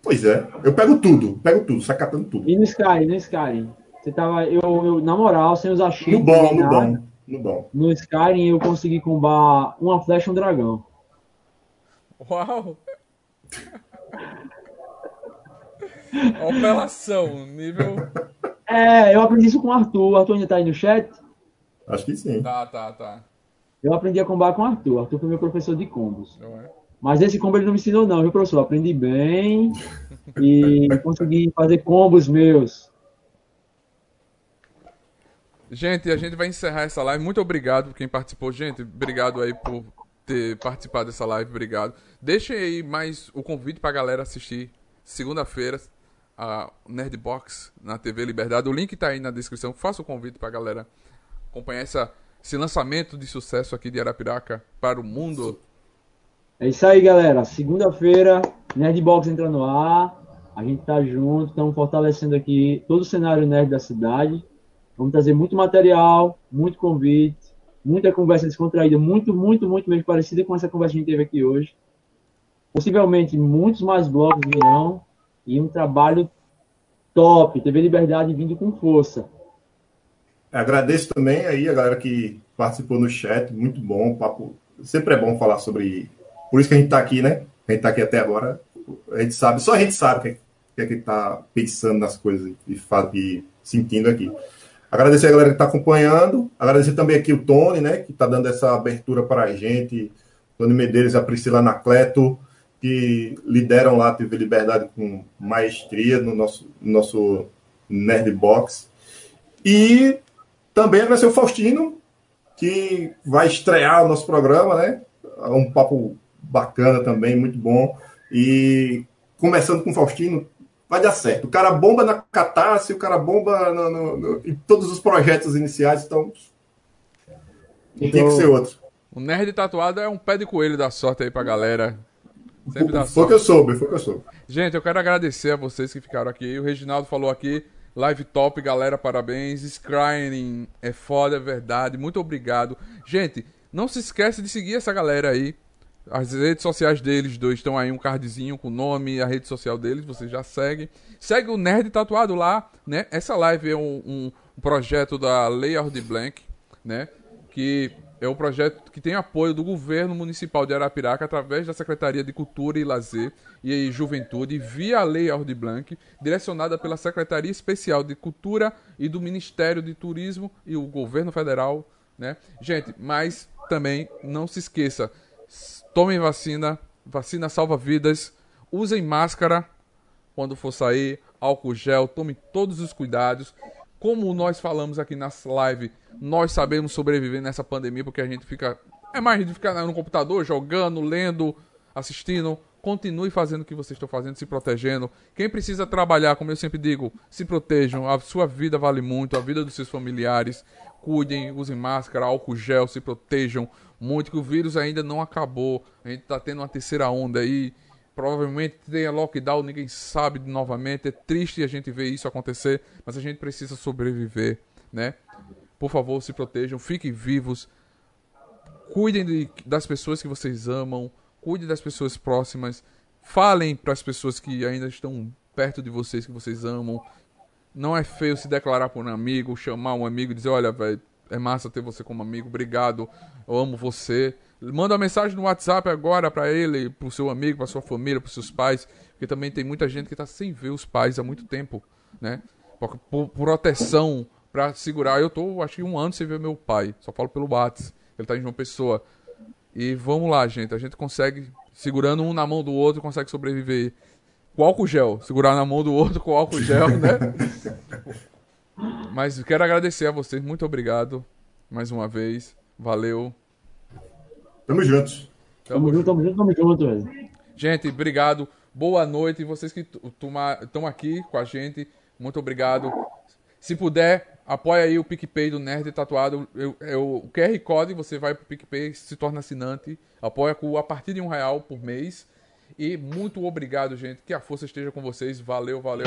Pois é, eu pego tudo, pego tudo, sai catando tudo. E no Sky, no Sky. Você tava, eu, eu na moral, sem usar cheat. No bom, no bom, no bom. No Skyrim eu consegui combar uma flecha e um dragão. Uau! Apelação, nível. É, eu aprendi isso com o Arthur. O Arthur ainda tá aí no chat? Acho que sim. Tá, tá, tá. Eu aprendi a combar com o Arthur. O Arthur foi meu professor de combos. É? Mas esse combo ele não me ensinou, não, viu, professor? Eu aprendi bem *laughs* e consegui fazer combos meus. Gente, a gente vai encerrar essa live. Muito obrigado por quem participou. Gente, obrigado aí por ter participado dessa live. Obrigado. Deixem aí mais o convite pra galera assistir segunda-feira, a Nerdbox na TV Liberdade. O link está aí na descrição. Faça o convite para a galera acompanhar essa, esse lançamento de sucesso aqui de Arapiraca para o mundo. É isso aí, galera. Segunda-feira, Nerdbox entra no ar. A gente tá junto, estamos fortalecendo aqui todo o cenário nerd da cidade. Vamos trazer muito material, muito convite, muita conversa descontraída, muito, muito, muito mesmo parecida com essa conversa que a gente teve aqui hoje. Possivelmente muitos mais blogs virão e um trabalho top. TV Liberdade vindo com força. Agradeço também aí a galera que participou no chat, muito bom, papo. Sempre é bom falar sobre. Por isso que a gente está aqui, né? A gente está aqui até agora. A gente sabe, só a gente sabe o que é que, é está pensando nas coisas e, e sentindo aqui. Agradecer a galera que está acompanhando. Agradecer também aqui o Tony, né? Que está dando essa abertura para a gente. Tony Medeiros, a Priscila Anacleto, que lideram lá TV Liberdade com maestria no nosso, no nosso Nerd Box. E também agradecer o Faustino, que vai estrear o nosso programa, né? Um papo bacana também, muito bom. E começando com o Faustino, vai dar certo. O cara bomba na Catarse, o cara bomba no, no, no, em todos os projetos iniciais, então não tem que ser outro. O Nerd Tatuado é um pé de coelho da sorte aí pra galera Sempre dá foi que eu soube, foi que eu soube. Gente, eu quero agradecer a vocês que ficaram aqui. O Reginaldo falou aqui, live top, galera, parabéns. Scrying é foda, é verdade. Muito obrigado. Gente, não se esquece de seguir essa galera aí. As redes sociais deles dois estão aí, um cardzinho com o nome, a rede social deles, você já segue. Segue o Nerd Tatuado lá, né? Essa live é um, um projeto da Lei de Blank, né? Que é um projeto que tem apoio do governo municipal de Arapiraca através da Secretaria de Cultura e Lazer e Juventude via a Lei Aldir Blanc, direcionada pela Secretaria Especial de Cultura e do Ministério de Turismo e o governo federal, né? Gente, mas também não se esqueça, tomem vacina, vacina salva vidas, usem máscara quando for sair, álcool gel, tomem todos os cuidados. Como nós falamos aqui na live, nós sabemos sobreviver nessa pandemia porque a gente fica. É mais de ficar no computador, jogando, lendo, assistindo. Continue fazendo o que vocês estão fazendo, se protegendo. Quem precisa trabalhar, como eu sempre digo, se protejam. A sua vida vale muito, a vida dos seus familiares. cuidem, usem máscara, álcool gel, se protejam muito, que o vírus ainda não acabou. A gente tá tendo uma terceira onda aí. Provavelmente tenha lockdown, ninguém sabe novamente. É triste a gente ver isso acontecer, mas a gente precisa sobreviver, né? Por favor, se protejam, fiquem vivos. Cuidem de, das pessoas que vocês amam, cuidem das pessoas próximas. Falem para as pessoas que ainda estão perto de vocês, que vocês amam. Não é feio se declarar por um amigo, chamar um amigo e dizer: Olha, velho, é massa ter você como amigo, obrigado, eu amo você. Manda uma mensagem no WhatsApp agora para ele, pro seu amigo, pra sua família, pros seus pais, porque também tem muita gente que tá sem ver os pais há muito tempo, né? Por, por proteção, pra segurar. Eu tô, acho que um ano sem ver meu pai, só falo pelo WhatsApp, ele tá em uma pessoa. E vamos lá, gente, a gente consegue, segurando um na mão do outro, consegue sobreviver com álcool gel. Segurar na mão do outro com álcool gel, né? *laughs* Mas quero agradecer a vocês, muito obrigado mais uma vez. Valeu. Tamo juntos. Tamo junto, tamo junto, tamo junto, velho. Gente, obrigado. Boa noite. Vocês que estão aqui com a gente, muito obrigado. Se puder, apoia aí o PicPay do Nerd Tatuado. Eu, eu, o QR Code, você vai pro PicPay, se torna assinante. Apoia com, a partir de um real por mês. E muito obrigado, gente. Que a força esteja com vocês. Valeu, valeu.